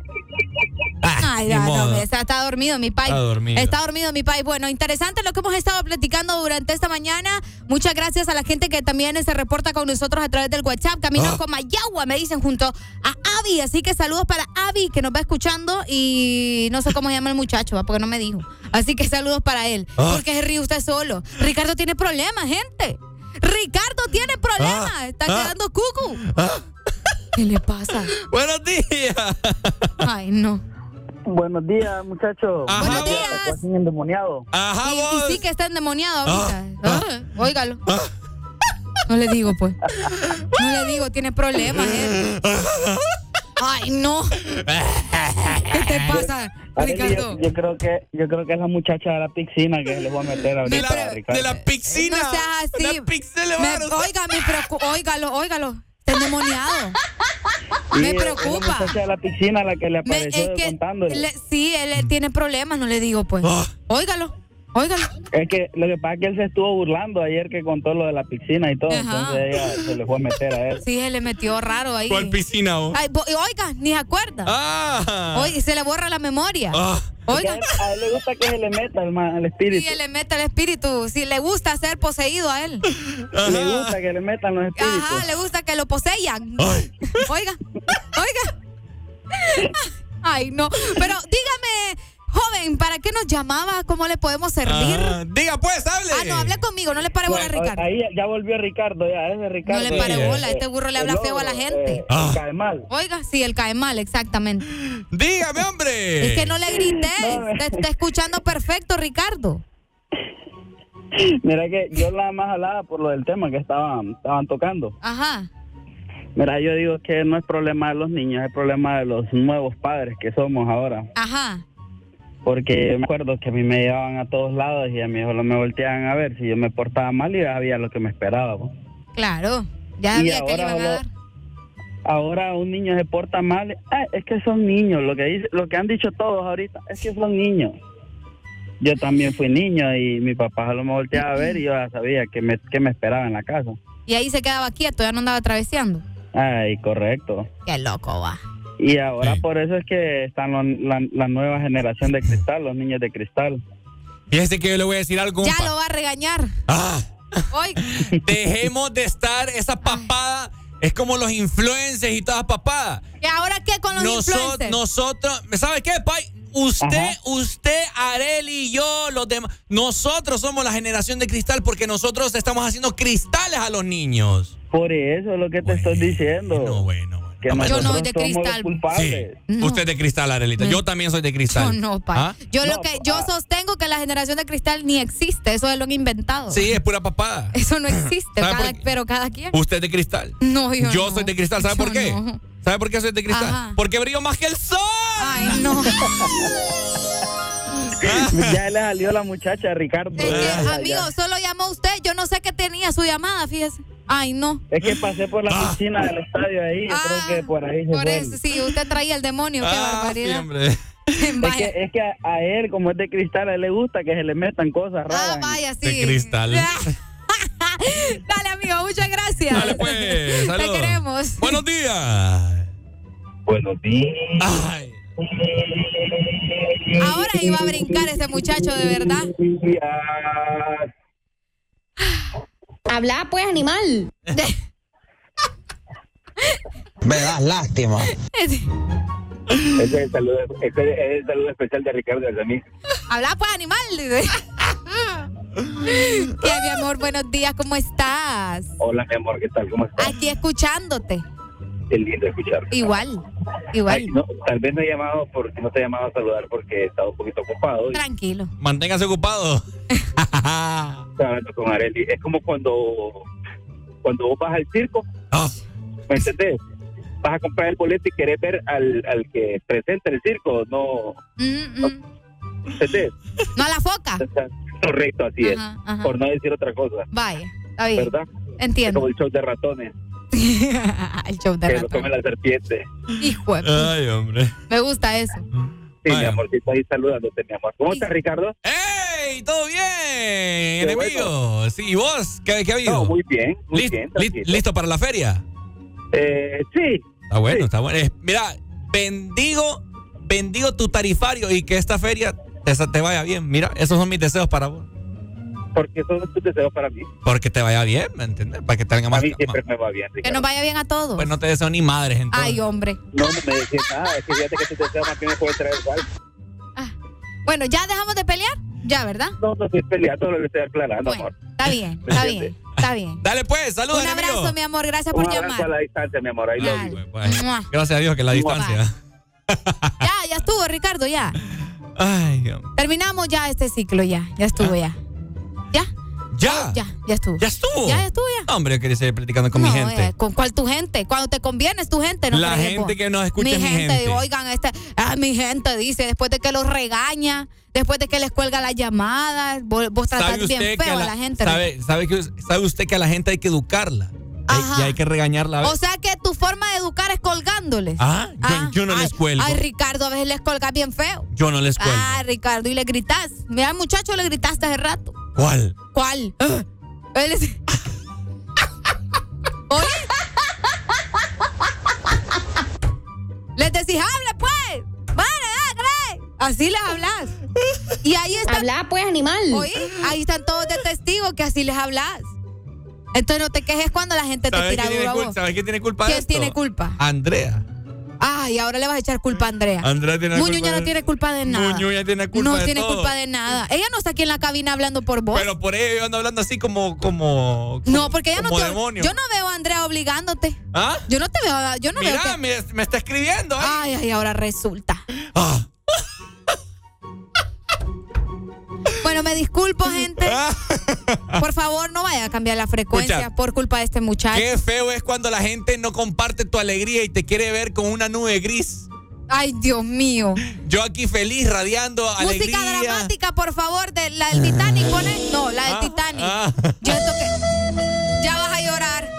Ay, ni ya, no, está, está dormido mi país. Está dormido. Está dormido mi país. Bueno, interesante lo que hemos estado platicando durante esta mañana. Muchas gracias a la gente que también se reporta con nosotros a través del WhatsApp. Camino Ah. con Mayagua, me dicen junto a Avi. Así que saludos para Avi, que nos va escuchando. Y no sé cómo se llama el muchacho, ¿va? porque no me dijo. Así que saludos para él. Ah. Porque se ríe usted solo. Ricardo tiene problemas, gente. Ricardo tiene problemas. Ah. Está Ah. quedando cucu. ¿Qué le pasa? Buenos días. Ay, no. Buenos días, muchachos. Ajá, Buenos días. Estás endemoniado. Ajá, Y, vos. y sí que está endemoniado ahorita. Ah, óigalo. No le digo, pues. No le digo, tiene problemas, eh. Ay, no. ¿Qué te pasa, Ricardo? Yo, yo creo que yo creo que es la muchacha de la piscina que se le voy a meter ahorita De la- a Ricardo. De la piscina. No seas así. La pixel le va Me- a oiga, me. Óigalo, óigalo. Está endemoniado. Sí, me es la preocupa. muchacha de la piscina la que le Me- apareció es que contándole. le- sí, él tiene problemas, no le digo, pues. Óigalo, óigalo. Es que lo que pasa es que él se estuvo burlando ayer que contó lo de la piscina y todo, Ajá. entonces ella se le fue a meter a él. Sí, se le metió raro ahí. ¿Cuál piscina, vos? Ay, bo- y oiga, ni se acuerda. Ah. Oye, se le borra la memoria. Ah. Oiga. A él, a él le gusta que se le meta el, el espíritu. Sí, él le mete el espíritu. Si le gusta ser poseído a él. Le gusta que le metan los espíritus. Ajá, le gusta que lo poseyan. Oiga, oiga. Ay, no. Pero dígame, joven, ¿para qué nos llamaba? ¿Cómo le podemos servir? Ah, diga pues, hable. Ah, no, hable conmigo, no le pare bola a Ricardo. Ahí ya, volvió Ricardo, ya, ese Ricardo. No le pare eh, bola, eh, este burro le habla el feo a la gente. eh, Ah. cae mal. Oiga, sí, él cae mal, exactamente. Dígame, hombre. Es que no le grité, No, te está escuchando perfecto, Ricardo. Mira que yo nada más hablaba por lo del tema que estaban, estaban tocando. Ajá. Mira, yo digo que no es problema de los niños, es problema de los nuevos padres que somos ahora. Ajá. Porque yo me acuerdo que a mí me llevaban a todos lados y a mí solo me volteaban a ver si yo me portaba mal y ya sabía lo que me esperaba. pues. Claro. Ya Y sabía que le ahora iban a lo- dar. Ahora un niño se porta mal, ah, es que son niños, lo que dice, lo que han dicho todos ahorita, es que son niños. Yo también fui niño y mi papá solo me volteaba a ver y yo ya sabía que me, que me esperaba en la casa. Y ahí se quedaba quieto, ya no andaba traveseando. Ay, correcto. Qué loco va. Y ahora por eso es que están lo- la, la nueva generación de cristal, los niños de cristal. Fíjese que yo le voy a decir algo. Ya lo va a regañar. Ah, Oiga. dejemos de estar esa papada. Es como los influencers y todas papadas. ¿Y ahora qué con los Noso- influencers? nosotros, ¿sabe qué, Pai? Usted, usted, Areli y yo, los demás, nosotros somos la generación de cristal porque nosotros estamos haciendo cristales a los niños. Por eso es lo que te estoy diciendo. No, bueno, Que Yo no soy de cristal. Sí, usted es de cristal, Arelita. Yo también soy de cristal. Yo no, pa. ¿Ah? Yo lo No, que yo pa. sostengo que la generación de cristal ni existe, eso es lo han inventado. Sí, es pura papada. Eso no existe, pero cada quien. Usted es de cristal. No, yo, Yo no. soy de cristal. ¿Sabe Yo por qué? no. ¿Sabe por qué soy de cristal? Ajá. Porque brillo más que el sol. Ay, no. ya le salió la muchacha a Ricardo. Es que, amigo, ya. solo llamó usted. Yo no sé qué tenía su llamada, fíjese. Ay, no. Es que pasé por la piscina del estadio ahí, yo creo que por ahí se Ah, Por fue. eso, sí, usted traía el demonio. Qué Ah, barbaridad. hombre. Es que, es que a, a él, como es de cristal, a él le gusta que se le metan cosas raras. Ah, vaya, sí. De cristal. Dale, amigo, muchas gracias. Dale, pues. Te queremos. Buenos días. Buenos días. Ay. Ahora iba a brincar ese muchacho, de verdad. Habla pues, animal. Me das lástima. Ese es el saludo, ese es el saludo especial de Ricardo desde mí. Habla pues, animal. dice. ¿Qué, mi amor? Buenos días, ¿cómo estás? Hola, mi amor, ¿qué tal? ¿Cómo estás? Aquí escuchándote. Qué lindo escuchar. Igual, igual. Ay, no, tal vez no he llamado porque no te he llamado a saludar porque he estado un poquito ocupado. y Tranquilo. Manténgase ocupado. con Areli. Es como cuando, cuando vos vas al circo, Ah. ¿me entendés? Vas a comprar el boleto y querés ver al, al que presenta el circo, no, Mm, mm. ¿entendés? No a la foca. Correcto, así Ajá, es. ajá. Por no decir otra cosa, Vaya, está bien. ¿verdad? Es Entiendo. como el show de ratones. el show de Que lo come la serpiente. Hijo de Ay, hombre. Me gusta eso. Sí, mi amorcito, ahí saludándote, mi amor. ¿Cómo estás, Ricardo? ¡Ey! ¿Todo bien, enemigo? Sí, ¿y vos? ¿Qué, qué ha habido? No, muy bien, muy List- bien, li-. ¿Listo para la feria? Eh, sí. Está bueno, está bueno. Eh, mira, bendigo, bendigo tu tarifario y que esta feria te, te vaya bien. Mira, esos son mis deseos para vos. Porque esos son tus deseos para mí. Porque te vaya bien, ¿me entiendes? Para que tenga más. A mí siempre me va bien, Que nos vaya bien a todos. Pues no te deseo ni madres, entonces. Ay, hombre. No, no me decís nada. Es que fíjate que tus deseos más bien me pueden traer igual. Bueno, ¿ya dejamos de pelear? Ya, ¿verdad? No, no estoy peleando, lo estoy aclarando, amor. Está bien, está bien, está bien. Dale pues, saludos, Un abrazo, mi amor. Gracias Un por abrazo llamar. a la distancia, mi amor. Ahí lo gracias a Dios que la distancia. Ya, ya estuvo, Ricardo, ya. Ay, Dios. Terminamos ya este ciclo, ya. Ya estuvo, ya. ¿Ya? ¿Ya? Ya, ya estuvo. ¿Ya estuvo? Ya, estuvo, ya. Hombre, yo quería seguir platicando con mi gente. eh, ¿Con cuál tu gente? Cuando te conviene es tu gente, ¿no? La gente vos? que nos escucha mi gente. gente. Oigan, este, ah, mi gente dice, después de que los regaña, después de que les cuelga las llamadas, vos, vos tratás bien feo a la, gente. sabe, sabe, que, sabe usted que a la gente hay que educarla. Ajá. y hay que regañarla. O sea que tu forma de educar es colgándoles. Ah, yo, yo no les cuelgo. Ay, Ricardo, a veces les colgas bien feo. yo no les cuelgo. Ah, Ricardo, y le gritas. Mira, muchacho le gritaste hace rato. ¿Cuál? ¿Cuál? Ah, él es- ¿Oye? Les decís, hable pues. Vale, dale. Así les hablas. Y ahí están. Habla, pues, animal. Oye, ahí están todos de testigos que así les hablas. Entonces no te quejes cuando la gente te ¿Sabes tira duro. ¿Sabes quién tiene culpa de ¿Quién esto? tiene culpa? Andrea. Ah, y ahora le vas a echar culpa a Andrea. Andrea tiene la Muñoña culpa no de- tiene culpa de nada. Muñoña tiene culpa no de tiene todo. culpa de nada. Ella no está aquí en la cabina hablando por vos. Pero por ello yo ando hablando así como, como, no, porque ella no te. demonio. Yo no veo a Andrea obligándote. ¿Ah? Yo no te veo. Yo no veo. Mira, que- me, me está escribiendo. ¿eh? Ay, ay, ahora resulta. Ah. Bueno, me disculpo, gente. Por favor, no vaya a cambiar la frecuencia Escucha. por culpa de este muchacho. Qué feo es cuando la gente no comparte tu alegría y te quiere ver con una nube gris. Ay, Dios mío. Yo aquí feliz, radiando Música alegría. dramática, por favor, de la del Titanic, pone. No, la del Ah, Titanic. ah. Yo siento que ya vas a llorar.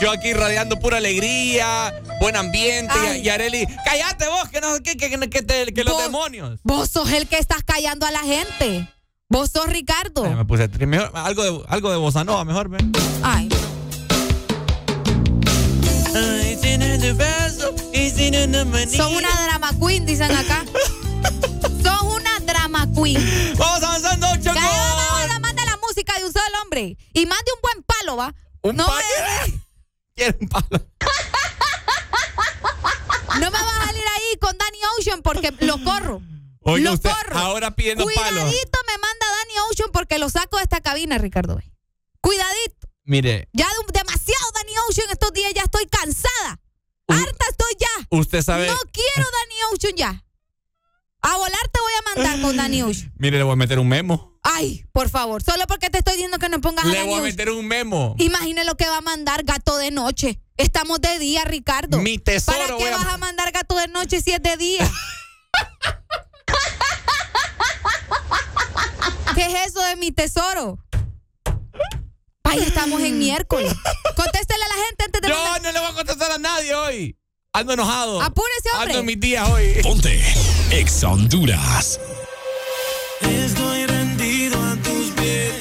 Yo aquí radiando pura alegría, buen ambiente. Y, Ay. y Areli, cállate vos, que no que, que, que te- que los demonios. Vos sos el que estás callando a la gente. Vos sos Ricardo. Ay, me puse triste. Mejor, algo de, algo de bossa nova, mejor, ve. Ay. Son una drama queen, dicen acá. Son una drama queen. Vamos avanzando. Que ahora manda la música de un solo hombre. Y mande un buen palo, ¿va? Un no palo. me, Quiero un palo. no me va a salir ahí con Danny Ocean porque lo corro. Oiga lo usted, ahora pidiendo Cuidadito palos. me manda Danny Ocean porque lo saco de esta cabina, Ricardo. Cuidadito. Mire, Ya de- demasiado Danny Ocean estos días, ya estoy cansada. Harta estoy ya. usted sabe. No quiero Danny Ocean ya. A volar te voy a mandar con Danny Ocean. Mire, le voy a meter un memo. Ay, por favor, solo porque te estoy diciendo que no pongas a Le Danny voy a meter un memo. Imagine lo que va a mandar gato de noche. Estamos de día, Ricardo. Mi tesoro ¿Para qué a- vas a mandar gato de noche si es de día? ¿Qué es eso de mi tesoro? Ay, estamos en miércoles. Contéstele a la gente antes de Yo mandar- no le voy a contestar a nadie hoy. Ando enojado. Apúrese, hombre. Ando en mis días hoy. Ponte Ex Honduras. Estoy rendido a tus pies.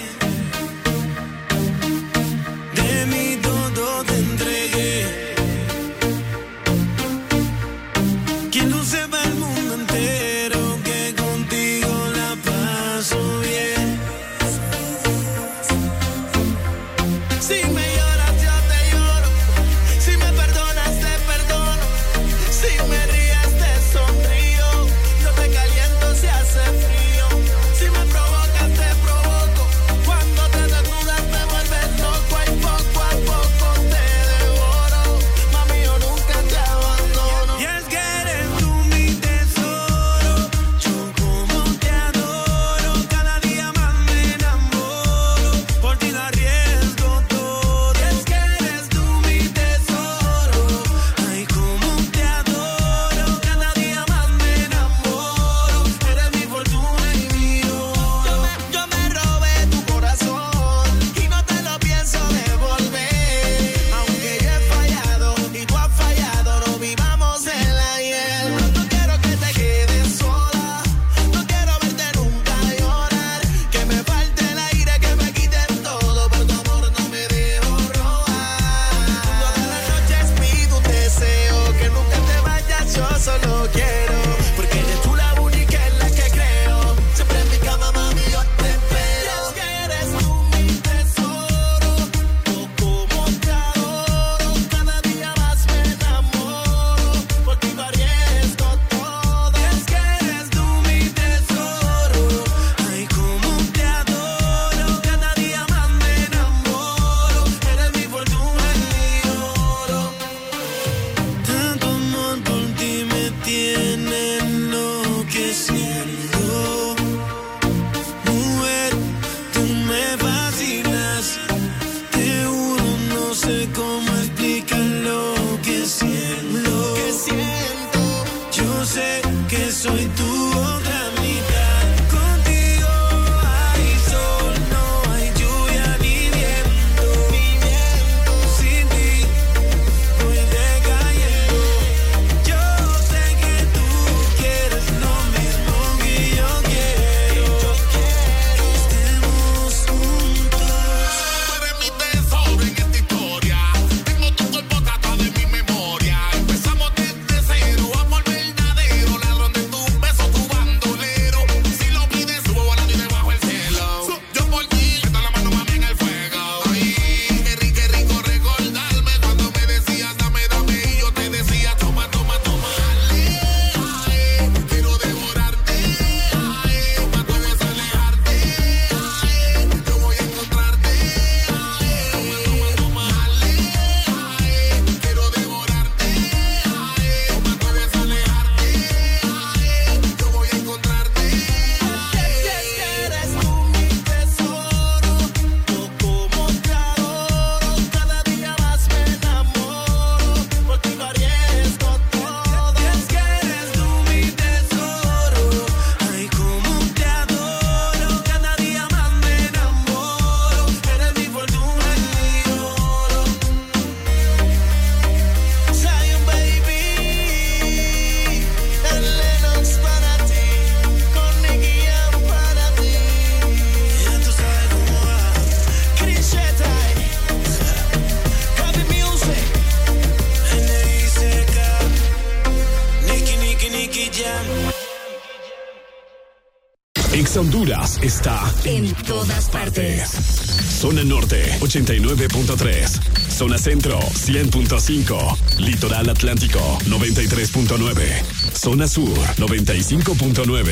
Centro 100.5, Litoral Atlántico 93.9, Zona Sur 95.9,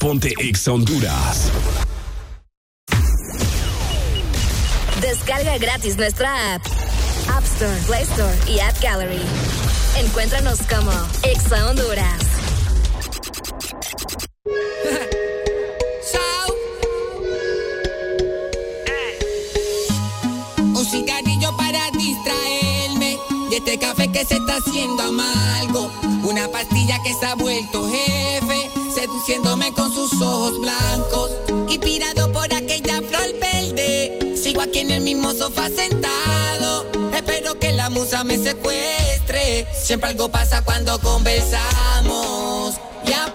Ponte Ex Honduras. Descarga gratis nuestra app. App Store, Play Store y App Gallery. Encuéntranos como Exa Honduras. haciendo amargo. Una pastilla que se ha vuelto jefe, seduciéndome con sus ojos blancos. Inspirado por aquella flor verde, sigo aquí en el mismo sofá sentado. Espero que la musa me secuestre. Siempre algo pasa cuando conversamos. Ya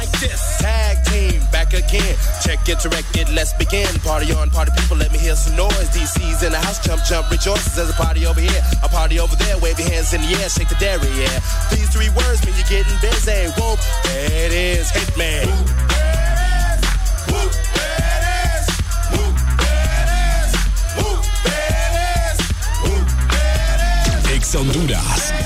get directed, let's begin. Party on, party people, let me hear some noise. DC's in the house, jump, jump, rejoices. There's a party over here, a party over there. Wave your hands in the air, shake the dairy, yeah. These three words mean you're getting busy. Whoop, there it is, Hitman. Whoop, there it is. Whoop, there it is. Honduras.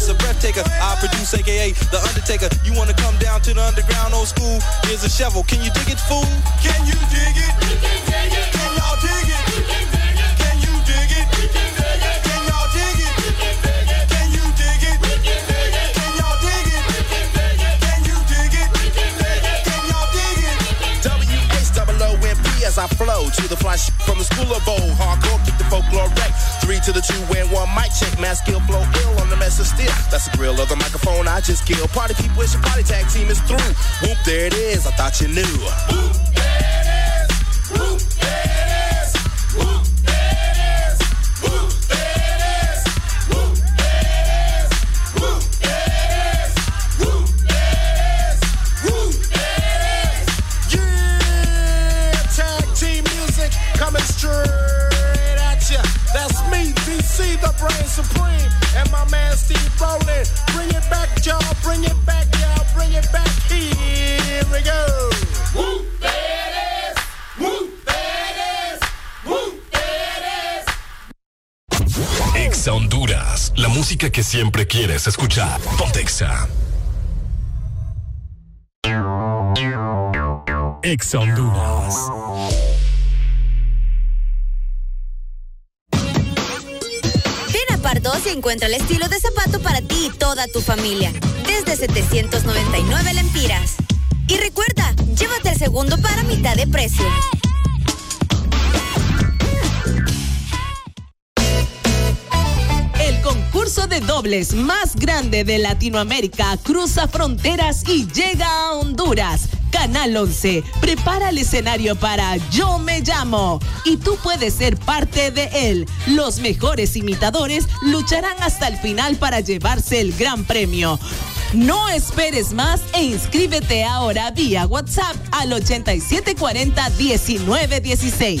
That's a breath taker. I produce AKA The Undertaker. You wanna come down to the underground old school? Here's a shovel. Can you dig it, fool? Can you dig it? Can y'all dig it? Can you dig it? Can y'all dig it? Can you dig it? Can y'all dig it? Can you dig it? Can y'all dig it? W-H-O-O-M-P as I flow to the fly sh- from the school of old. Hardcore, kick the folklore wreck. Three to the two and one mic check. Mass skill flow ill on the mess of steel. That's the grill of the microphone I just killed. Party people, it's your party tag team is through. Whoop, there it is. I thought you knew. Whoop, que siempre quieres escuchar. Pontexa. Exa Honduras. Ven a Pardos y encuentra el estilo de zapato para ti y toda tu familia. Desde 799 lempiras. Y recuerda, llévate el segundo para mitad de precio. concurso de dobles más grande de Latinoamérica cruza fronteras y llega a Honduras. Canal 11 prepara el escenario para Yo me llamo y tú puedes ser parte de él. Los mejores imitadores lucharán hasta el final para llevarse el gran premio. No esperes más e inscríbete ahora vía WhatsApp al 8740 1916.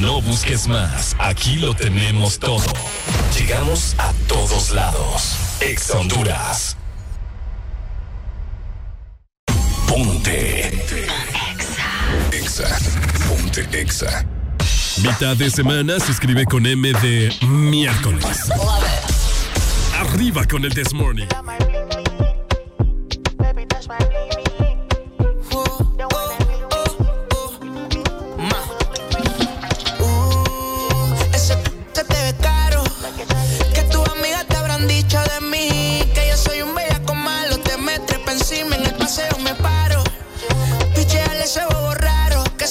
No busques más, aquí lo tenemos todo. Llegamos a todos lados. Exa Honduras. Ponte. Exa. Ponte Exa. Mitad de semana se escribe con M de miércoles. Arriba con el This Morning.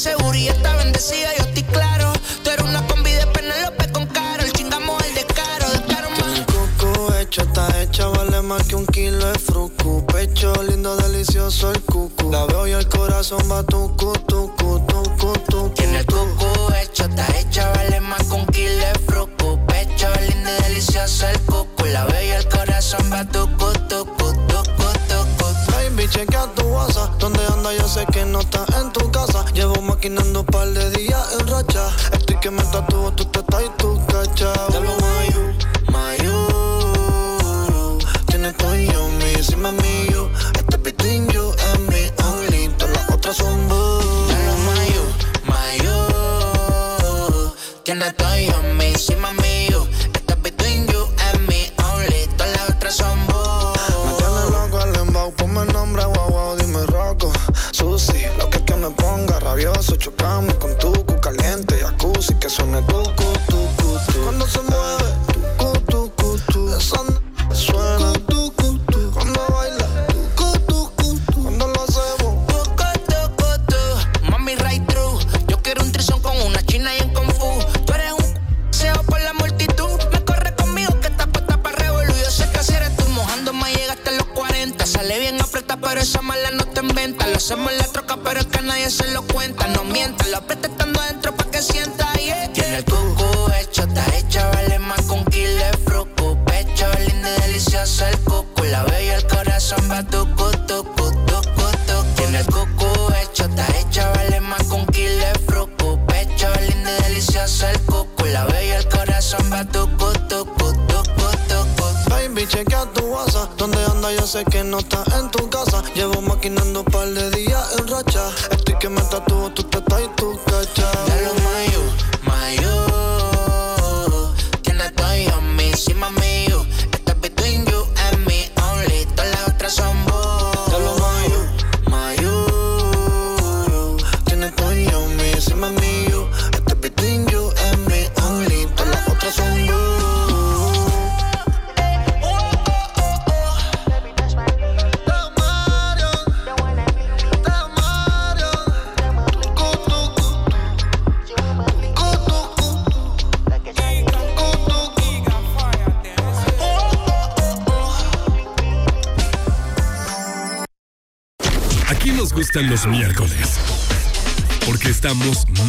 Que seguridad está bendecida, yo estoy claro. Tú eres una combi de Penelope con caro. El chingamos el descaro. Descaro más. Cucu hecha, está hecha, vale más que un kilo de frucu. Pecho lindo, delicioso el cucu. La veo y el corazón va tucu, tucu, tucu, tucu. Tiene tu cucu hecho, está hecha, vale más que un kilo de frucu. Pecho lindo y delicioso el cucu. La veo y el corazón va tucu, tucu. Mami, chequea tu WhatsApp. ¿Dónde anda? Yo sé que no estás en tu casa. Llevo maquinando un par de días en racha. Estoy que me tatuo tu teta y tu cacha. Te hablo Mayu, Mayu. Tienes todo yo, mi encima mío. Este pitín yo es mi only. Todas las otras son vos. Te hablo Mayu, Mayu. Tienes todo yo, mi encima mío. jacuzzi. Loca que me ponga rabioso, chocamos con tu cu caliente, jacuzzi, que suene tu cu, tu cu, tu. Cuando se mueve, tu cu, tu cu, tu. Esa suena, tu cu, tu. Cuando baila, tu cu, tu cu, tu. Cuando lo hacemos, tu cu, tu, Mami, right through. Yo quiero un trisón con una china y en Kung Fu. Tú eres un seo por la multitud. Me corre conmigo que está puesta para revolver. Yo sé que si eres tú mojando, me llegaste a los 40. Sale bien apretada, pero esa mala no te inventa. Lo hacemos la se lo cuenta. No mientas, lo estando adentro pa' que sienta. Tiene el cucu hecho, está hecha, vale más con kilo fruco. Pecho lindo y delicioso el cucu. La y el corazón va tucu, tucu, tucu, tucu. Tiene el cucu hecho, está hecha, vale más con kilo fruco. Pecho lindo y delicioso el cucu. La y el corazón va tucu, tucu, tucu, tucu. Baby, chequea tu WhatsApp. ¿Dónde anda? Yo sé que no está en tu casa. Llevo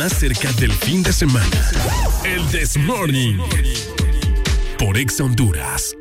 estamos más cerca del fin de semana. El This Morning. Por Ex Honduras.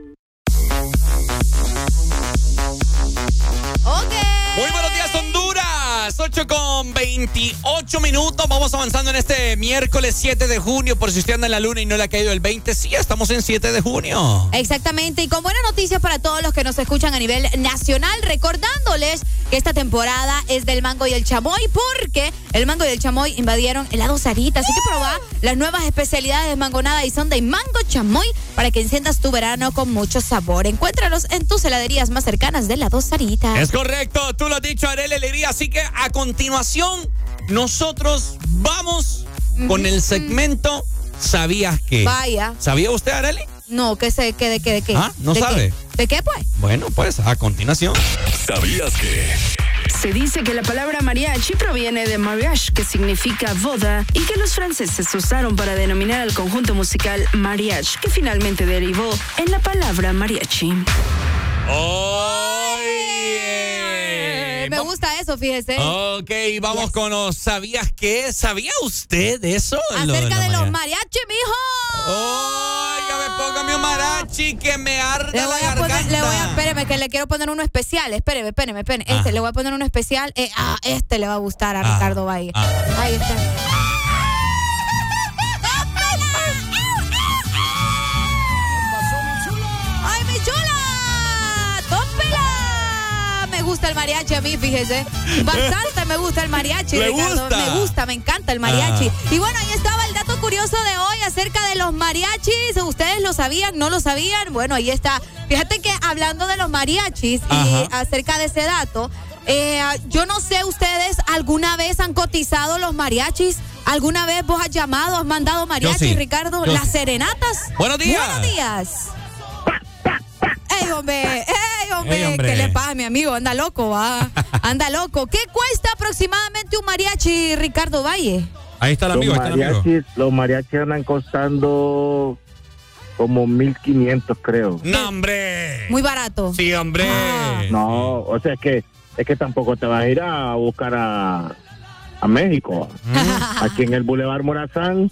28 minutos. Vamos avanzando en este miércoles 7 de junio. Por si usted anda en la luna y no le ha caído el 20, sí, estamos en 7 de junio. Exactamente, y con buena noticia para todos los que nos escuchan a nivel nacional, recordándoles que esta temporada es del mango y el chamoy, porque el mango y el chamoy invadieron helado Sarita. Así que probá las nuevas especialidades de mangonada y son de mango chamoy para que enciendas tu verano con mucho sabor. Encuéntralos en tus heladerías más cercanas de helado Sarita. Es correcto, tú lo has dicho, Arely Alegría. Así que a continuación, nosotros vamos con el segmento ¿Sabías que? Vaya. ¿Sabía usted, Arely? No, ¿qué sé? ¿Qué de qué? ¿De qué? Ah, ¿no ¿De sabe? qué? ¿De qué, pues? Bueno, pues a continuación. ¿Sabías que? Se dice que la palabra mariachi proviene de mariage, que significa boda, y que los franceses usaron para denominar al conjunto musical mariage, que finalmente derivó en la palabra mariachi. Me gusta eso, fíjese. Ok, vamos con los ¿Sabías qué? ¿Sabía usted eso? Lo Acerca de los mariachis. mariachis, mijo. Óigame, póngame un mariachi que me arde Le la voy a poner, garganta. le voy a, espéreme, que le quiero poner uno especial. Espéreme, espéreme, espéreme. Este, Ajá. le voy a poner uno especial. Eh, ah, este le va a gustar a Ajá. Ricardo Valle. Ajá. Ahí está. Mariachi a mí, fíjese. Bastante me gusta el mariachi, ¿Le Ricardo. gusta? Me gusta, me encanta el mariachi. Ah. Y bueno, ahí estaba el dato curioso de hoy acerca de los mariachis. ¿Ustedes lo sabían? ¿No lo sabían? Bueno, ahí está. Fíjate que hablando de los mariachis y acerca de ese dato, eh, yo no sé, ¿ustedes alguna vez han cotizado los mariachis? ¿Alguna vez vos has llamado, has mandado mariachis, sí. Ricardo? Yo ¿Las sí. serenatas? Buenos días. Buenos días. ¡Ey, hombre! ¡Ey, hombre! Ey, hombre. ¿Qué le pasa, mi amigo? Anda loco, va. Anda loco. ¿Qué cuesta aproximadamente un mariachi, Ricardo Valle? Ahí está el Los amigo, ahí está el amigo. mariachis, los mariachis andan costando como 1500 creo. No, hombre. Muy barato. Sí, hombre. No, o sea, es que es que tampoco te vas a ir a buscar a, a México. Aquí en el Boulevard Morazán,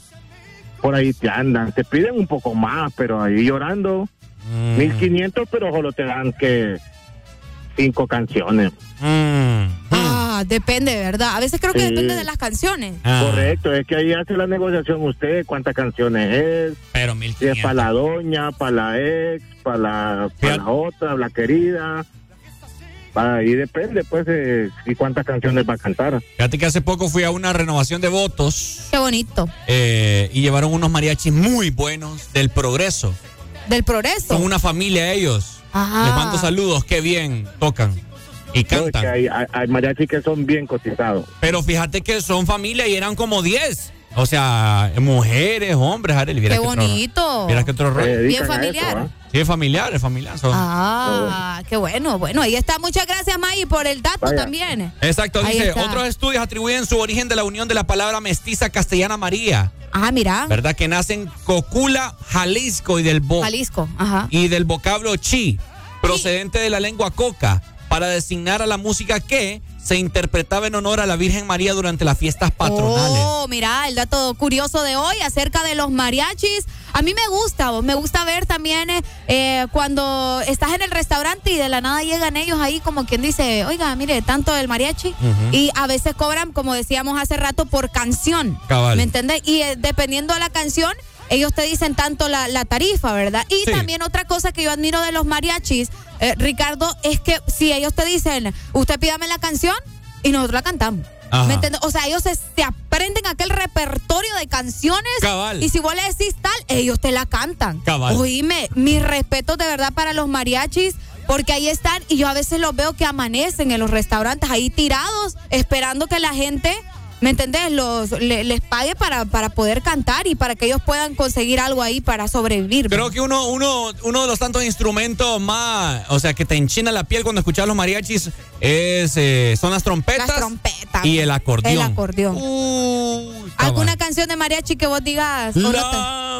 por ahí te andan. Te piden un poco más, pero ahí llorando. Mm. 1500, pero solo te dan que cinco canciones. Mm. Ah, depende, ¿verdad? A veces creo que Sí. depende de las canciones. Ah. Correcto, es que ahí hace la negociación usted, cuántas canciones es, Pero si es para la doña, para la ex, para la, para la otra, la querida. Para ahí depende, pues, eh, y cuántas canciones va a cantar. Fíjate que hace poco fui a una renovación de votos Qué bonito. eh, y llevaron unos mariachis muy buenos del progreso. Del progreso. Son una familia ellos. Ajá. Les mando saludos, qué bien tocan y No, es cantan. que hay, hay, que son bien cotizados. Pero fíjate que son familia y eran como 10. O sea, mujeres, hombres, Arely. Qué bonito. Mira que otro rollo. Bien eso, familiar. ¿Ah? Sí, es familiar, es familiar. son- Ah, qué bueno. Bueno, ahí está. Muchas gracias, May, por el dato Vaya. también. Exacto, Ahí dice, está. otros estudios atribuyen su origen de la unión de la palabra mestiza castellana María, Ah, mira. ¿verdad? Que nace en Cocula, Jalisco y del, vo- Jalisco. Ajá. y del vocablo chi, procedente de la lengua coca, para designar a la música que, se interpretaba en honor a la Virgen María durante las fiestas patronales. Oh, mira, el dato curioso de hoy acerca de los mariachis. A mí me gusta, me gusta ver también eh, eh, cuando estás en el restaurante y de la nada llegan ellos ahí como quien dice, oiga, mire, tanto el mariachi. Y a veces cobran, como decíamos hace rato, por canción. Cabal. ¿Me entiendes? Y eh, dependiendo de la canción, ellos te dicen tanto la, la tarifa, ¿verdad? Y Sí. también otra cosa que yo admiro de los mariachis, eh, Ricardo, es que si ellos te dicen, usted pídame la canción y nosotros la cantamos. Ajá. ¿Me entiendes? O sea, ellos se, se aprenden aquel repertorio de canciones. Cabal. Y si vos le decís tal, ellos te la cantan. Cabal. Oíme, mis respetos de verdad para los mariachis, porque ahí están y yo a veces los veo que amanecen en los restaurantes ahí tirados, esperando que la gente, ¿me entendés? Los, le- les pague para, para poder cantar y para que ellos puedan conseguir algo ahí para sobrevivir. Creo que uno, uno, uno de los tantos instrumentos más, o sea, que te enchina la piel cuando escuchas los mariachis es, eh, son las trompetas, Las trompetas. y el acordeón. El acordeón. ¿Alguna canción de mariachi que vos digas? o no La la.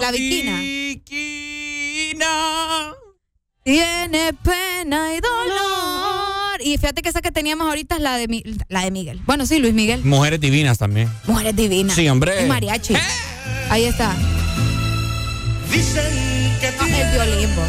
Tiene pena y dolor. Y fíjate que esa que teníamos ahorita es la de, Mi- la de Miguel. Bueno, sí, Luis Miguel. Mujeres divinas también. Mujeres divinas. Sí, hombre. Y mariachi. Ahí está. Dicen que Ah, el violín, vos.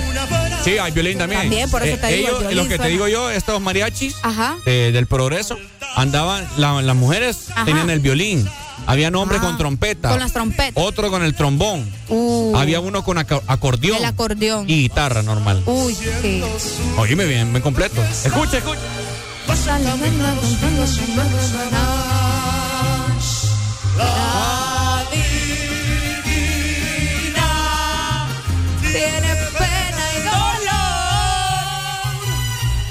Sí, hay violín también. Eh, También, por eso te digo, el Ellos, violín los que te digo yo, estos mariachis Ajá. eh, del progreso, andaban, la- las mujeres Ajá. tenían el violín. Había hombres Ah, con trompeta. Con las trompetas. Otro con el trombón. Uh, Había uno con aco- acordeón. el acordeón. Y guitarra normal. Uy, sí. Oíme bien, bien completo. Escucha, escucha. La Tiene pena y dolor.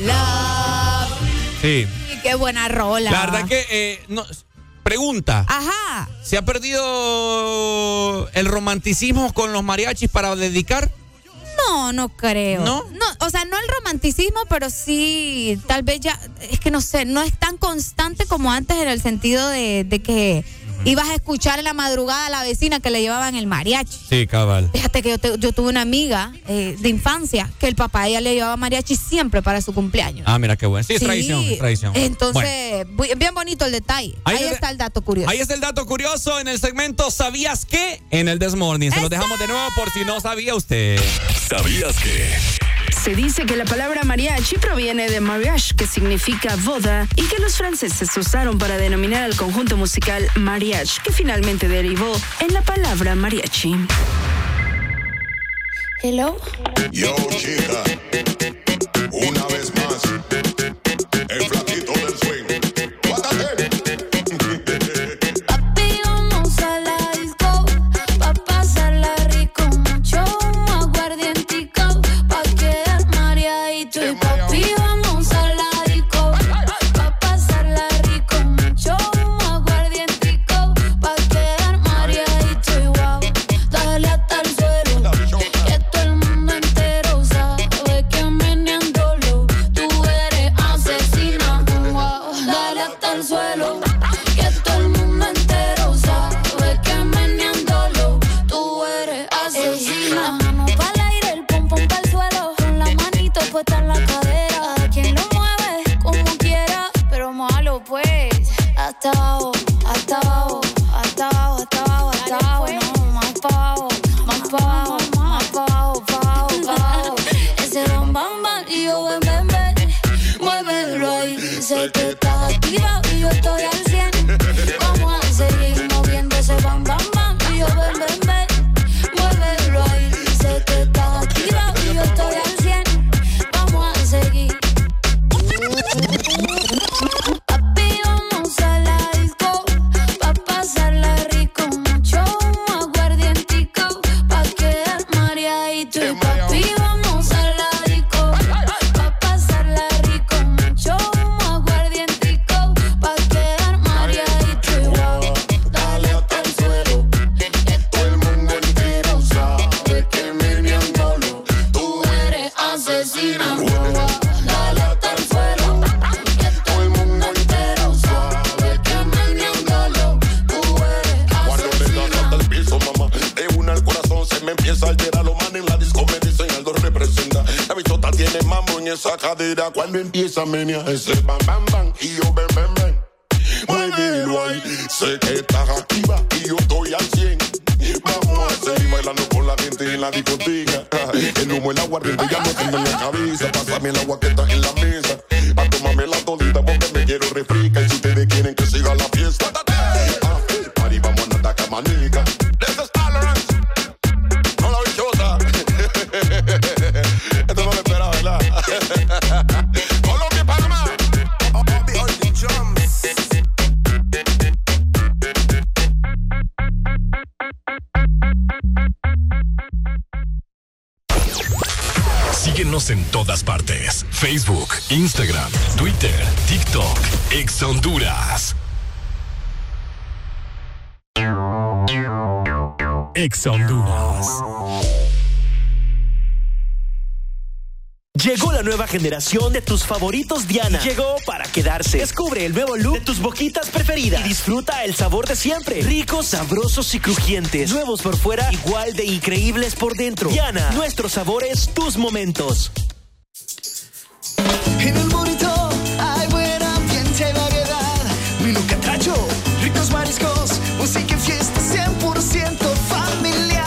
La. Sí. Y qué buena rola. La verdad que, eh, no, pregunta. Ajá. ¿Se ha perdido el romanticismo con los mariachis para dedicar? No, no creo. ¿No? o sea, no el romanticismo, pero sí, tal vez ya, es que no sé, no es tan constante como antes en el sentido de, de que ibas a escuchar en la madrugada a la vecina que le llevaban el mariachi. Sí, cabal. Fíjate que yo, te- yo tuve una amiga eh, de infancia que el papá de ella le llevaba mariachi siempre para su cumpleaños. Ah, mira qué bueno. Sí, es tradición, tradición. Entonces, bien bonito el detalle. Ahí Ahí, está el dato curioso. Ahí está el dato curioso en el segmento ¿Sabías qué? En el Desmorning. Se lo dejamos de nuevo por si no sabía usted. ¿Sabías que? Se dice que la palabra mariachi proviene de mariage, que significa boda, y que los franceses usaron para denominar al conjunto musical mariage, que finalmente derivó en la palabra mariachi. Hello. Yo, chica, una vez más, cuando empieza a menear ese bam bam bam y yo ven ven ven. Muévelo ahí, sé que estás activa y yo estoy al 100. Vamos a seguir bailando con la gente en la discoteca. El humo, el aguardiente ya no tengo en la cabeza. Pásame el agua que está en la mesa. Facebook, Instagram, Twitter, TikTok, Ex Honduras. Ex Honduras. Llegó la nueva generación de tus favoritos Diana. Llegó para quedarse. Descubre el nuevo look de tus boquitas preferidas y disfruta el sabor de siempre. Ricos, sabrosos y crujientes. Nuevos por fuera, igual de increíbles por dentro. Diana, nuestros sabores, tus momentos. En el burrito hay buen ambiente y variedad. Menú catracho, ricos mariscos, música y fiesta 100% familiar.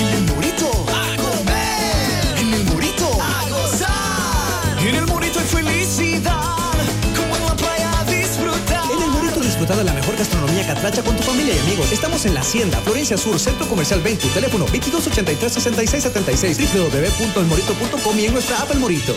En el burrito a comer. En el burrito a gozar. En el burrito hay felicidad. Como en la playa disfrutar. En el Morito disfruta de la mejor gastronomía catracha con tu familia y amigos. Estamos en La Hacienda, Florencia Sur, Centro Comercial 20, teléfono 2283-6676, www.elmorito.com y en nuestra app El Morito.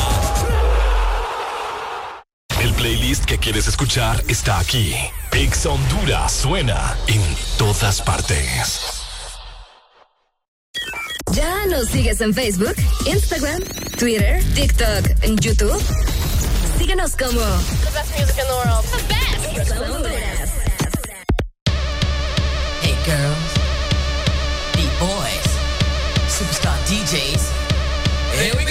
Playlist que quieres escuchar está aquí. Ex Honduras suena en todas partes. ¿Ya nos sigues en Facebook, Instagram, Twitter, TikTok, en YouTube? Síguenos como The best music in the world. The best. Ex Honduras. Hey girls, beat boys, superstar DJs. Here we go.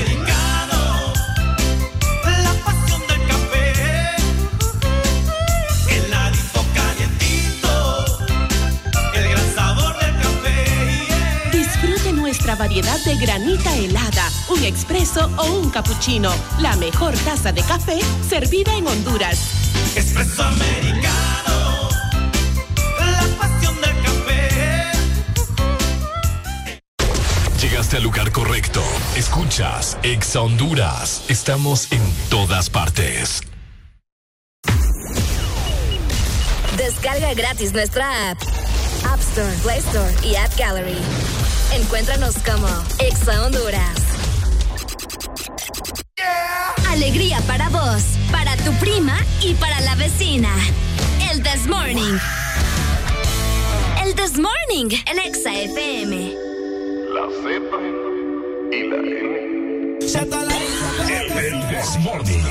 nuestra variedad de granita helada, un expreso o un cappuccino. La mejor taza de café servida en Honduras. Expreso americano. La pasión del café. Llegaste al lugar correcto. Escuchas Ex Honduras. Estamos en todas partes. Descarga gratis nuestra app. App Store, Play Store y App Gallery. Encuéntranos como Exa Honduras. Yeah. Alegría para vos, para tu prima y para la vecina. El This Morning. El This Morning en Exa FM. La Z y la N. El This Morning.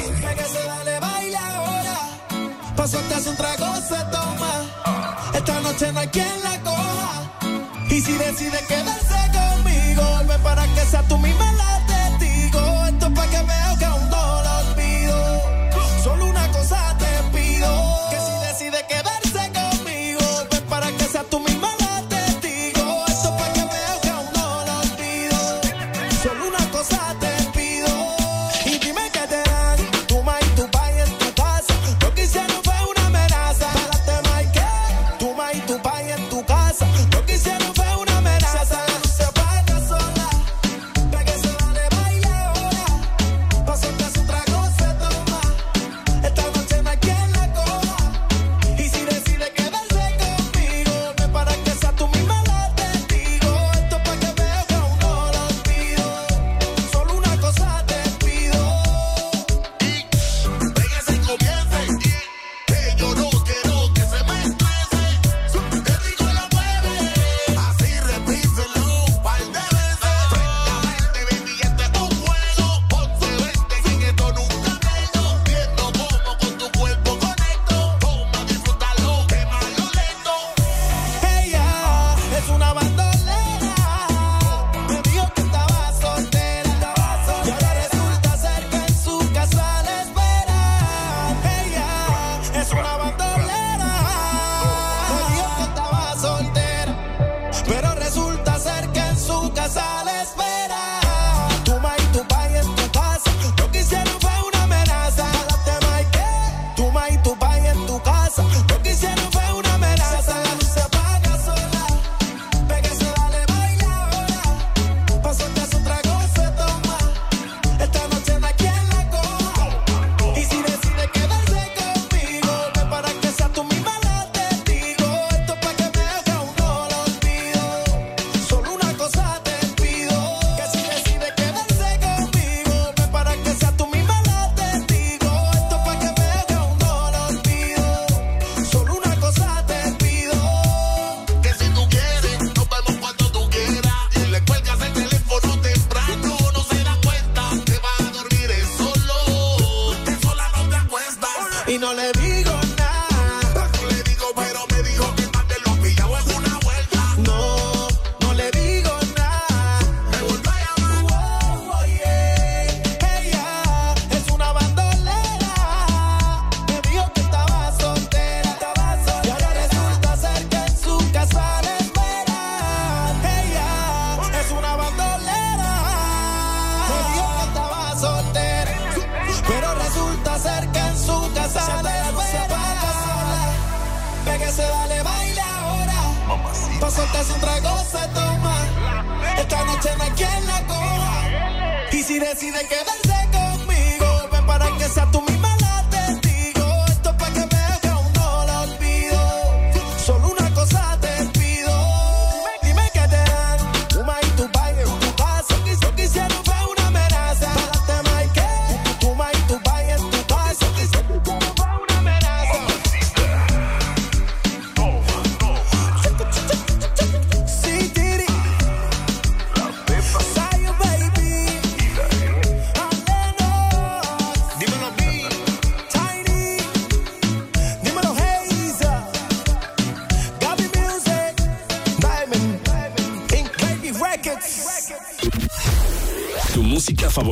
Paso atrás un trago se toma. Esta noche no hay quien la coja. Y si decide quedarse conmigo, vuelve para que sea tú mi madre.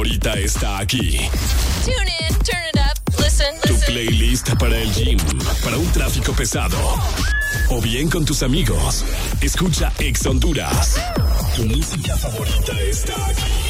favorita está aquí. Tune in, turn it up, listen, listen. Tu playlist para el gym, para un tráfico pesado. O bien con tus amigos. Escucha Ex Honduras. Tu música favorita está aquí.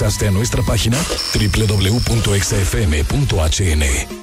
ingresaste a nuestra página www.exafm.hn.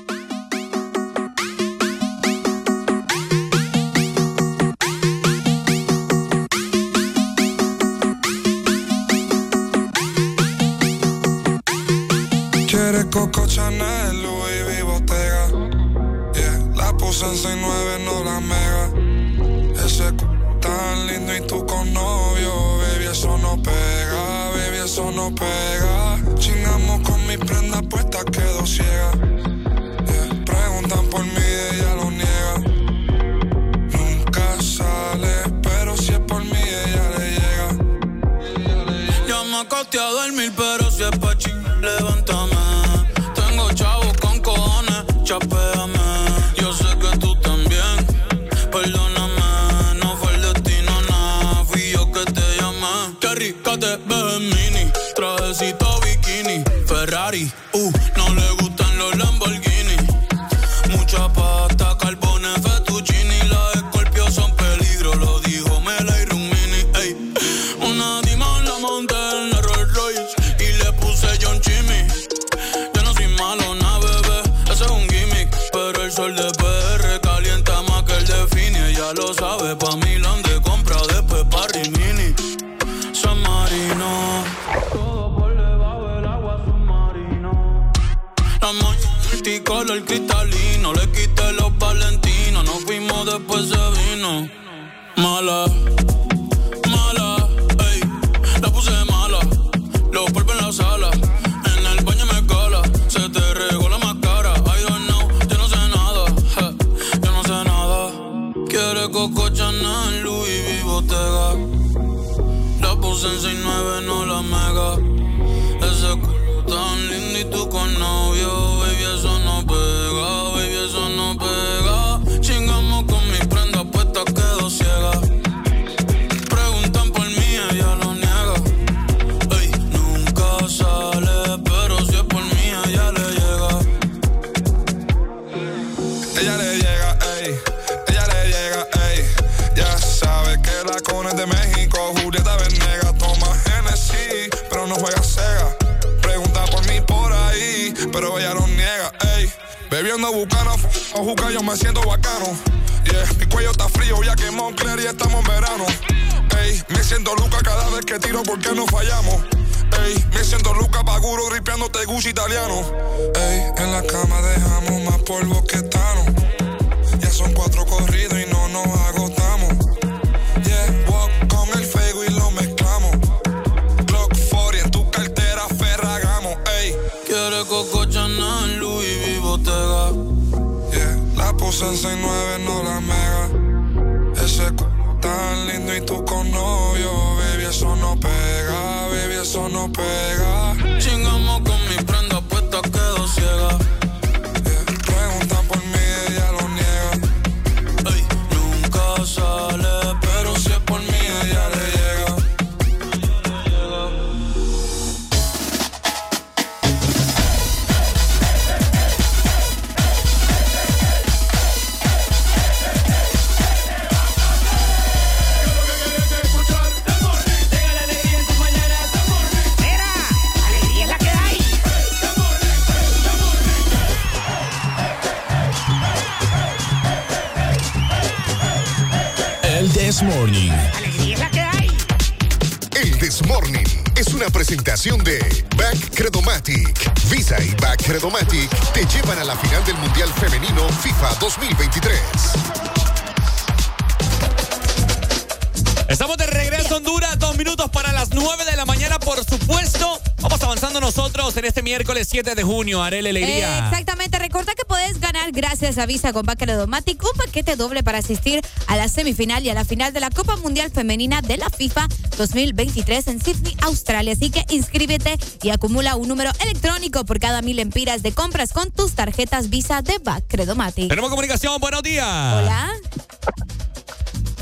año, Arele Alegría. Exactamente, recuerda que podés ganar gracias a Visa con Domatic un paquete doble para asistir a la semifinal y a la final de la Copa Mundial Femenina de la FIFA 2023 en Sydney, Australia. Así que inscríbete y acumula un número electrónico por cada mil empiras de compras con tus tarjetas Visa de Bacredomatic. Tenemos comunicación, buenos días. Hola.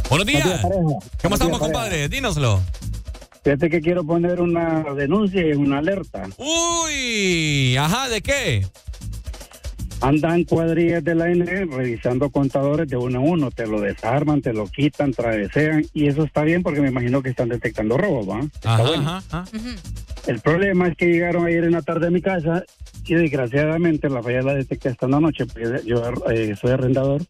Buenos días. ¿Cómo estamos, compadre? Dínoslo. Fíjate que quiero poner una denuncia y una alerta. ¡Uh! Ajá, ¿de qué? Andan cuadrillas de la N revisando contadores de uno a uno, te lo desarman, te lo quitan, travesean, y eso está bien porque me imagino que están detectando robos, ¿va? Está ajá, ajá. El problema es que llegaron ayer en la tarde a mi casa y desgraciadamente la falla la detecté hasta la noche, porque yo eh, soy arrendador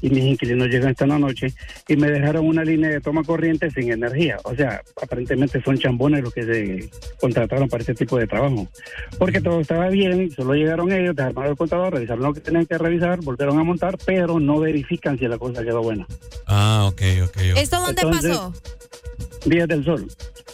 y mis inquilinos llegan hasta la noche y me dejaron una línea de toma corriente sin energía. O sea, aparentemente son chambones los que se contrataron para este tipo de trabajo. Porque todo estaba bien, solo llegaron ellos, desarmaron el contador, revisaron lo que tenían que revisar, volvieron a montar, pero no verifican si la cosa quedó buena. Ah, ok, ok. okay. ¿Esto dónde pasó? Días del Sol.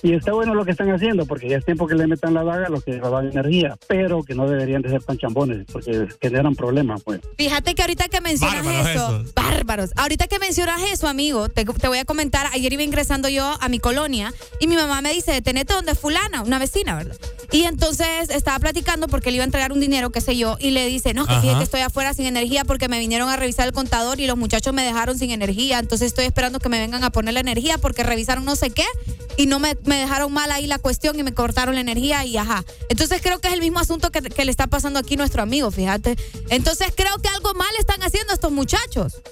Y está bueno lo que están haciendo, porque ya es tiempo que le metan la daga a los que roban energía, pero que no deberían de ser tan chambones, porque generan problemas, pues. Fíjate que ahorita que mencionas eso, bárbaros, ahorita que mencionas eso, amigo, te, te, voy a comentar, ayer iba ingresando yo a mi colonia y mi mamá me dice, detenete donde es fulana, una vecina, ¿verdad? Y entonces estaba platicando porque le iba a entregar un dinero, qué sé yo, y le dice, no, que que estoy afuera sin energía porque me vinieron a revisar el contador y los muchachos me dejaron sin energía, entonces estoy esperando que me vengan a poner la energía porque revisaron no sé qué y no me, me dejaron mal ahí la cuestión y me cortaron la energía y ajá. Entonces creo que es el mismo asunto que, que le está pasando aquí nuestro amigo, fíjate. Entonces creo que algo mal están haciendo estos muchachos.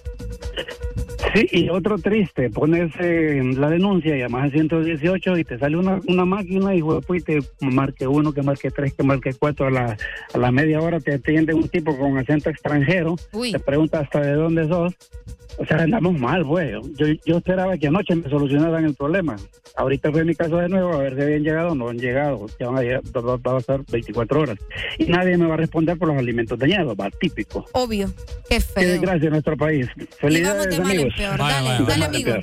Sí, y otro triste, pones eh, la denuncia, llamas al 118 y te sale una, una máquina y pues, te marque uno, que marque tres, que marque cuatro. A la, a la media hora te atiende un tipo con acento extranjero, te pregunta hasta de dónde sos. O sea, andamos mal, güey. Yo, yo esperaba que anoche me solucionaran el problema. Ahorita fue mi caso de nuevo, a ver si habían llegado o no han llegado. Ya van a, llegar, va va a pasar 24 horas. Y nadie me va a responder por los alimentos dañados, va, típico. Obvio. Qué Qué feo. desgracia en nuestro país. Felicidades, de peor. Dale, dale, amigo.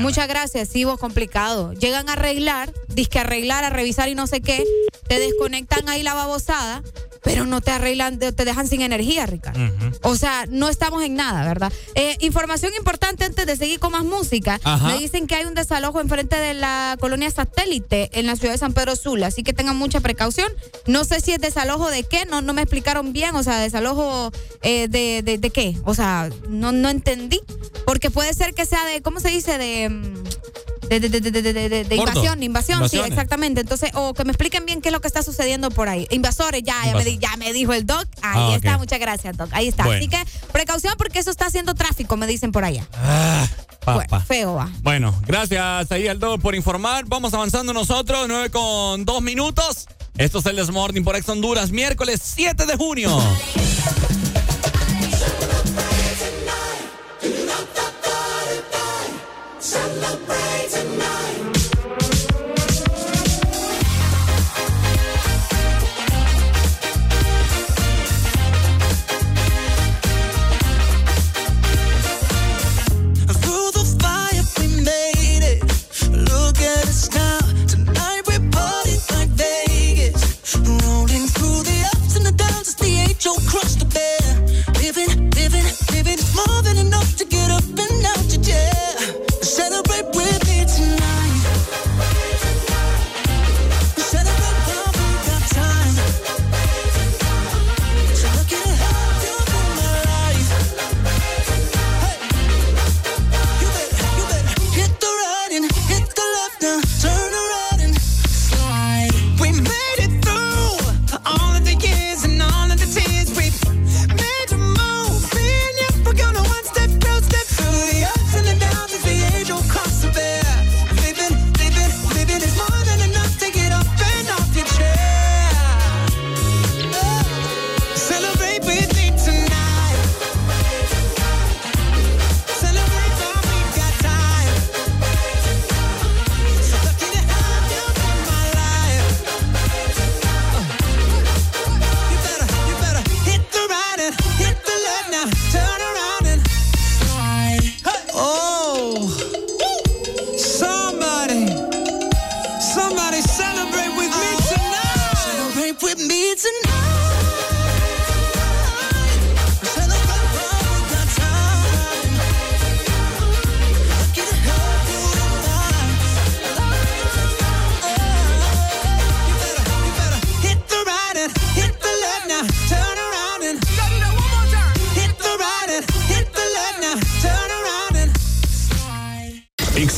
Muchas gracias, sí, vos complicado. Llegan a arreglar, disque arreglar, a revisar y no sé qué, te desconectan ahí la babosada, pero no te arreglan, te dejan sin energía, Ricardo. O sea, no estamos en nada, ¿verdad? Eh, información importante antes de seguir con más música. Ajá. Me dicen que hay un desalojo enfrente de la colonia satélite en la ciudad de San Pedro Sula, así que tengan mucha precaución. No sé si es desalojo de qué, no, no me explicaron bien, o sea, desalojo eh, de, de, de qué, o sea, no, no entendí, porque puede ser que sea de, ¿cómo se dice? De... De, de, de, de, de, de- de- de Gordo. invasión, invasión, sí, exactamente. Entonces, o que me expliquen bien qué es lo que está sucediendo por ahí. Invasores, ya, ya, me, di- ya me dijo el doc. Ahí Ah, está, muchas gracias, doc. Ahí está. Bueno. Así que precaución porque eso está haciendo tráfico, me dicen por allá. Ah. Feo va. Bueno, gracias ahí Aldo por informar. Vamos avanzando nosotros, 9 con 2 minutos. Esto es el Desmorning por Ex Honduras, miércoles 7 de junio. Old cross to bear. Living, living, living. It's more than enough to get up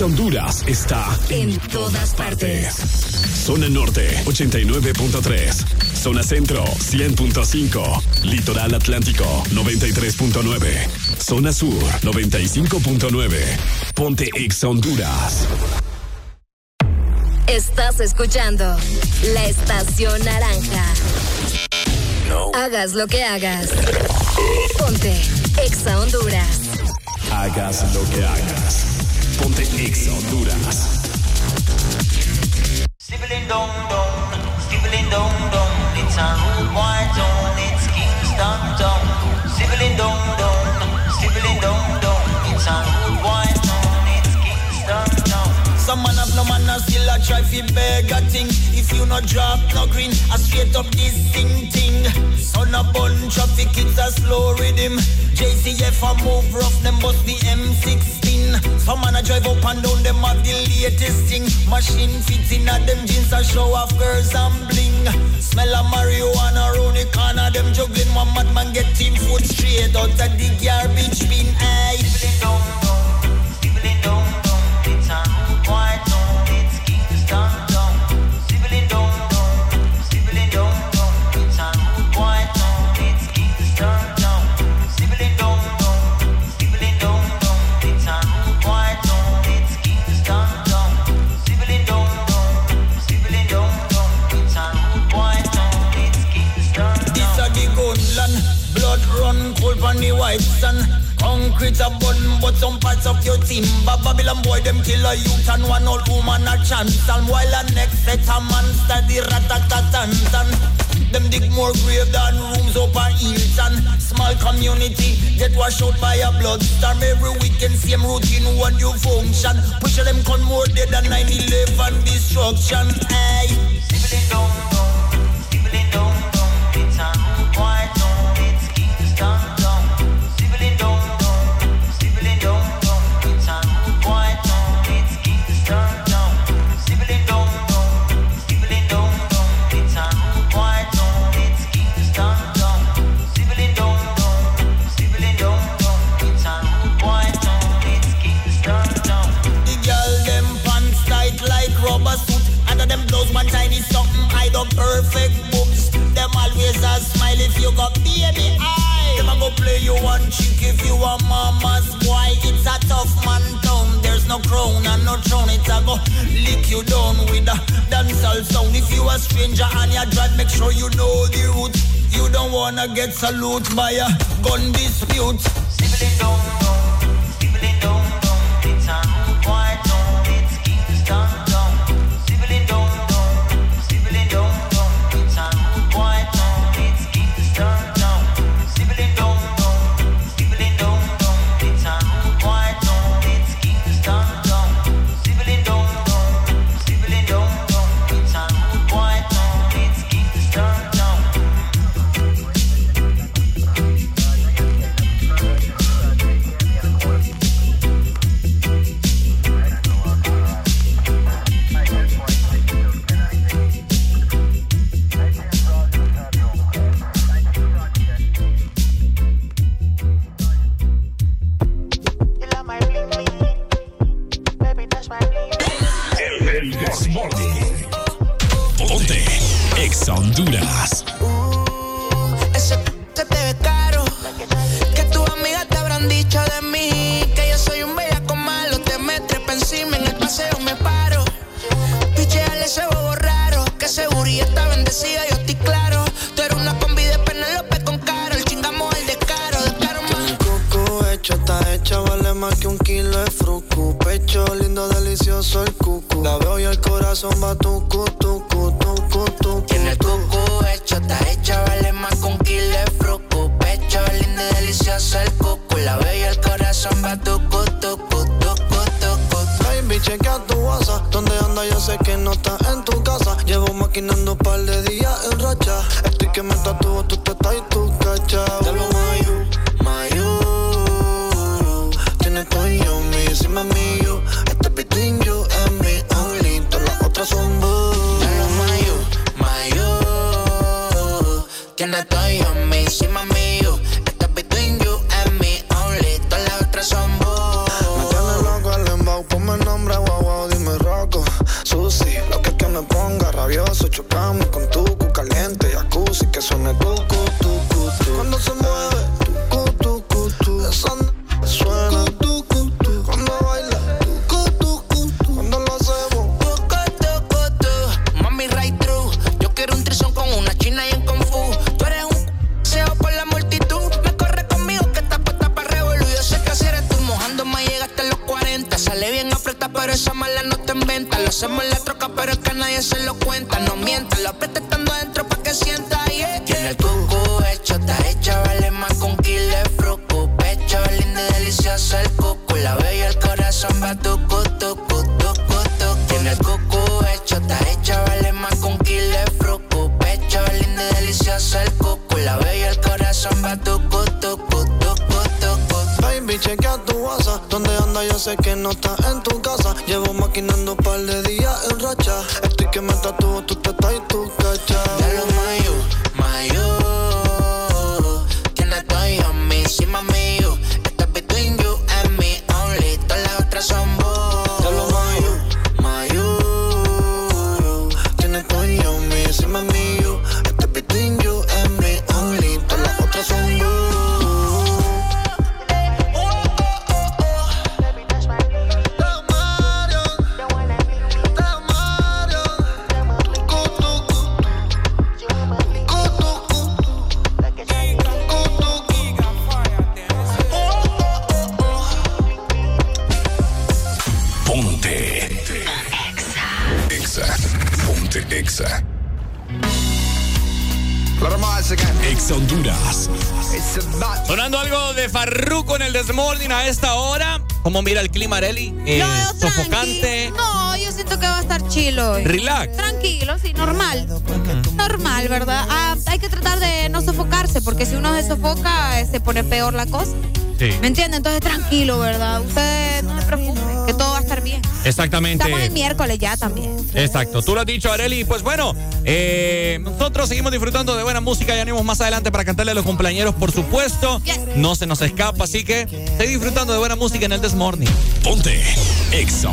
Honduras está en todas partes. Zona Norte 89.3. Zona Centro 100.5. Litoral Atlántico 93.9. Zona Sur 95.9. Ponte Ex Honduras. Estás escuchando la estación naranja. Hagas lo que hagas. Ponte Exa Honduras. Hagas lo que hagas. Ponte Ex Honduras. Dong dong, stibbling dong dong. It's a rude boy town, it's Kingston town. Stibbling dong dong, Some man have no manners, still a try fi beg a thing. If you no drop no green, I straight up this thing thing. Son a bun traffic, it's a slow rhythm. JCF a move rough, them must the M16. Some man a drive up and down, them have the latest thing. Machine fits in a them jeans, a show off girls and bling. Smell a marijuana round the corner, them juggling. One madman get team food straight out of the garbage bin. Aye, me wife son. Concrete a bun, but some parts of your team. But Babylon boy, them kill a youth and one old woman a chance. And while a next set a man study ratatatan. Them dig more grave than rooms up a Hilton. Small community get washed out by a bloodstorm. Every weekend, same routine, one new function. Push them con more dead than 9-11 destruction. Aye. Sibling down, down, sibling down. one chick if you a mama's boy. It's a tough man town. There's no crown and no throne. It's a go lick you down with a dancehall sound. If you a stranger and you drive, make sure you know the route. You don't wanna get salute by a gun dispute. Sibling down, down, sibling down, down. It's a rude la cosa. Sí. ¿Me entiende? Entonces tranquilo, ¿verdad? Usted no se preocupe, que todo va a estar bien. Exactamente. Estamos el miércoles ya también. Exacto. Tú lo has dicho, Areli. Pues bueno, eh, nosotros seguimos disfrutando de buena música. Ya venimos más adelante para cantarle a los cumpleañeros, por supuesto. Yes. No se nos escapa, así que seguí disfrutando de buena música en el This Morning. Ponte Ex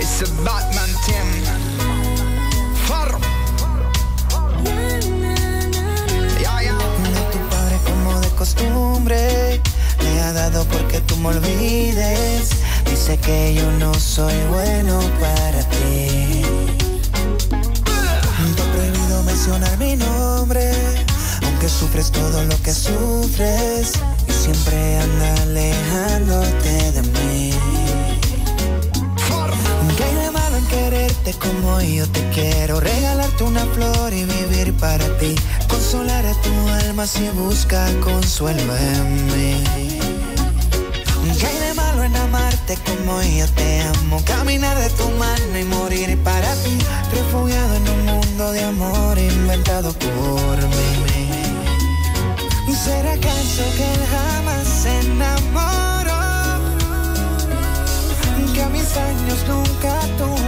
It's about porque tú me olvides. Dice que yo no soy bueno para ti. Te he prohibido mencionar mi nombre, aunque sufres todo lo que sufres. Y siempre anda alejándote de mí. ¿Qué hay de malo en quererte como yo te quiero? Regalarte una flor y vivir para ti. Consolar a tu alma si busca consuelo en mí. amo y yo te amo. Caminar de tu mano y morir para ti. Refugiado en un mundo de amor inventado por mí. ¿Será acaso que él jamás se enamoró? Que a mis años nunca tuvo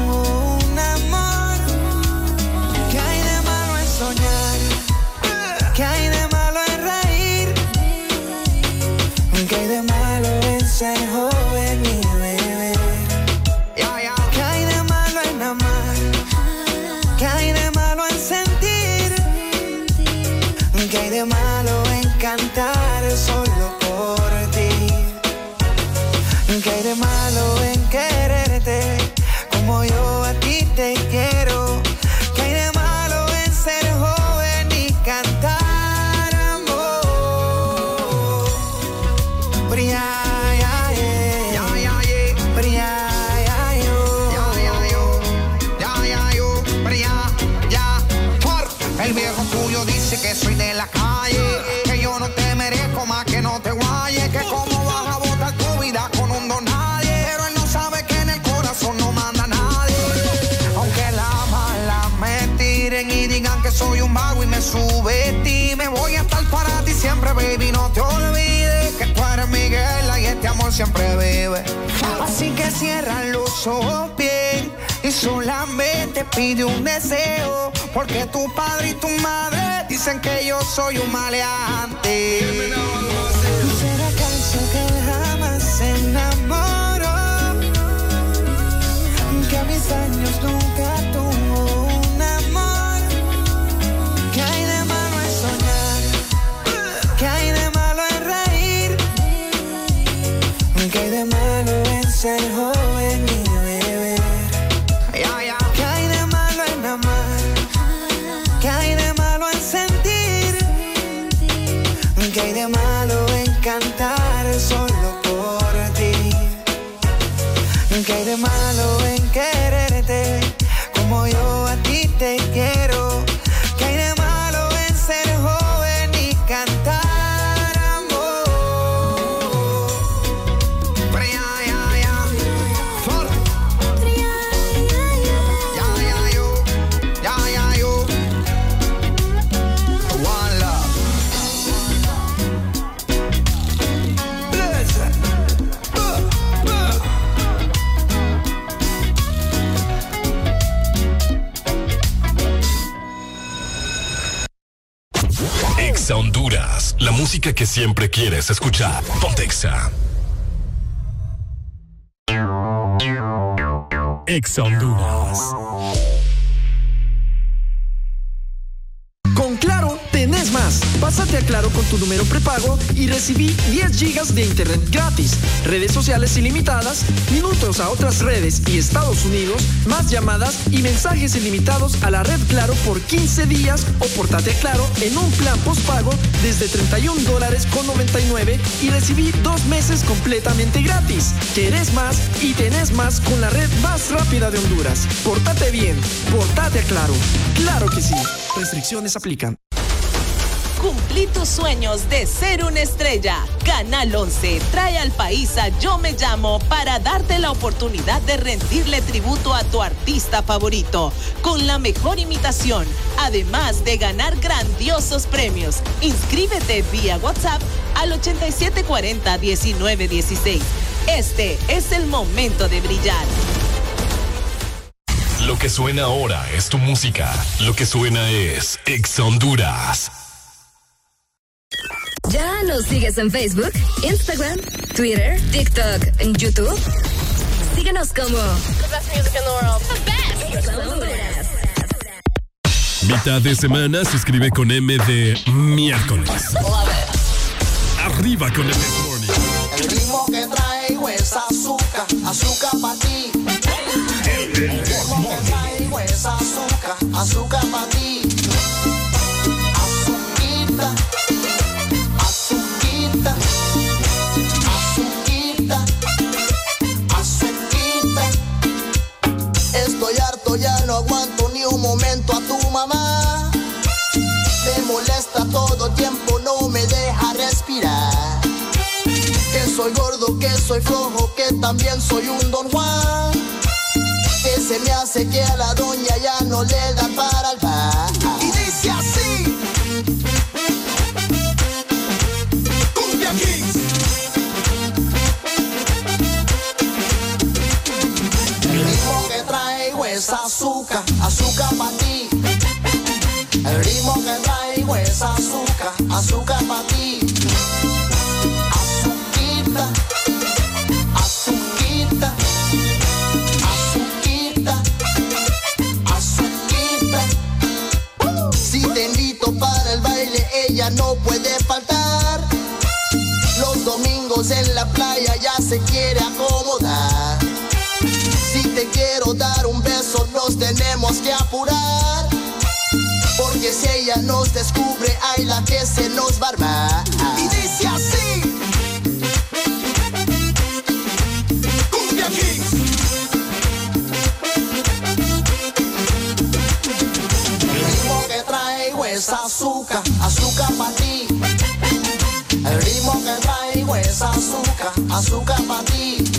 bien y solamente pide un deseo, porque tu padre y tu madre dicen que yo soy un maleante. Que siempre quieres escuchar. Pontexa. Exa Honduras. Tu número prepago y recibí 10 gigas de internet gratis, redes sociales ilimitadas, minutos a otras redes y Estados Unidos, más llamadas y mensajes ilimitados a la red Claro por 15 días o portate a Claro en un plan postpago desde 31 dólares con 99 y recibí dos meses completamente gratis. Querés más y tenés más con la red más rápida de Honduras. Portate bien, portate a Claro. Claro que sí. Restricciones aplican. Cumplí tus sueños de ser una estrella. Canal 11 trae al país a Yo Me Llamo para darte la oportunidad de rendirle tributo a tu artista favorito con la mejor imitación, además de ganar grandiosos premios. Inscríbete vía WhatsApp al 8740-1916. Este es el momento de brillar. Lo que suena ahora es tu música. Lo que suena es Exa Honduras. ¿Ya nos sigues en Facebook, Instagram, Twitter, TikTok, en YouTube? Síguenos como The best music in the world. The best. Honduras. Mitad de semana se escribe con M de miércoles. Arriba con el This Morning. El ritmo que traigo es azúcar, azúcar para ti. El ritmo que traigo es azúcar, azúcar para ti. A tu mamá. Me molesta todo tiempo, no me deja respirar. Que soy gordo, que soy flojo, que también soy un don Juan. Que se me hace que a la doña ya no le da para el bar. Y dice así. Cumbia Kings. El ritmo que traigo es azúcar, azúcar para ritmo que traigo es azúcar, azúcar para ti. Azuquita, azuquita, azuquita, azuquita. Si te invito para el baile, ella no puede faltar. Los domingos en la playa ya se quiere acomodar. Si te quiero dar un beso, nos tenemos que apurar. Nos descubre, hay la que se nos va a. Y dice así. Cumbia. El ritmo que traigo es azúcar, azúcar para ti. El ritmo que traigo es azúcar, azúcar para ti.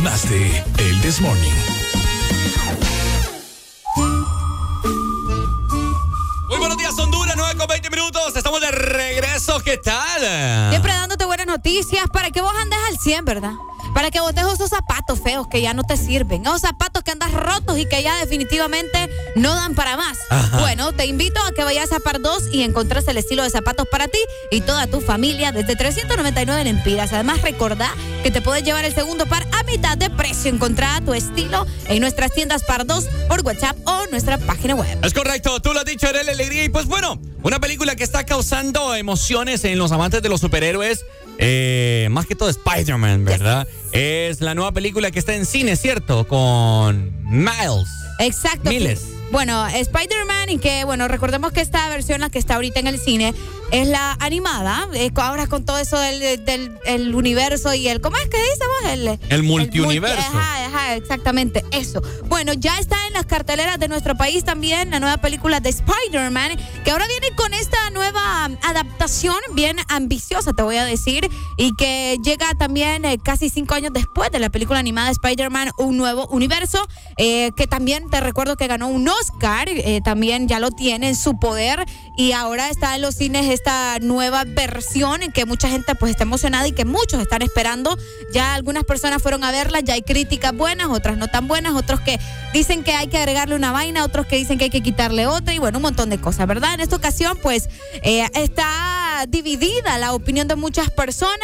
Con más de El This Morning. Muy buenos días, Honduras, 9 con 20 minutos. Estamos de regreso. ¿Qué tal? Siempre dándote buenas noticias para que vos andes al 100, ¿verdad? para que botes esos zapatos feos que ya no te sirven, esos zapatos que andas rotos y que ya definitivamente no dan para más. Ajá. Bueno, te invito a que vayas a Par 2 y encontres el estilo de zapatos para ti y toda tu familia desde 399 lempiras. Además, recordá que te puedes llevar el segundo par a mitad de precio. Encontrá tu estilo en nuestras tiendas Par 2 por WhatsApp o nuestra página web. Es correcto, tú lo has dicho, Arely Alegría. Y pues bueno, una película que está causando emociones en los amantes de los superhéroes. Eh, más que todo Spider-Man, ¿verdad? Es la nueva película que está en cine, ¿cierto? Con Miles. Exacto. Miles. Bueno, Spider-Man y que, bueno, recordemos que esta versión, la que está ahorita en el cine, es la animada. eh, ahora con todo eso del, del- el universo y el. ¿Cómo es que dice vos? El, El multiuniverso. multi- ajá, ajá, exactamente, eso. Bueno, ya está en las carteleras de nuestro país también la nueva película de Spider-Man, que ahora viene con esta nueva adaptación bien ambiciosa, te voy a decir, y que llega también eh, casi cinco años después de la película animada de Spider-Man, un nuevo universo, eh, que también te recuerdo que ganó un Oscar, eh, también ya lo tiene en su poder, y ahora está en los cines esta nueva versión en que mucha gente pues está emocionada y que muchos están esperando. Ya algunas personas fueron a verla, ya hay críticas buenas, otras no tan buenas, otros que dicen que hay que agregarle una vaina, otros que dicen que hay que quitarle otra y bueno, un montón de cosas, ¿verdad? En esta ocasión pues eh, está dividida la opinión de muchas personas.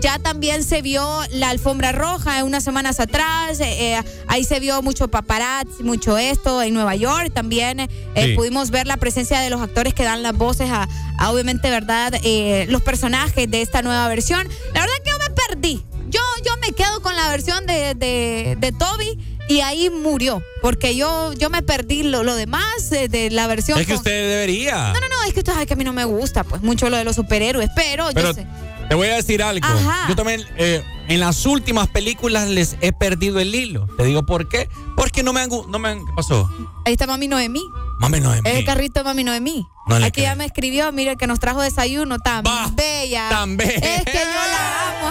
Ya también se vio la alfombra roja unas semanas atrás, eh, eh, ahí se vio mucho paparazzi, mucho esto en Nueva York. También eh, Sí. pudimos ver la presencia de los actores que dan las voces a, a, obviamente, ¿verdad? Eh, los personajes de esta nueva versión. La verdad que yo me perdí. Yo, yo me quedo con la versión de, de, de Toby y ahí murió. Porque yo, yo me perdí lo, lo demás eh, de la versión. Es que con- usted debería. No, no, no, es que usted sabe que a mí no me gusta, pues, mucho lo de los superhéroes, pero, Pero yo sé. Te voy a decir algo. Ajá. Yo también eh, en las últimas películas les he perdido el hilo. Te digo por qué. Porque no me han... No me han ¿Qué pasó? Ahí está Mami Noemí. Mami no es el carrito de Mami Noemí. No Aquí ya me escribió, mire, que nos trajo desayuno tan bella. tan bella. Es que yo la amo.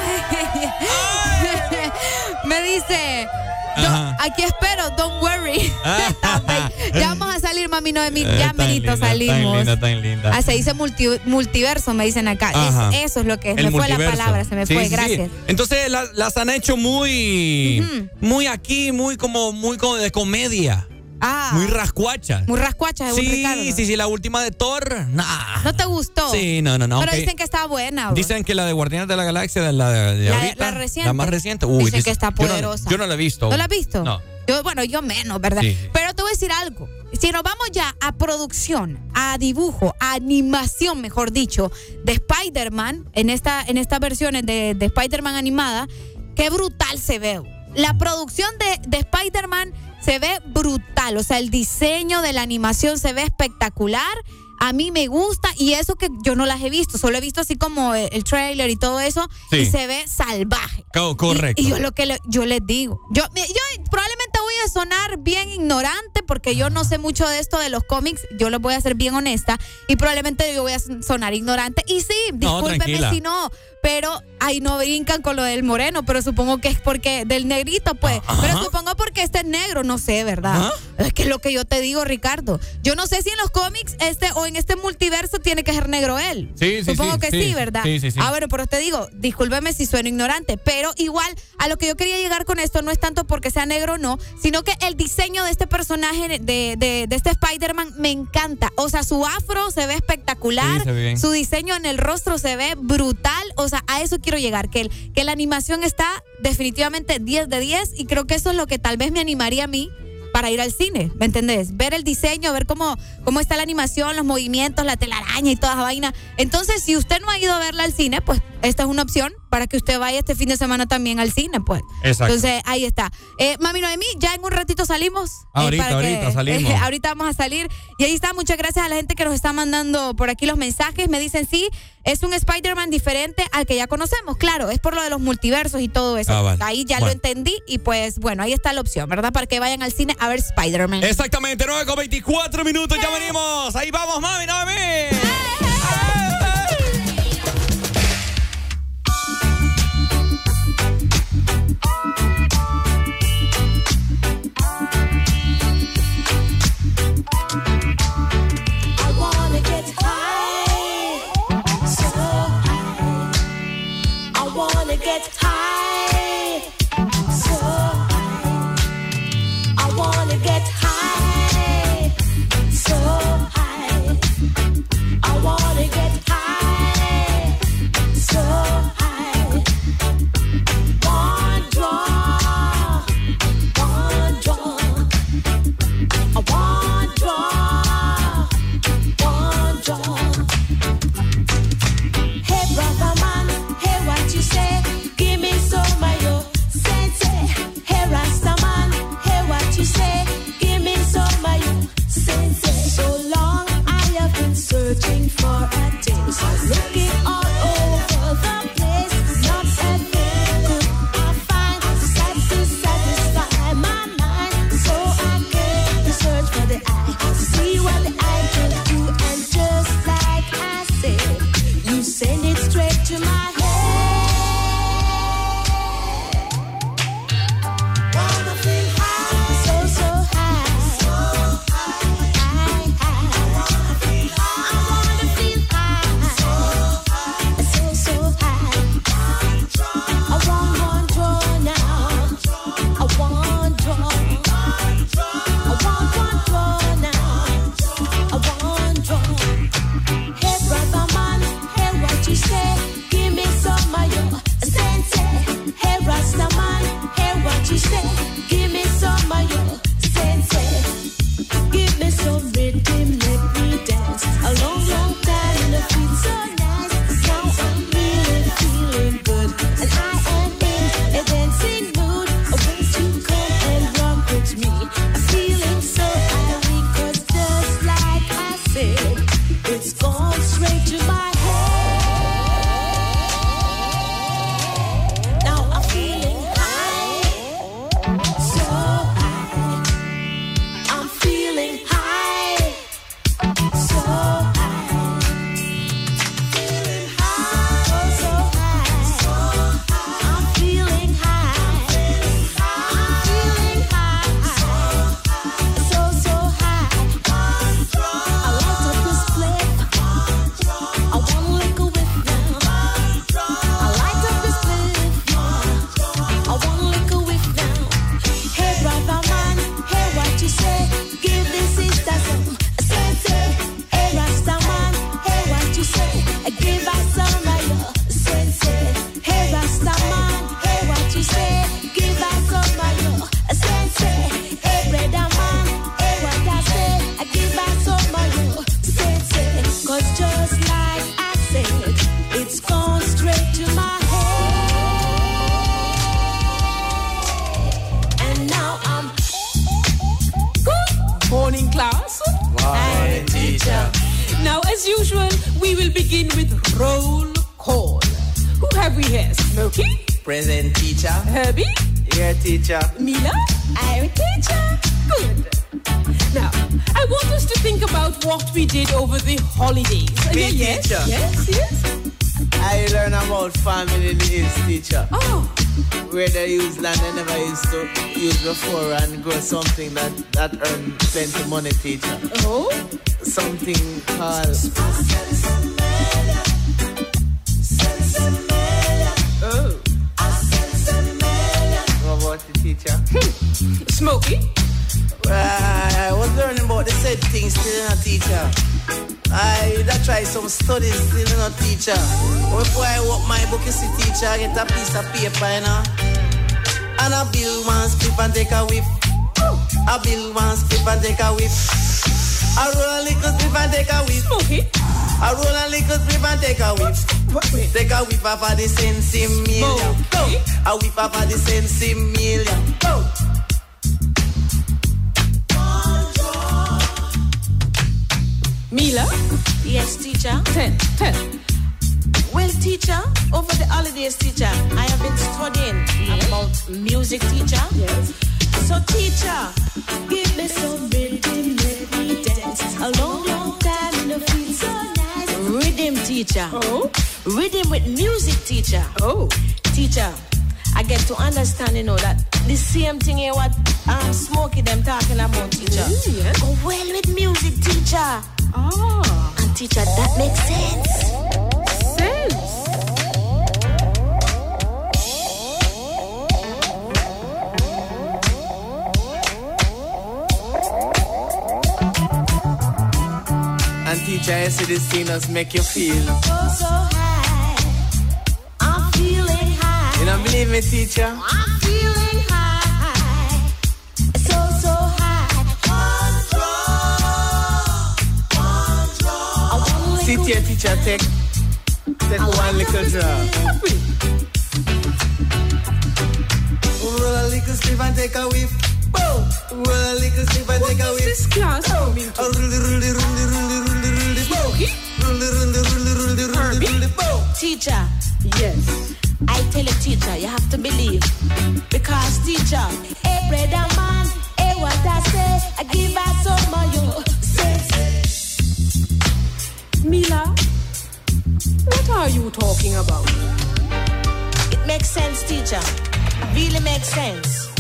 me dice, "Don't- Ajá. aquí espero, don't worry. Bella. ya vamos a salir, Mami Noemí. Eh, Ya linda, salimos. Tan linda, tan linda. Ah, se dice multi- multiverso, me dicen acá. Es- eso es lo que es. El me fue la palabra, se me Sí, fue. sí, sí. Gracias. Entonces la- las han hecho muy, muy aquí, muy como, muy como de comedia. Ah. Muy rascuachas. Muy rascuacha, según Sí, Ricardo. sí, sí, la última de Thor, nah. ¿No te gustó? Sí, no, no, no. Pero dicen que está buena. bro. Dicen que la de Guardianes de la Galaxia, la de, de La- ahorita, la reciente. la más reciente. Uy, Dicen dice- que está yo no- poderosa. Yo no, la he visto. ¿No la has visto? No. Yo, bueno, yo menos, ¿verdad? Sí. Pero te voy a decir algo. Si nos vamos ya a producción, a dibujo, a animación, mejor dicho, de Spider-Man, en, esta, en estas versiones de, de Spider-Man animada, qué brutal se ve. La producción de, de Spider-Man se ve brutal. O sea, el diseño de la animación se ve espectacular. A mí me gusta y eso que yo no las he visto, solo he visto así como el, el trailer y todo eso Sí. y se ve salvaje. Co- correcto. Y, y yo lo que le- yo les digo, yo, yo probablemente voy a sonar bien ignorante porque yo no sé mucho de esto de los cómics, yo les voy a ser bien honesta y probablemente yo voy a sonar ignorante y sí, discúlpeme si no, pero ahí no brincan con lo del moreno, pero supongo que es porque del negrito pues, pero supongo porque este es negro, no sé, ¿verdad? Es que es lo que yo te digo, Ricardo. Yo no sé si en los cómics este o en este multiverso tiene que ser negro él. Sí, sí, Supongo sí, que sí. ¿verdad? Sí, sí, sí. Ah, bueno, pero te digo, discúlpeme si sueno ignorante, pero igual a lo que yo quería llegar con esto no es tanto porque sea negro o no, sino que el diseño de este personaje, de, de, de este Spider-Man, me encanta. O sea, su afro se ve espectacular, Sí, se ve bien. su diseño en el rostro se ve brutal. O sea, a eso quiero llegar, que, el- que la animación está definitivamente 10 de 10 y creo que eso es lo que tal vez me animaría a mí para ir al cine, ¿me entendés? Ver el diseño, ver cómo, cómo está la animación, los movimientos, la telaraña y toda esa vaina. Entonces, si usted no ha ido a verla al cine, pues esta es una opción para que usted vaya este fin de semana también al cine, pues. Exacto. Entonces, ahí está. Eh, Mami Noemí, ya en un ratito salimos. eh, Ahorita, para que- ahorita salimos. eh, ahorita vamos a salir. Y ahí está, muchas gracias a la gente que nos está mandando por aquí los mensajes. Me dicen, sí, es un Spider-Man diferente al que ya conocemos. Claro, es por lo de los multiversos y todo eso. Ah, vale. Ahí ya Bueno. lo entendí y pues bueno, ahí está la opción, ¿verdad? Para que vayan al cine a ver Spider-Man. Exactamente, 9 con 24 minutos, ya venimos. Ahí vamos, mami, no me. I use before and grow something that, that earn plenty money, teacher. Oh? Something called... Oh. What about the teacher? Smokey? Uh, I was learning about the said things still in a teacher. I that try some studies still in a teacher. Before I walk my book, you see teacher, I get a piece of paper, you know. And I build one split and take a whiff. I build one split and take a whiff. I roll a little split and take a whiff. Okay. I roll a little split and take a whiff. Take a whiff off of the sensi million. Go. A whiff off of the sensi million. Go. Mila? Yes, teacher. Ten. Ten. Teacher, over the holidays, teacher, I have been studying about music, teacher. Yes. So, teacher, give me some rhythm, let me dance. A long, long time, and I feel so nice. Rhythm, teacher. Oh. Rhythm with music, teacher. Oh. Teacher, I get to understand, you know, that the same thing here what um, Smokey them talking about, teacher. Mm, yes. Go well with music, teacher. Ah. And teacher, that makes. Sense. Teacher, I see the sinners make you feel. Oh, so high. I'm feeling high. You don't believe me, teacher? I'm feeling high. So, so high. I wanna Sit lick here, teacher, take, take one little drop. Roll a little sleeve and take a whiff. Boom! Roll a little sleeve and take a What is whiff. this class coming Oh, to? Teacher, Yes. I tell a teacher, you have to believe. Because, teacher, hey, brother man, hey, what I say, I give us some of you. Mila? What are you talking about? It makes sense, teacher. It really makes sense.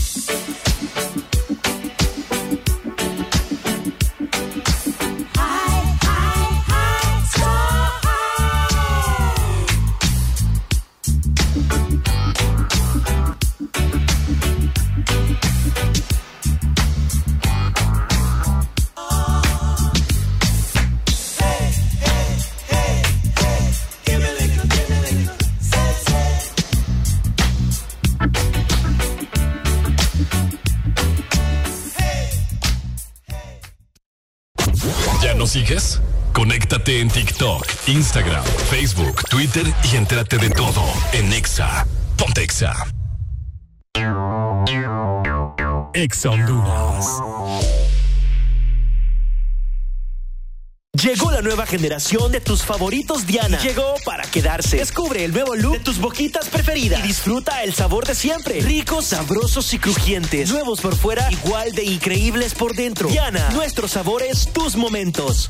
En TikTok, Instagram, Facebook, Twitter y entérate de todo en Exa. Ponte Exa. Exa Honduras. Llegó la nueva generación de tus favoritos Diana. Llegó para quedarse. Descubre el nuevo look de tus boquitas preferidas y disfruta el sabor de siempre. Ricos, sabrosos y crujientes. Nuevos por fuera, igual de increíbles por dentro. Diana, nuestros sabores, tus momentos.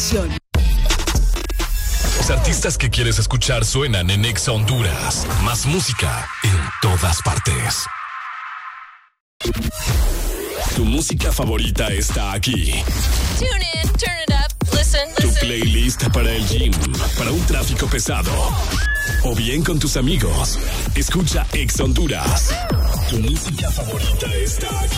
Los artistas que quieres escuchar suenan en Exa Honduras. Más música en todas partes. Tu música favorita está aquí. Tune in, turn it up, listen, Tu listen. playlist para el gym, para un tráfico pesado. O bien con tus amigos. Escucha Exa Honduras. Tu música favorita está aquí.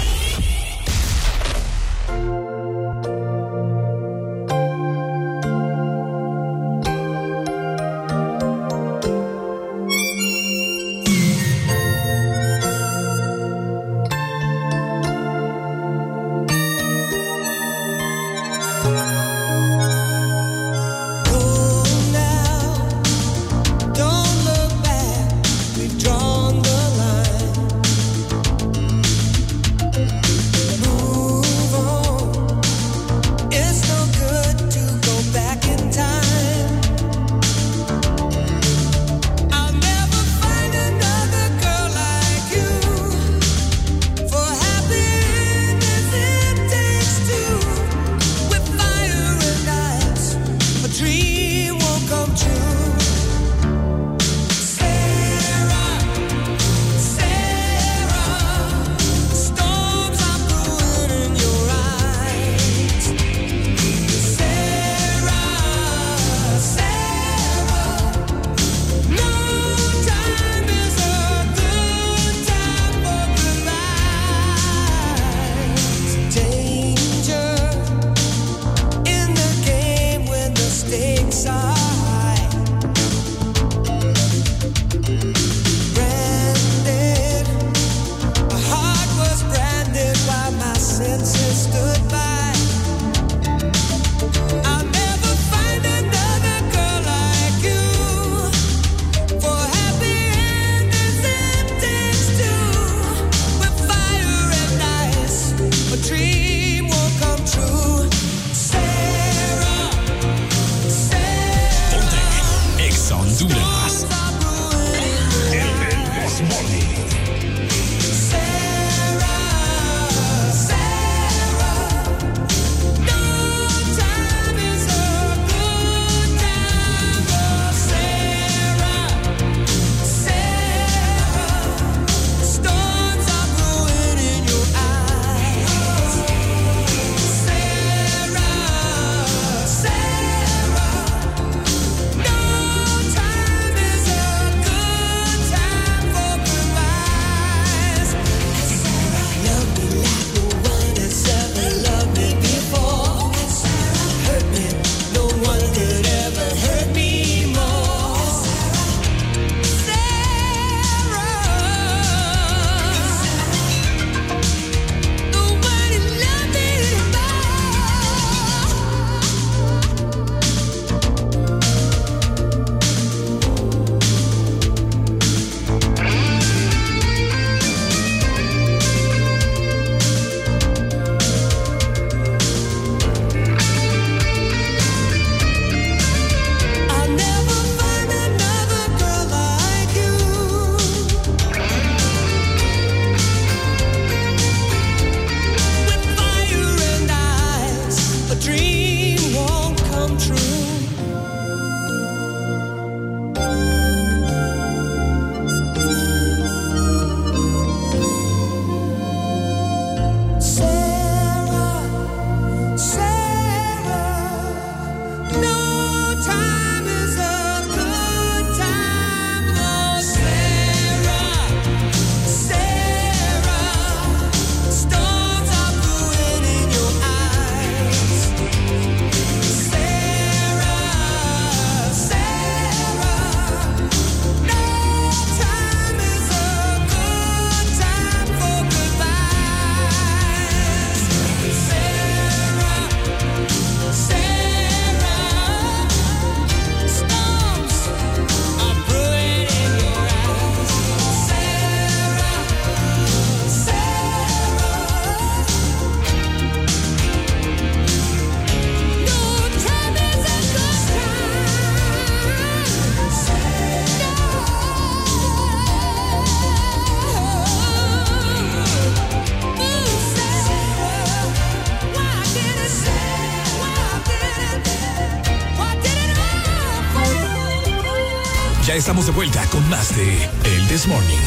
Estamos de vuelta con más de El This Morning.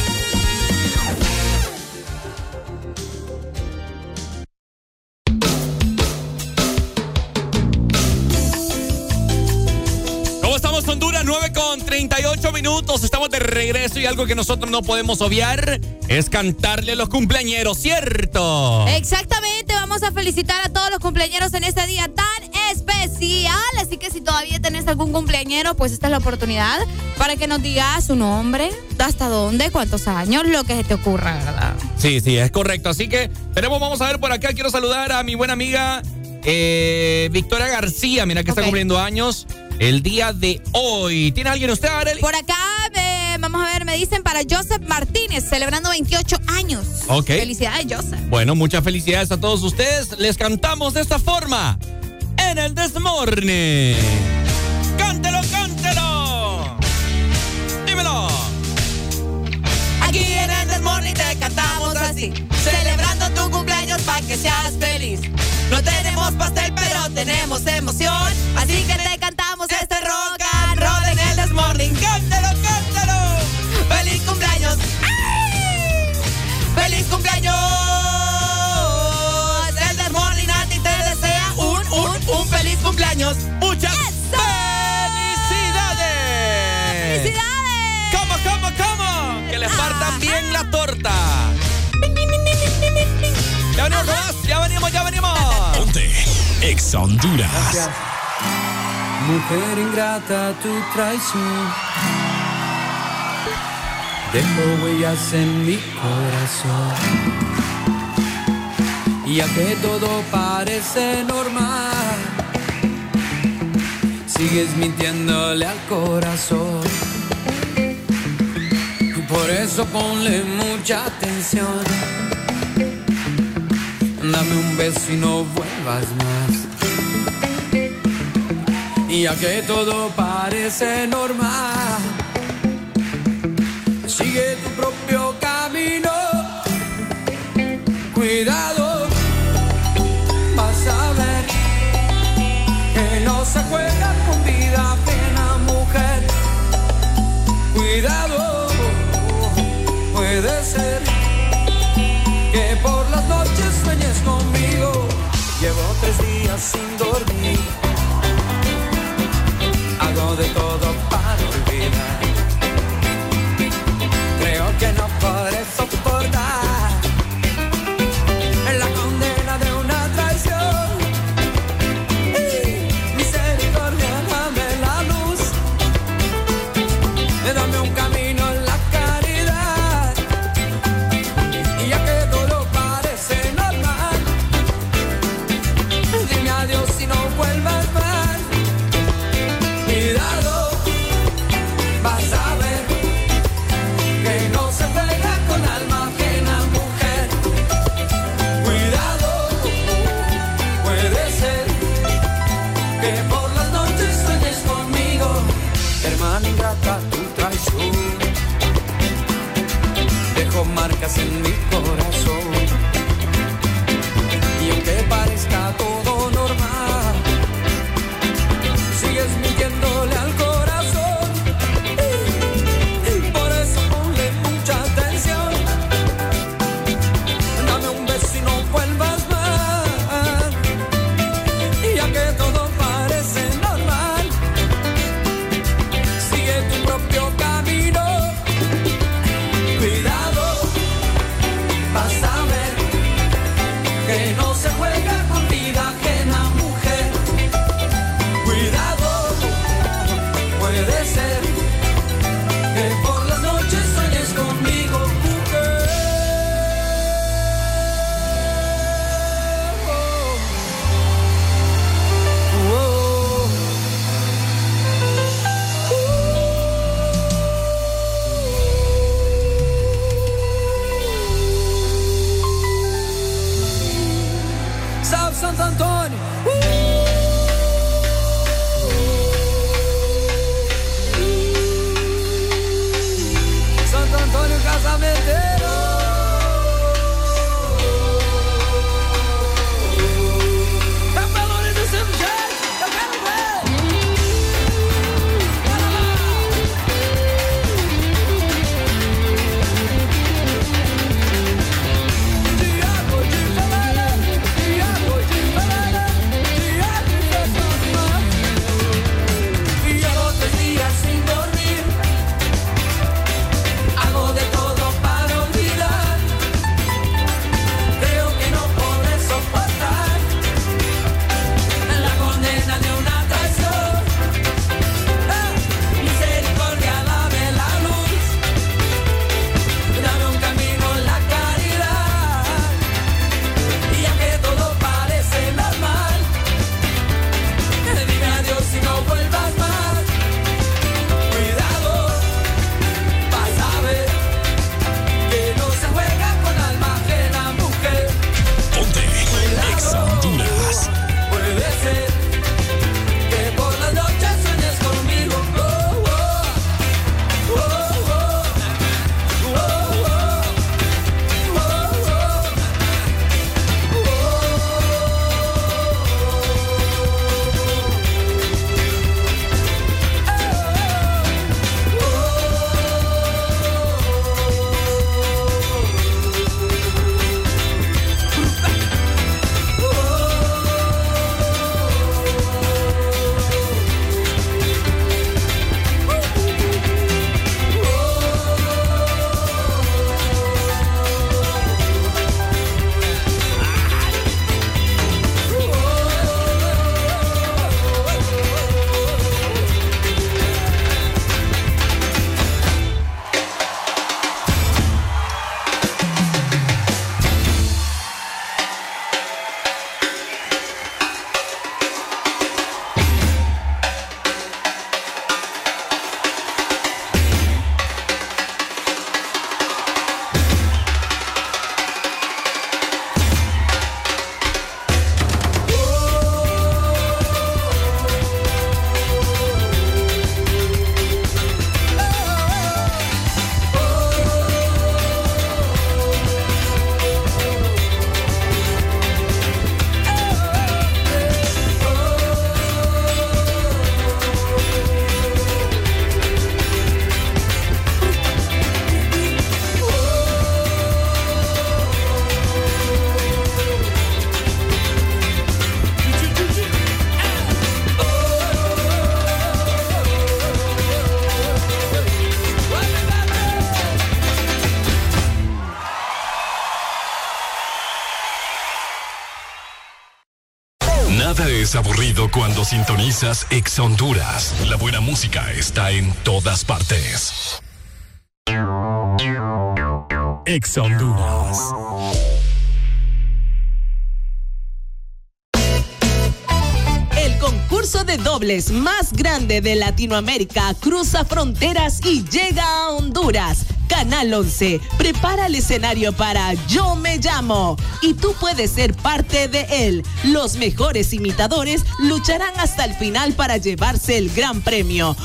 ¿Cómo estamos, Honduras? 9 con 38 minutos. Estamos de regreso y algo que nosotros no podemos obviar es cantarle a los cumpleañeros, ¿cierto? Exactamente, vamos a felicitar a todos los cumpleañeros en este día tan especial. Así que si todavía tenés algún cumpleañero, pues esta es la oportunidad para que nos digas su nombre, hasta dónde, cuántos años, lo que se te ocurra, ¿verdad? Sí, sí, es correcto. Así que tenemos, vamos a ver por acá. Quiero saludar a mi buena amiga eh, Victoria García. Mira que está cumpliendo años el día de hoy. ¿Tiene alguien usted, Arely? Por acá, vamos a ver, me dicen para Joseph Martínez, celebrando 28 años. Ok. Felicidades, Joseph. Bueno, muchas felicidades a todos ustedes. Les cantamos de esta forma en el Desmorne. ¡Cántelo, cántelo! Dímelo. Aquí en el Desmorning te cantamos así, celebrando tu cumpleaños para que seas feliz. No tenemos pastel, pero tenemos emoción, así que te cantamos este rock and roll en el Desmorning. ¡Cántalo, cántalo! ¡Feliz cumpleaños! ¡Feliz cumpleaños! Cumpleaños. ¡Muchas felicidades! ¡Felicidades! ¿Cómo, cómo, cómo? Que les partan bien la torta. Ya venimos, Ross, ya venimos, ya venimos. Ponte Ex Honduras. Mujer ingrata, tu traición dejó huellas en mi corazón. Y ya que todo parece normal, sigues mintiéndole al corazón. Por eso ponle mucha atención. Dame un beso y no vuelvas más. Y ya que todo parece normal, sigue tu propio camino. Cuidado, que por las noches sueñes conmigo. Llevo tres días sin dormir. Hago de todo sintonizas Exa Honduras. La buena música está en todas partes. Exa Honduras. El concurso de dobles más grande de Latinoamérica cruza fronteras y llega a Honduras. Canal 11 prepara el escenario para Yo me llamo y tú puedes ser parte de él. Los mejores imitadores lucharán hasta el final para llevarse el gran premio.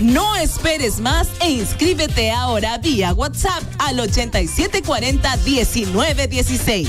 No esperes más e inscríbete ahora vía WhatsApp al 8740 1916.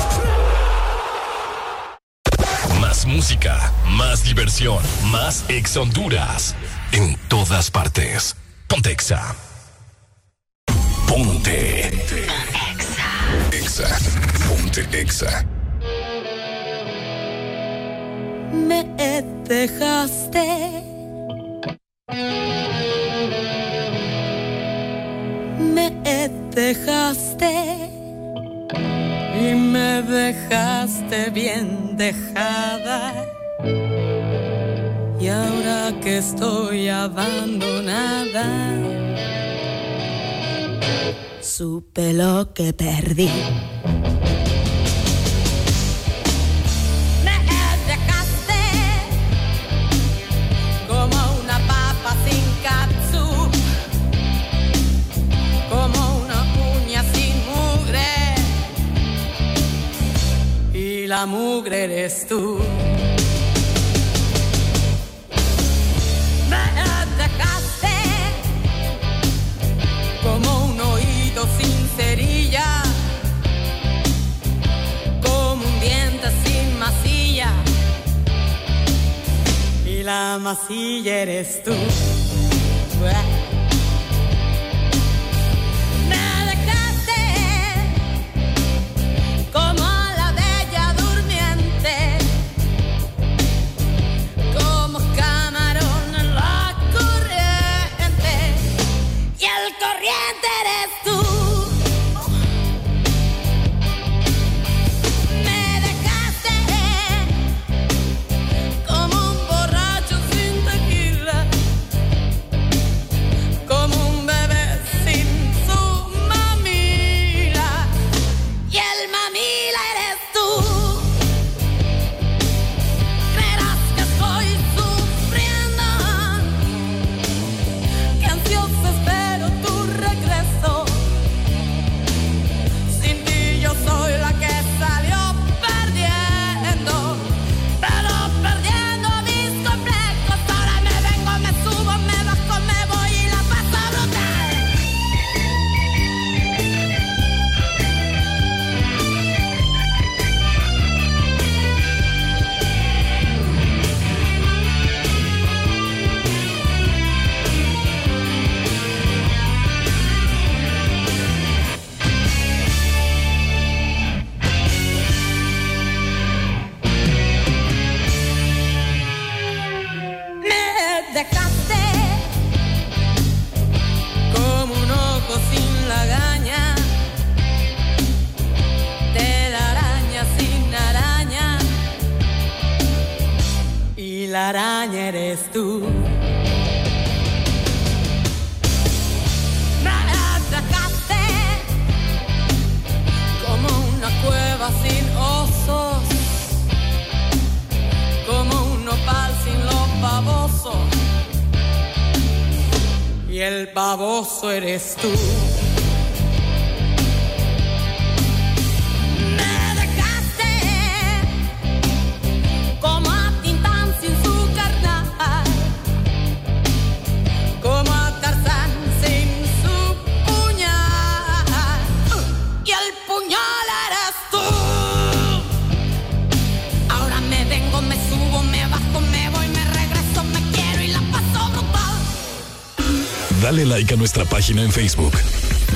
Más música, más diversión, más Exa Honduras. En todas partes. Ponte Exa. Exa. Ponte Exa. me dejaste. Me dejaste. Y me dejaste bien dejada. Y ahora que estoy abandonada, supe lo que perdí. La mugre eres tú. Me dejaste como un oído sin cerilla, como un diente sin masilla, y la masilla eres tú. La araña eres tú. Me dejaste como una cueva sin osos, como un nopal sin los babosos, y el baboso eres tú. Dale like a nuestra página en Facebook.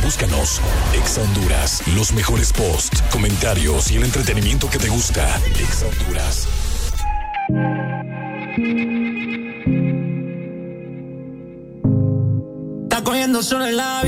Búscanos, Ex Honduras, los mejores posts, comentarios y el entretenimiento que te gusta. Ex Honduras. Está cogiendo solo en la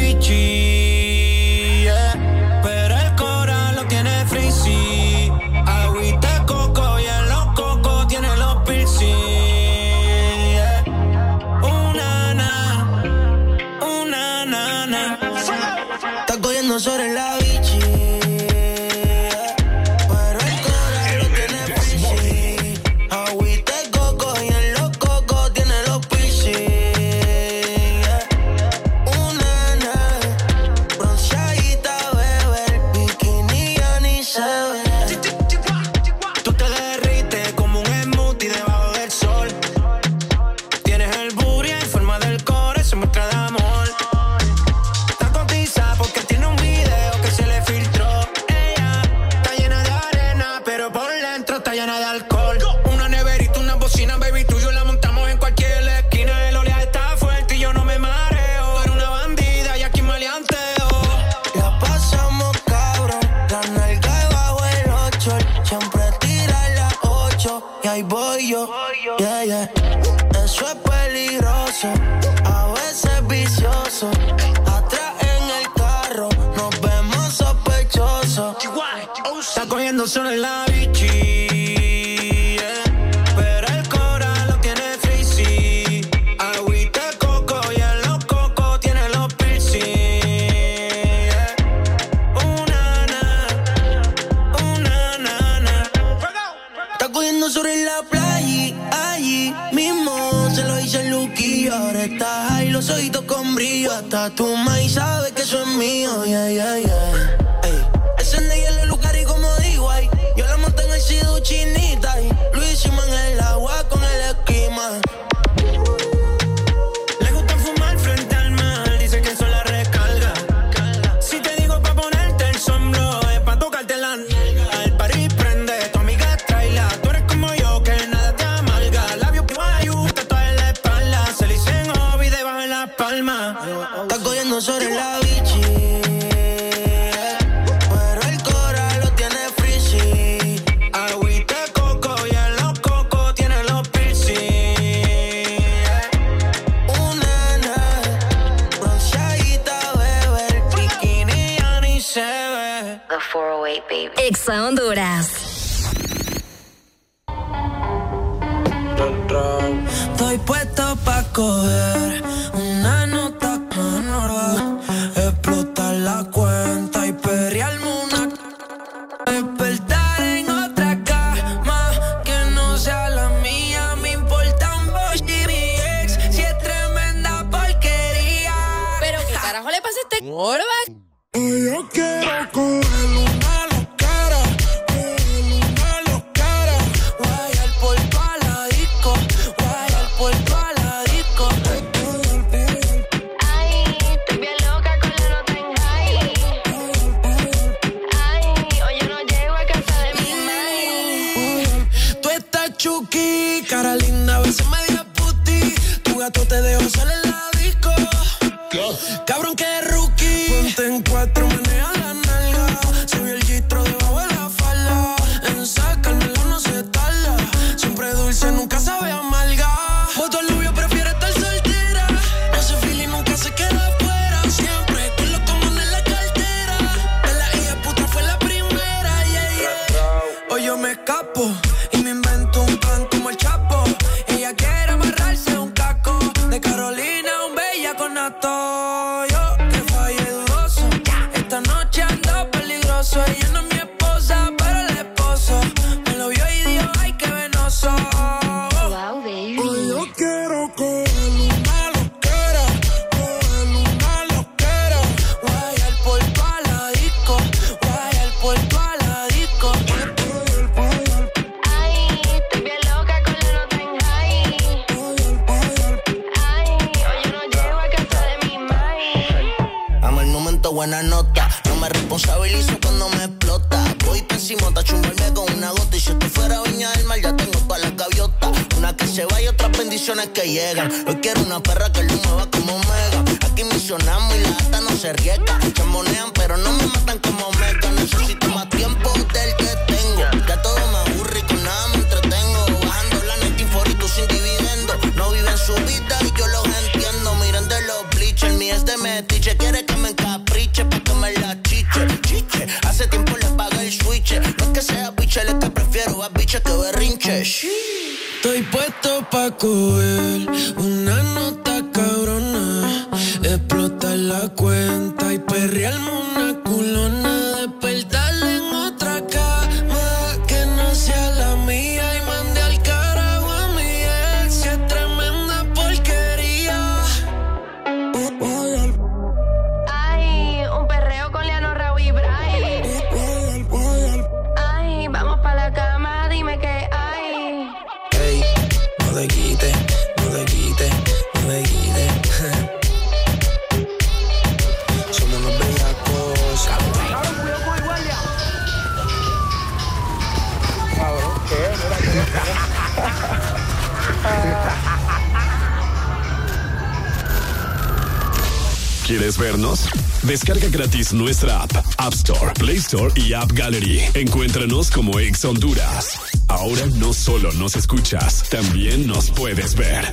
Nuestra app, App Store, Play Store y App Gallery. Encuéntranos como Ex Honduras. Ahora no solo nos escuchas, también nos puedes ver.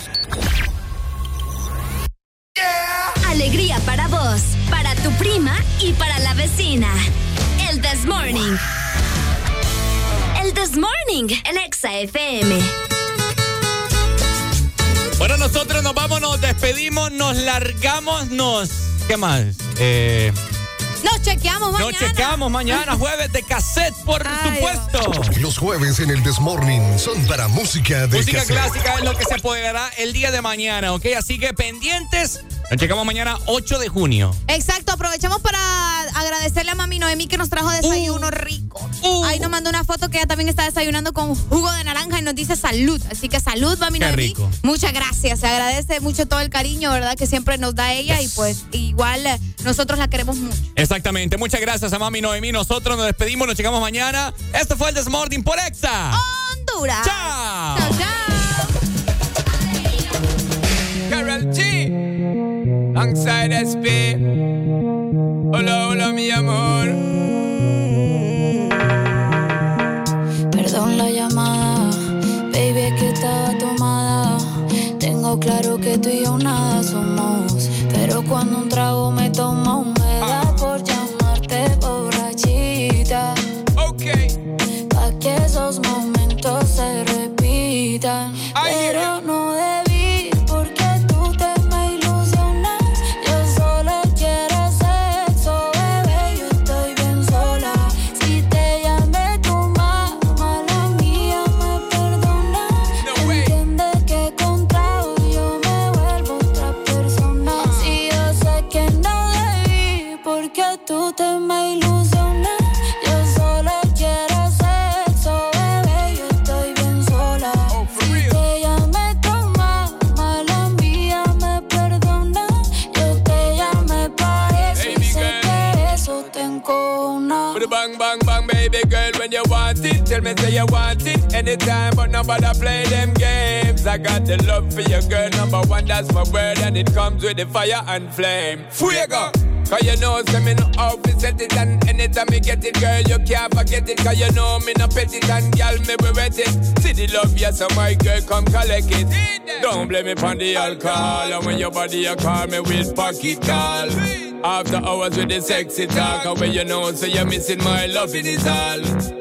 Alegría para vos, para tu prima y para la vecina. El This Morning. El This Morning en Exa FM. Bueno, nosotros nos vamos, nos despedimos, nos largamos, nos. ¿Qué más? Eh, Nos chequeamos mañana. nos checamos mañana, jueves de cassette, por supuesto. Los jueves en el Desmorning son para música de Música cassette. clásica es lo que se apoderará el día de mañana, ¿ok? Así que pendientes. Nos checamos mañana 8 de junio. Exacto, aprovechamos para agradecerle a mami Noemí que nos trajo Uh. desayuno rico. Ahí nos mandó una foto que ella también está desayunando con jugo de naranja y nos dice salud. Así que salud, mami Qué Noemí. rico. Muchas gracias. Se agradece mucho todo el cariño, ¿verdad? Que siempre nos da ella y pues igual eh, nosotros la queremos mucho. Exactamente. Muchas gracias a Mami Noemí. Nosotros nos despedimos, nos checamos mañana. Este fue el Desmorning por Exa. Honduras. Chao. Chao, chao. Carol G. Alongside SP. Fire and flame. Fuego! Cause you know, say me no to set it, and anytime me get it, girl, you can't forget it. Cause you know me no pet it, and girl, me we wet it. See the love, yes, so my girl, come collect it. Don't blame me on the alcohol, and when your body, you call me with pocket call. After hours with the sexy talk, and when you know, so you're missing my love, it is all.